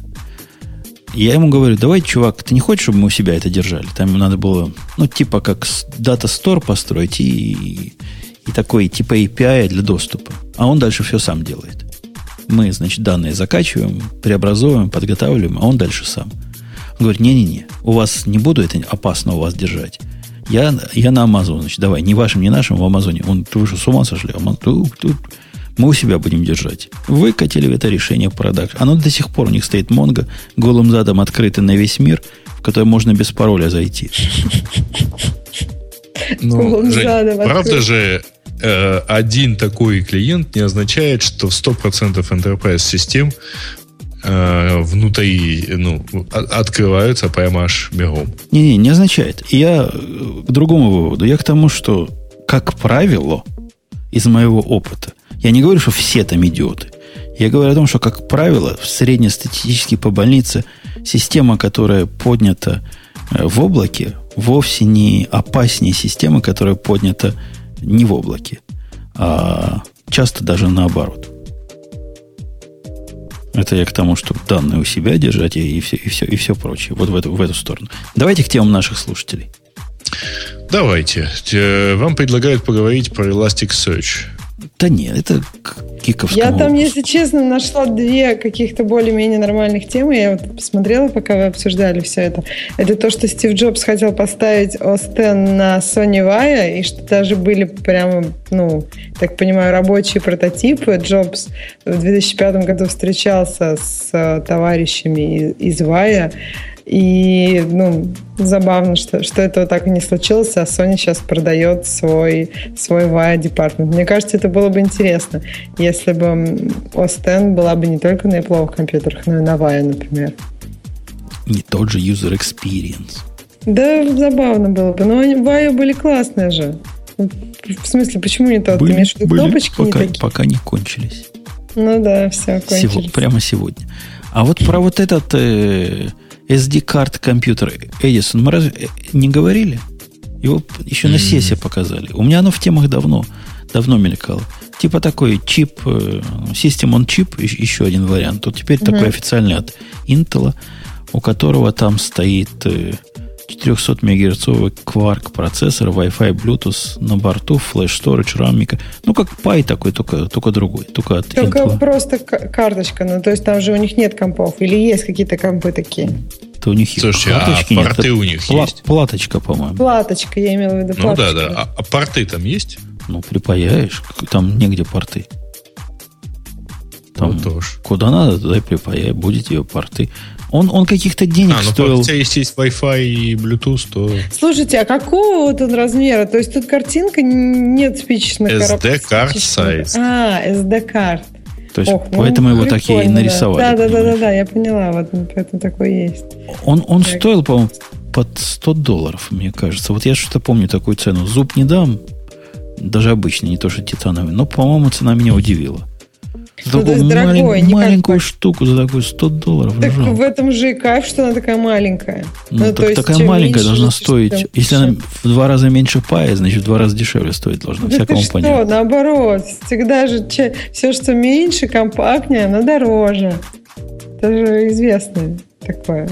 Я ему говорю, давай, чувак, ты не хочешь, чтобы мы у себя это держали? Там надо было, ну, типа как дата стор построить и, и такой типа API для доступа. А он дальше все сам делает. Мы, значит, данные закачиваем, преобразовываем, подготавливаем, а он дальше сам. Он говорит, не-не-не, у вас не буду это опасно у вас держать. Я, я на Amazon, значит, давай, не вашим, не нашим, в Амазоне. Он, ты уже с ума сошли? Тут, тут, мы у себя будем держать. Выкатили это решение продакт. Оно до сих пор у них стоит Монго, голым задом открыто на весь мир, в который можно без пароля зайти. Ну, Жень, правда же, э, один такой клиент не означает, что в 100% enterprise систем э, внутри ну, открываются прямо аж бегом. Не-не, не означает. Я э, к другому выводу. Я к тому, что, как правило, из моего опыта, я не говорю, что все там идиоты. Я говорю о том, что, как правило, среднестатистически по больнице система, которая поднята э, в облаке, вовсе не опаснее системы, которая поднята не в облаке, а часто даже наоборот. Это я к тому, чтобы данные у себя держать и, и, все, и, все, и все прочее. Вот в эту, в эту сторону. Давайте к темам наших слушателей. Давайте. Вам предлагают поговорить про Elasticsearch. Да нет, это киковскому Я там, если честно, нашла две каких-то более-менее нормальных темы. Я вот посмотрела, пока вы обсуждали все это. Это то, что Стив Джобс хотел поставить Остен на Sony Vaio, и что даже были прямо, ну, так понимаю, рабочие прототипы. Джобс в 2005 году встречался с э, товарищами из Vaio, и, ну, забавно, что, что этого так и не случилось, а Sony сейчас продает свой, свой VIA департмент. Мне кажется, это было бы интересно, если бы OS X была бы не только на Apple компьютерах, но и на VIA, например. Не тот же user experience. Да, забавно было бы. Но VIA были классные же. В смысле, почему не тот? Были, Ты имеешь в виду были, кнопочки пока, не такие? Пока не кончились. Ну да, все, кончились. Сего, прямо сегодня. А вот про вот этот э, SD-карт компьютер Edison мы разве э, не говорили? Его еще на сессии показали. У меня оно в темах давно, давно мелькало. Типа такой чип, э, System on Chip, еще один вариант. Тут теперь mm такой официальный от Intel, у которого там стоит 400 э, мегагерцовый Quark процессор, Wi-Fi, Bluetooth на борту, флеш storage, RAM. Ну, как Pi такой, только, только другой. Только, от только Intel. просто карточка. Ну, то есть там же у них нет компов. Или есть какие-то компы такие? То у них Слушайте, а карточки а порты нет. у них Пла- есть? Платочка, по-моему. Платочка, я имела в виду Ну да, да. А, а порты там есть? Ну, припаяешь. Там негде порты. Там, Ну, тоже. Куда надо, туда и припаяй, будет ее порты. Он, он каких-то денег а, ну, стоил... у тебя есть, есть Wi-Fi и Bluetooth, то... Слушайте, а какого вот он размера? То есть тут картинка нет спичечных. SD-карт сайз. А, SD-карт. То есть, Ох, ну, поэтому его так и нарисовали. Да, да, да, да, да, я поняла, вот поэтому такой есть. Он, он стоил, по-моему, под 100 долларов, мне кажется. Вот я что-то помню такую цену. Зуб не дам, даже обычный, не то что титановый, но, по-моему, цена меня удивила. За ну, такую дорогой, малень, маленькую штуку за такую 100 долларов. Так жалко. в этом же и кайф, что она такая маленькая. Ну, ну так есть, такая маленькая меньше, должна стоить. Тем, если она в два раза меньше пая, значит, в два раза дешевле стоить должна. Да Всякому ты что, наоборот. Всегда же все, что меньше, компактнее, оно дороже. Это же известно такое.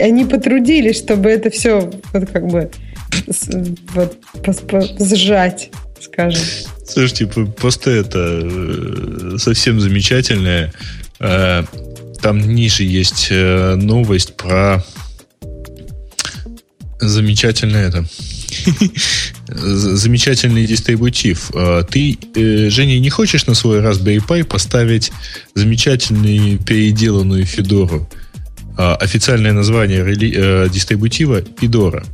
Они потрудились, чтобы это все вот как бы вот, сжать, скажем. Слушайте, просто это э, совсем замечательное. Э, там ниже есть э, новость про замечательное это замечательный дистрибутив. Ты, Женя, не хочешь на свой Raspberry Pi поставить замечательную переделанную Федору? Официальное название дистрибутива Федора.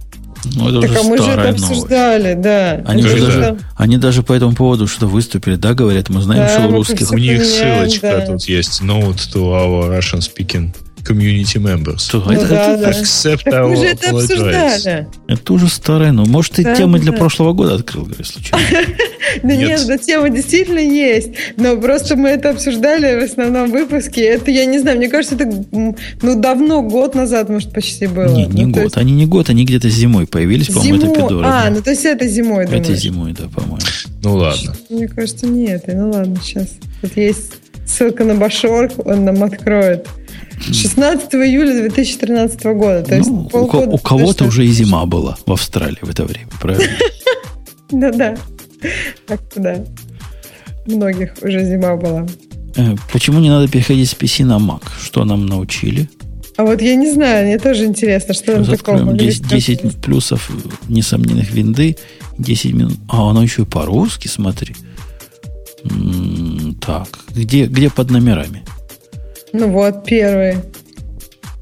Ну, это так, уже а мы же это обсуждали, да. Они, же даже, они даже по этому поводу что выступили, да, говорят, мы знаем, да, что у русских... У них ссылочка да. тут есть, note to our Russian speaking community members. Ну, это, да, это, да. Accept так мы же это обсуждали. Это уже старое, но может ты да, темы да. для прошлого года открыл, говорю, случайно. Да нет, да тема действительно есть, но просто мы это обсуждали в основном выпуске. Это, я не знаю, мне кажется, это ну давно, год назад, может, почти было. Не, не ну, год, они не год, они где-то зимой появились, по-моему, это Пидора. А, ну то есть это зимой, Это зимой, да, по-моему. Ну ладно. Мне кажется, нет, ну ладно, сейчас. Тут есть ссылка на Башорг, он нам откроет. 16 июля 2013 года. То есть ну, у, у кого-то уже и зима была в Австралии в это время, правильно? Да-да. Так, да. Многих уже зима была. Э, почему не надо переходить с PC на Mac? Что нам научили? А вот я не знаю, мне тоже интересно, что там такого. 10, 10 плюсов несомненных винды, 10 минут. А, оно еще и по-русски, смотри. Так, где, где под номерами? Ну вот, первый.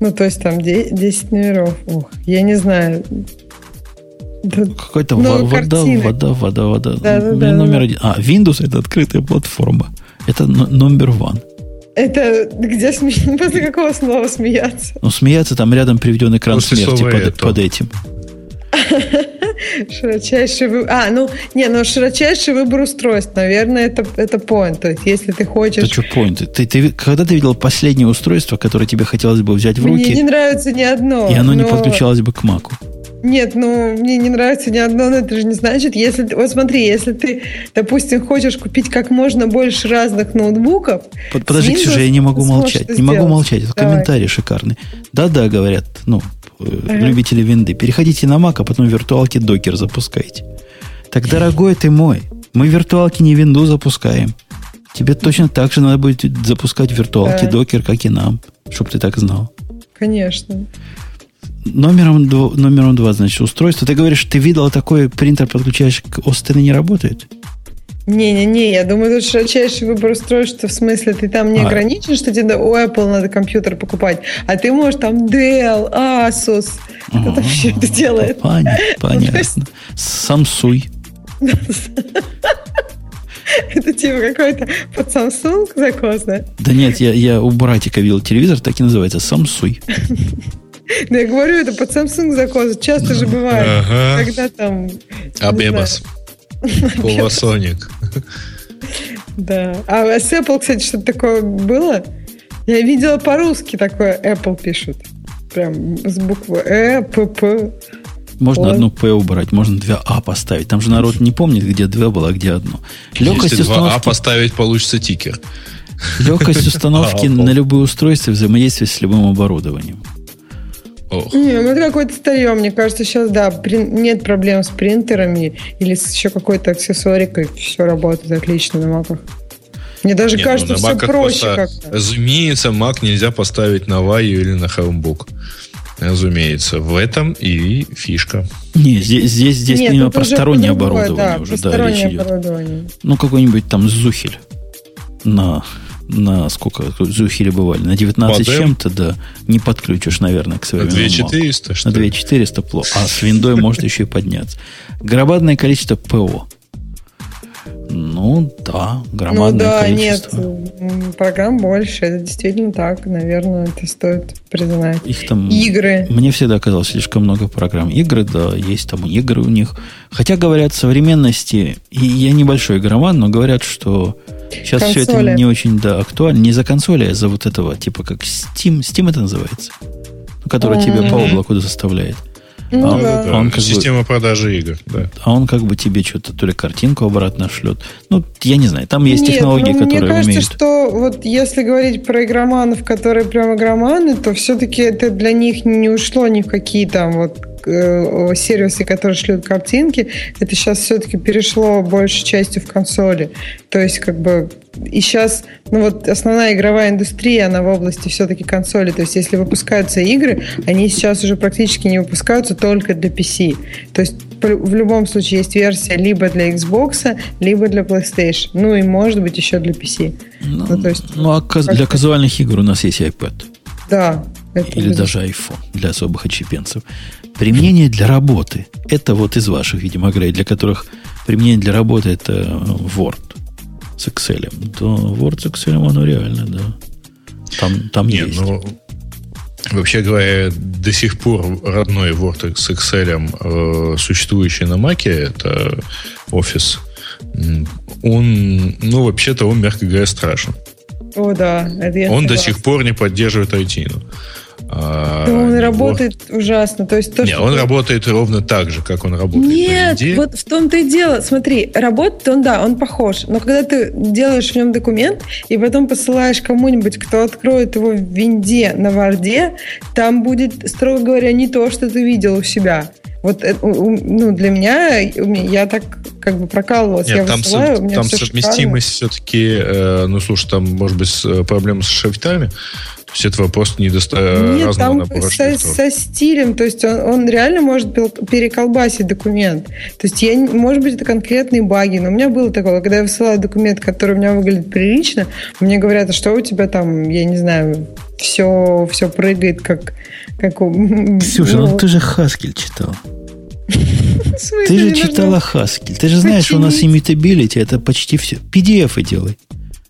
Ну, то есть там 10 номеров. Ох, я не знаю. Да, Какой-то вода, вода, вода, вода. Да, да, да, номер да. один. А, Windows это открытая платформа. Это номер one. Это где смеяться? После какого слова смеяться? Ну, смеяться там рядом приведен экран После смерти под, под этим. Широчайший выбор. А, ну, не, ну широчайший выбор устройств, наверное, это, это point. То есть, если ты хочешь... Это что point? Ты, ты, когда ты видел последнее устройство, которое тебе хотелось бы взять в руки? Мне не нравится ни одно. И оно но... не подключалось бы к Маку. Нет, ну, мне не нравится ни одно, но это же не значит, если... Вот смотри, если ты, допустим, хочешь купить как можно больше разных ноутбуков... Под, подожди, Ксюша, я не могу молчать. Не могу молчать. Это Давай. комментарий шикарный. Да-да, говорят, ну, ага. любители винды. Переходите на Mac, а потом в виртуалке докер запускайте. Так, дорогой ты мой, мы в виртуалке не винду запускаем. Тебе точно так же надо будет запускать в виртуалке да. докер, как и нам, чтобы ты так знал. Конечно. Номером, номером два, значит, устройство. Ты говоришь, ты видел такой принтер, подключаешь к Остин не работает? Не-не-не, я думаю, тут широчайший выбор устройств, в смысле, ты там не а. ограничен, что тебе у Apple надо компьютер покупать, а ты можешь там Dell, Asus, кто там все это делает. Понятно, понятно. Samsung. Это типа какой-то под Samsung закос, да? Да нет, я, я у братика видел телевизор, так и называется, Samsung. Да я говорю, это под Samsung закос. Часто же бывает. Когда там... Абебас. Полосоник. Да. А с Apple, кстати, что-то такое было? Я видела по-русски такое Apple пишут. Прям с буквы Э, П, П. Можно Ой. одну П убрать, можно две А поставить. Там же народ не помнит, где две было, а где одно. Легкость Если установки... два А поставить, получится тикер. Легкость установки на любые устройства взаимодействия с любым оборудованием. Ох. Не, ну это какое-то старье. Мне кажется, сейчас, да, прин... нет проблем с принтерами или с еще какой-то аксессуарикой. Все работает отлично на маках. Мне даже Нет, кажется, ну, все проще как-то. Разумеется, Mac нельзя поставить на Vaio или на Chromebook. Разумеется, в этом и фишка. Не, здесь, здесь, здесь Нет, именно простороннее оборудование да, уже, да, речь идет. Ну, какой-нибудь там Зухель на на сколько Зухили бывали? На 19 с чем-то, да. Не подключишь, наверное, к современному На 2400, что На 2400 плохо. А с виндой может еще и подняться. Громадное количество ПО. Ну, да, громадное ну, да, количество. нет, программ больше. Это действительно так, наверное, это стоит признать. Их там... Игры. Мне всегда казалось слишком много программ. Игры, да, есть там игры у них. Хотя, говорят, современности... И я небольшой игроман, но говорят, что сейчас консоли. все это не очень да, актуально. Не за консоли, а за вот этого, типа как Steam. Steam это называется. Который mm-hmm. тебе по облаку заставляет. Ну, а, да. он как Система бы, продажи игр, да. А он как бы тебе что-то то ли картинку обратно шлет. Ну, я не знаю, там есть Нет, технологии, ну, которые мне кажется, умеют. что вот если говорить про игроманов, которые прям игроманы, то все-таки это для них не ушло ни в какие там вот сервисы, которые шлют картинки, это сейчас все-таки перешло большей частью в консоли. То есть, как бы, и сейчас, ну вот основная игровая индустрия, она в области все-таки консоли. То есть, если выпускаются игры, они сейчас уже практически не выпускаются только для PC. То есть, в любом случае есть версия либо для Xbox, либо для PlayStation. Ну и может быть еще для PC. Ну, ну, то есть, ну а для казуальных игр у нас есть iPad. Да. Или даже iPhone для особых очепенцев. Применение для работы. Это вот из ваших, видимо, игрей, для которых применение для работы это Word с Excel. То Word с Excel, оно реально, да. Там, там Нет, есть. Ну, вообще говоря, до сих пор родной Word с Excel, э, существующий на Mac, это Office, он, ну, вообще-то он, мягко говоря, страшен. О, да. Это я он согласна. до сих пор не поддерживает IT. А, да он его... работает ужасно. То есть то, Нет, что... он работает ровно так же, как он работает Нет, вот в том-то и дело. Смотри, работает он, да, он похож. Но когда ты делаешь в нем документ и потом посылаешь кому-нибудь, кто откроет его в винде на варде, там будет, строго говоря, не то, что ты видел у себя. Вот ну, для меня, я так как бы прокалывалась. Нет, я там, высылаю, со, там совместимость все-таки, э, ну, слушай, там, может быть, э, проблемы с шрифтами, то есть этого просто не достаточно Нет, там со, со стилем, то есть он, он реально может переколбасить документ. То есть я, может быть, это конкретные баги, но у меня было такое, когда я высылаю документ, который у меня выглядит прилично, мне говорят, а что у тебя там, я не знаю, все, все прыгает, как... как у... Слушай, ну, ну ты же Хаскель читал. Ты же читала Haskell. Ты же знаешь, у нас immutability это почти все. PDF делай.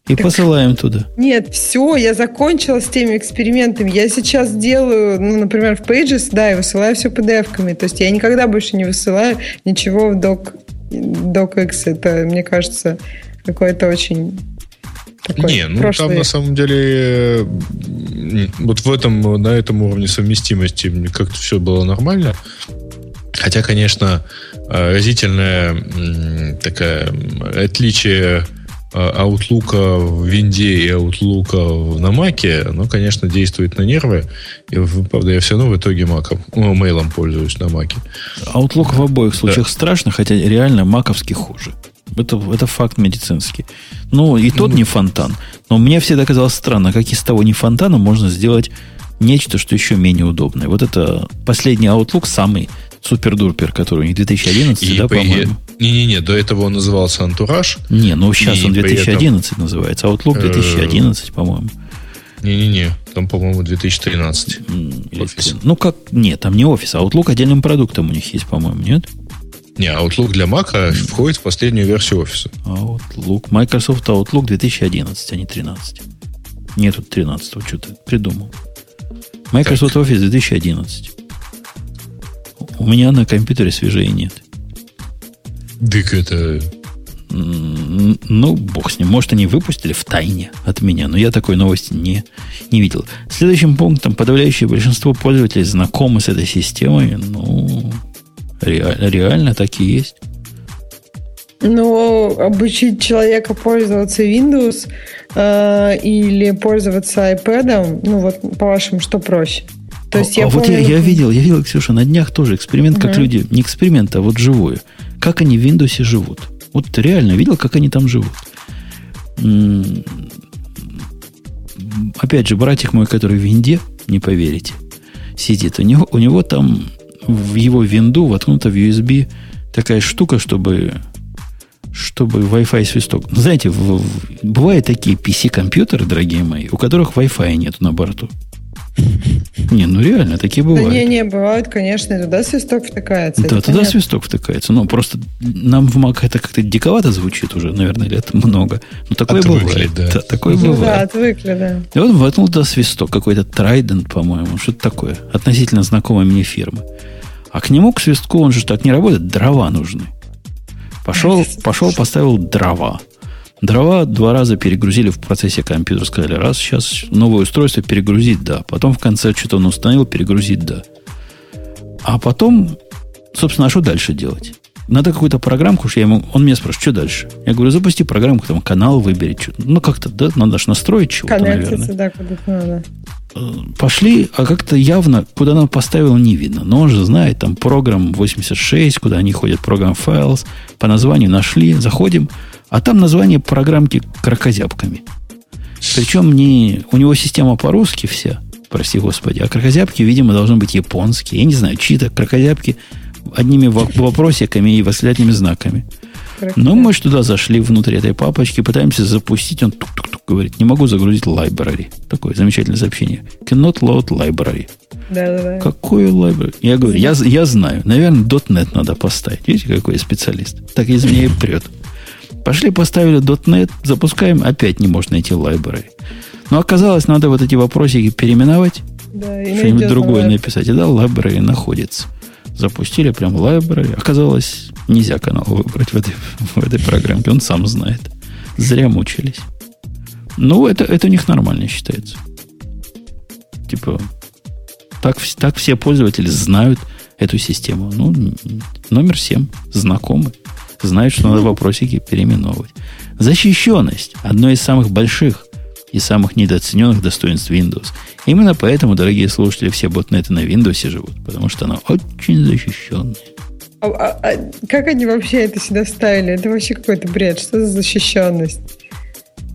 И так, посылаем туда. Нет, все, я закончила с теми экспериментами. Я сейчас делаю, ну, например, в Pages, да, и высылаю все PDF-ками. То есть я никогда больше не высылаю ничего в doc, docx. Это, мне кажется, какое-то очень такой Не, ну прошлый... там на самом деле вот в этом, на этом уровне совместимости как-то все было нормально. Хотя, конечно, э, разительное такое отличие Outlook в винде и Outlook на маке, оно, конечно, действует на нервы. И, правда, я все равно в итоге маком, ну, мейлом пользуюсь на маке. Outlook в обоих случаях да. страшно, хотя реально маковский хуже. Это, это факт медицинский. Ну, и тот ну, не фонтан. Но мне всегда казалось странно, как из того не фонтана можно сделать нечто, что еще менее удобное. Вот это последний Outlook самый супер-дурпер, который у них 2011, и да, по-моему? Не-не-не, до этого он назывался Антураж. Не, ну сейчас он 2011 этом... называется. Outlook 2011, по-моему. Не-не-не, там, по-моему, 2013. Офис. Ну, как, нет, там не офис, а Outlook отдельным продуктом у них есть, по-моему, нет? Не, Outlook для Mac входит в последнюю версию офиса. Outlook, Microsoft Outlook 2011, а не 13. Нет, тут 13 что-то придумал. Microsoft так. Office 2011. У меня на компьютере свежее нет. Дык это... Ну, бог с ним. Может, они выпустили в тайне от меня, но я такой новости не, не видел. Следующим пунктом подавляющее большинство пользователей знакомы с этой системой. Ну, реально, реально так и есть. Но обучить человека пользоваться Windows э, или пользоваться iPad, ну вот по-вашему, что проще? То есть а, я а помню, вот я, я видел, я видел, Ксюша, на днях тоже эксперимент, угу. как люди, не эксперимент, а вот живую. Как они в Windows живут. Вот реально видел, как они там живут. Опять же, братик мой, который в Винде, не поверите, сидит. У него, у него там в его винду воткнута в USB такая штука, чтобы чтобы Wi-Fi свисток. Ну, знаете, в, в, бывают такие PC-компьютеры, дорогие мои, у которых Wi-Fi нет на борту. Не, ну реально, такие бывают. Да не, не, бывают, конечно, и туда свисток втыкается. Да, туда понятно. свисток втыкается. Но просто нам в Mac это как-то диковато звучит уже, наверное, лет много. Но такое отвыкли, бывает. Да. Да, такое ну, бывает. Да, отвыкли, да. И вот воткнул туда свисток, какой-то Trident, по-моему, что-то такое. Относительно знакомой мне фирмы. А к нему, к свистку, он же так не работает, дрова нужны. Пошел, пошел, поставил дрова. Дрова два раза перегрузили в процессе компьютера. Сказали, раз сейчас новое устройство перегрузить, да. Потом в конце что-то он установил, перегрузить, да. А потом, собственно, а что дальше делать? Надо какую-то программку, что я ему, он меня спрашивает, что дальше? Я говорю, запусти программку, там канал выбери, что ну как-то, да, надо же настроить чего-то, наверное. да, куда-то надо. Пошли, а как-то явно, куда она поставила, не видно. Но он же знает, там программ 86, куда они ходят, программ files, по названию нашли, заходим, а там название программки крокозябками. Причем не, у него система по-русски вся, прости господи, а крокозябки, видимо, должны быть японские. Я не знаю, чьи-то крокозябки одними вопросиками и восклицательными знаками. Но мы же туда зашли внутрь этой папочки, пытаемся запустить, он тук-тук-тук говорит, не могу загрузить library. Такое замечательное сообщение. Cannot load library. Да-да-да. Какое library? Я говорю, я, я знаю. Наверное, .NET надо поставить. Видите, какой я специалист. Так из меня и прет. Пошли, поставили .NET, запускаем, опять не можно найти library. Но оказалось, надо вот эти вопросики переименовать, да, что-нибудь другое library. написать. И да, library находится. Запустили прям library. Оказалось, нельзя канал выбрать в этой, в этой программке. Он сам знает. Зря мучились. Ну, это, это у них нормально считается. Типа, так, так все пользователи знают эту систему. Ну, номер 7. Знакомый знают, что надо вопросики переименовывать. Защищенность – одно из самых больших и самых недооцененных достоинств Windows. Именно поэтому, дорогие слушатели, все ботнеты на Windows живут, потому что она очень защищенная. А, а, а как они вообще это сюда ставили? Это вообще какой-то бред. Что за защищенность?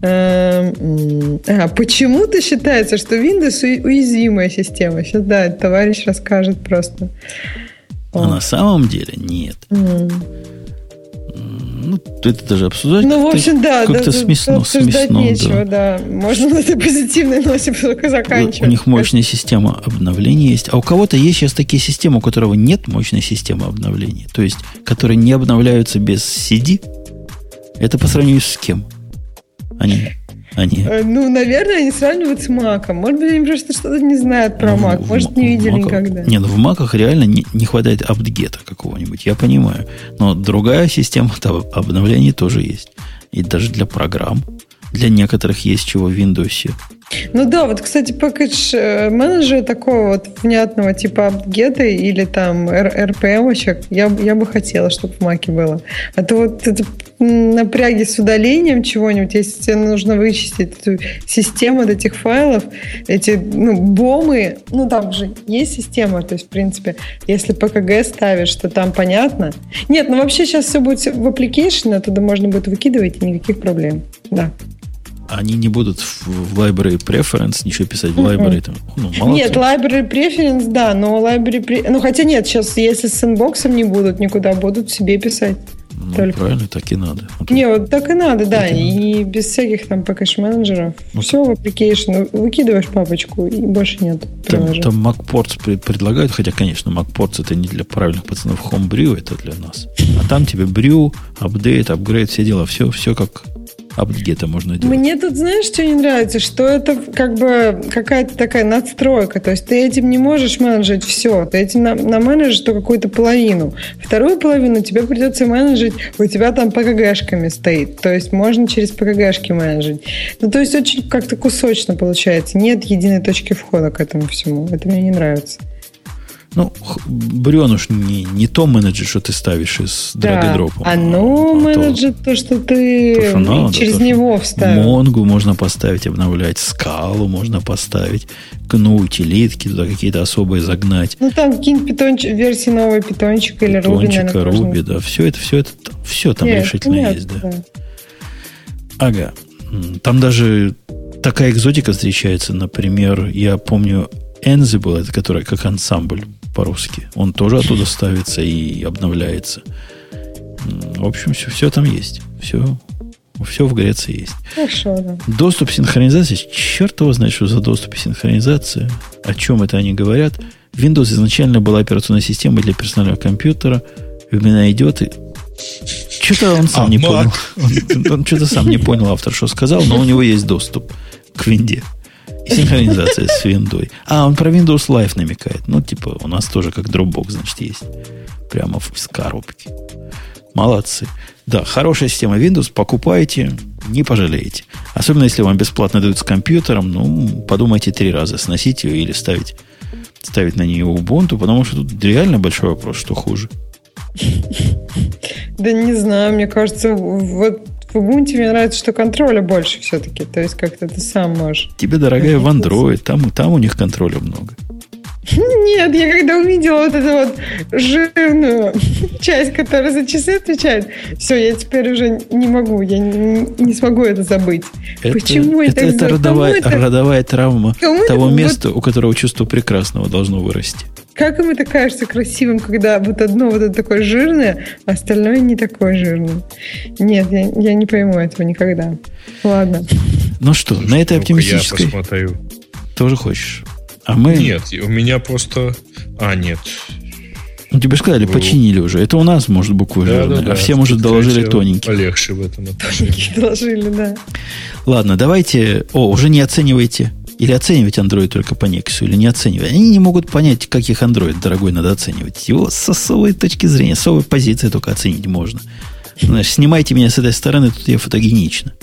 Эм, а, почему-то считается, что Windows уязвимая система. Сейчас, да, товарищ расскажет просто. А на самом деле нет. Mm. Ну, это даже обсуждать ну, в общем, да, как-то да, смешно. Обсуждать смешно, нечего, да. да. Можно на этой позитивной ноте только заканчивать. У них мощная система обновления есть. А у кого-то есть сейчас такие системы, у которого нет мощной системы обновления. То есть, которые не обновляются без CD. Это по сравнению с кем? Они они... Э, ну, наверное, они сравнивают с Маком. Может быть, они просто что-то не знают про ну, Mac. Может, не видели Mac... никогда. Не, ну в Маках реально не, не хватает апдгета какого-нибудь. Я понимаю. Но другая система обновлений тоже есть. И даже для программ. Для некоторых есть чего в Windows. Ну да, вот, кстати, пакетж э, менеджера такого вот внятного типа апгета или там RPM-очек я, я бы хотела, чтобы в Маке было. А то вот это напряги с удалением чего-нибудь, если тебе нужно вычистить эту систему этих файлов, эти ну, бомы, ну там же есть система, то есть, в принципе, если ПКГ ставишь, то там понятно. Нет, ну вообще сейчас все будет в application, оттуда можно будет выкидывать, и никаких проблем. Да они не будут в, library preference ничего писать в library. Там, ну, нет, library preference, да, но library... Pre... Ну, хотя нет, сейчас, если с инбоксом не будут никуда, будут себе писать. Ну, Только. правильно, так и надо. Вот не, вот так и надо, да. И, и без всяких там пакэш-менеджеров. Ну, Все в application. Выкидываешь папочку, и больше нет. Там, там MacPorts предлагают, хотя, конечно, MacPorts это не для правильных пацанов Homebrew, это для нас. А там тебе брю, апдейт, апгрейд, все дела. Все, все как апдгета можно делать. Мне тут, знаешь, что не нравится? Что это как бы какая-то такая надстройка. То есть ты этим не можешь менеджить все. Ты этим на, наменеджишь только какую-то половину. Вторую половину тебе придется менеджить. У тебя там ПКГшками стоит. То есть можно через ПКГшки менеджить. Ну, то есть очень как-то кусочно получается. Нет единой точки входа к этому всему. Это мне не нравится. Ну, Брен уж не, не то менеджер, что ты ставишь из да, дропа. Оно а менеджер то, то, что ты то, что надо, через то, него вставил. Монгу можно поставить, обновлять, скалу можно поставить, кну, утилитки, туда какие-то особые загнать. Ну, там какие-нибудь питонч... версии нового питончика или Руби, Питончика, Руби, да. Все это, все это, все там Нет, решительно нет, есть, да. да. Ага. Там даже такая экзотика встречается. Например, я помню, Ansible, это который как ансамбль по-русски. Он тоже оттуда ставится и обновляется. В общем, все, все там есть. Все, все в Греции есть. Хорошо, да. Доступ синхронизации. Черт его знает, что за доступ и синхронизация. О чем это они говорят. Windows изначально была операционной системой для персонального компьютера. Именно идет и... Что-то он сам А, не Mac. понял. Он, он что-то сам не понял, автор, что сказал, но у него есть доступ к винде. Синхронизация с виндой. А, он про Windows Live намекает. Ну, типа, у нас тоже как Dropbox, значит, есть. Прямо с коробки. Молодцы. Да, хорошая система Windows. Покупайте, не пожалеете. Особенно, если вам бесплатно дают с компьютером, ну, подумайте три раза, сносить ее или ставить, ставить на нее Ubuntu, потому что тут реально большой вопрос, что хуже. Да не знаю, мне кажется, вот в Ubuntu мне нравится, что контроля больше все-таки. То есть как-то ты сам можешь. Тебе, дорогая, в Android, там, там у них контроля много. Нет, я когда увидела вот эту вот жирную часть, которая за часы отвечает, все, я теперь уже не могу, я не, не смогу это забыть. Это, Почему это, это это родовая, это- родовая травма Кому того это- места, у которого чувство прекрасного должно вырасти. Как им это кажется красивым, когда вот одно вот это такое жирное, а остальное не такое жирное? Нет, я, я не пойму этого никогда. Ладно. Ну что, на этой оптимистической Я посмотрю. тоже хочешь? А мы... Нет, у меня просто... А, нет. Ну, тебе сказали, Ну. починили уже. Это у нас, может, буквы жирные, а все, может, доложили тоненькие. Полегче в этом отношении. Доложили, да. Ладно, давайте... О, уже не оценивайте. Или оценивать Android только по Nexus, или не оценивать. Они не могут понять, как их Android, дорогой, надо оценивать. Его со совой точки зрения, с совой позиции только оценить можно. Знаешь, снимайте меня с этой стороны, тут я фотогенично.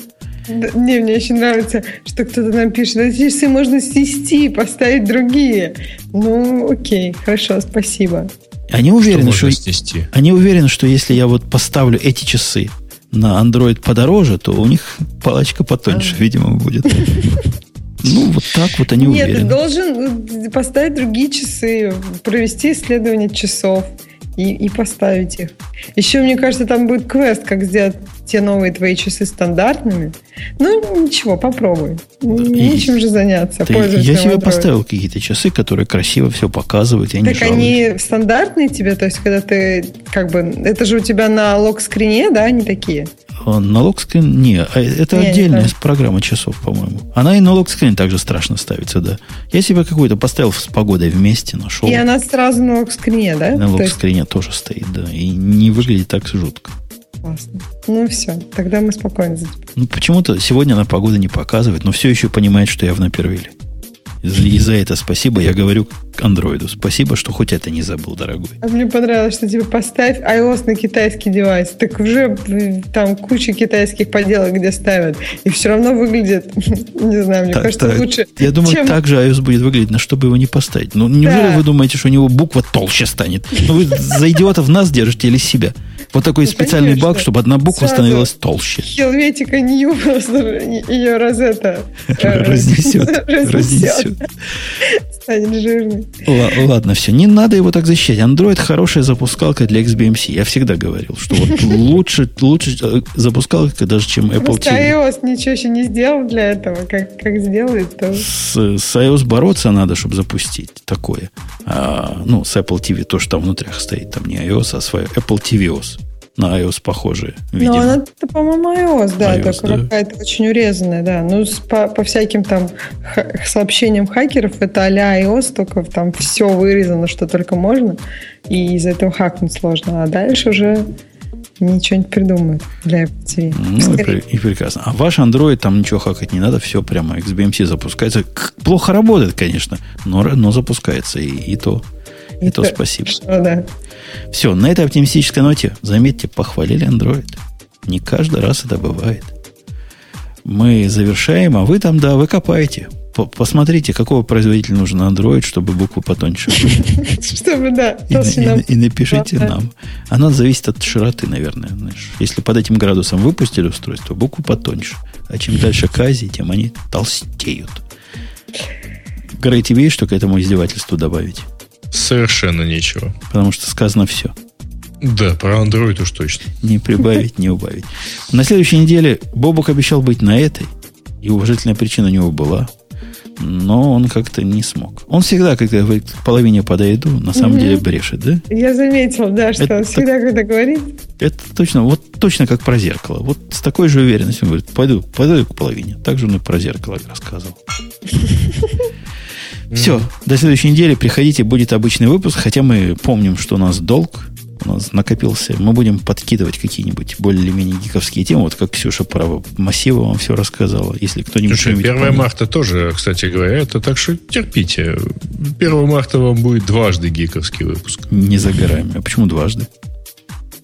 Да, Не, мне еще нравится, что кто-то нам пишет, эти часы можно снести, поставить другие. Ну, окей, хорошо, спасибо. Они уверены, что что, снести. они уверены, что если я вот поставлю эти часы на Android подороже, то у них палочка потоньше, видимо, будет. Ну, вот так вот они Нет, ты уверены. должен э, поставить другие часы, провести исследование часов и, и поставить их. Еще, мне кажется, там будет квест, как сделать те новые твои часы стандартными. Ну, ничего, попробуй. Нечем же заняться. Пользуйся я себе Android. поставил какие-то часы, которые красиво все показывают, я не Так жалуюсь. они стандартные тебе, то есть когда ты как бы это же у тебя на лог-скрине, да, они такие. А На локскрин? Не, а это Не, не отдельная знаю. программа часов, по-моему. Она и на локскрин также страшно ставится, да. Я себе какую-то поставил с погодой вместе, нашел. И она сразу на лог-скрине, да? На То есть- тоже стоит, да. И не выглядит так жутко. Классно. Ну все, тогда мы спокойно. за тебя. Ну, почему-то сегодня она погода не показывает, но все еще понимает, что я в напервиле. И за- это спасибо я говорю к андроиду. Спасибо, что хоть это не забыл, дорогой. А мне понравилось, что типа поставь iOS на китайский девайс. Так уже там куча китайских поделок, где ставят. И все равно выглядит, не знаю, мне Так, кажется, так, лучше, Я думаю, чем... так же iOS будет выглядеть, на что бы его не поставить. Ну, неужели Да. вы думаете, что у него буква толще станет? Ну, вы за идиотов нас держите или себя? Вот такой Ну, специальный конечно. баг, чтобы одна буква Сразу. становилась толще. Хелветика Нью просто ее раз это... Разнесет. Разнесет. Станет жирный. Ла- Ладно, все. Не надо его так защищать. Android хорошая запускалка для XBMC. Я всегда говорил, что вот лучше, лучше э, запускалка даже, чем Apple Просто TV. iOS ничего еще не сделал для этого. Как, как сделает, то... С, с iOS бороться надо, чтобы запустить такое. А, ну, с Apple TV то, что там внутрях стоит. Там не iOS, а свое Apple TVOS. На iOS похожее, видимо. Но она, по-моему, iOS, да, iOS, только да. какая-то очень урезанная, да. Ну, с- по, по всяким там сообщениям хакеров, это а-ля iOS, только там все вырезано, что только можно, и из-за этого хакнуть сложно. А дальше уже ничего не придумают для Apple TV. Ну, и, и прекрасно. А ваш Android, там ничего хакать не надо, все прямо XBMC запускается. Плохо работает, конечно, но, но запускается, и, и то, и то спасибо. Что, да. Все, на этой оптимистической ноте, заметьте, похвалили Android. Не каждый раз это бывает. Мы завершаем, а вы там, да, вы копаете. По- Посмотрите, какого производителя нужен Android, чтобы буквы потоньше были. Чтобы, да, И, и- и напишите Да. нам. Оно зависит от широты, наверное. знаешь. Если под этим градусом выпустили устройство, буквы потоньше. А чем дальше к Азии, тем они толстеют. Грей, тебе есть что к этому издевательству добавить? Совершенно нечего. Потому что сказано все. Да, про Android уж точно. Не прибавить, не убавить. На следующей неделе Бобок обещал быть на этой, и уважительная причина у него была, но он как-то не смог. Он всегда, когда говорит, к половине подойду, на самом деле брешет, да? Я заметила, да, что Это он всегда, когда говорит, Это точно, вот точно как про зеркало. Вот с такой же уверенностью он говорит, пойду, пойду к половине. Так же он и про зеркало рассказывал. Все, до следующей недели приходите, будет обычный выпуск, хотя мы помним, что у нас долг, у нас накопился. Мы будем подкидывать какие-нибудь более-менее гиковские темы, вот как Ксюша про массивы вам все рассказала. Если кто-нибудь... Слушай, 1 помнит. марта тоже, кстати говоря, это так что терпите. 1 марта вам будет дважды гиковский выпуск. Не забираем. А почему дважды?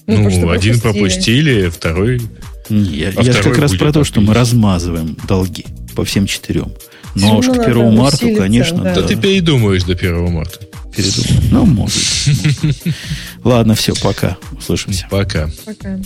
Ну, ну один пропустили, второй... Не, я, а я же как раз про то, что мы размазываем долги по всем четырем. Но уж к 1 марта, конечно, да. Да ты передумаешь до 1 марта. Передумаю. Ну, может. Ладно, все, пока. Услышимся. Пока. Пока.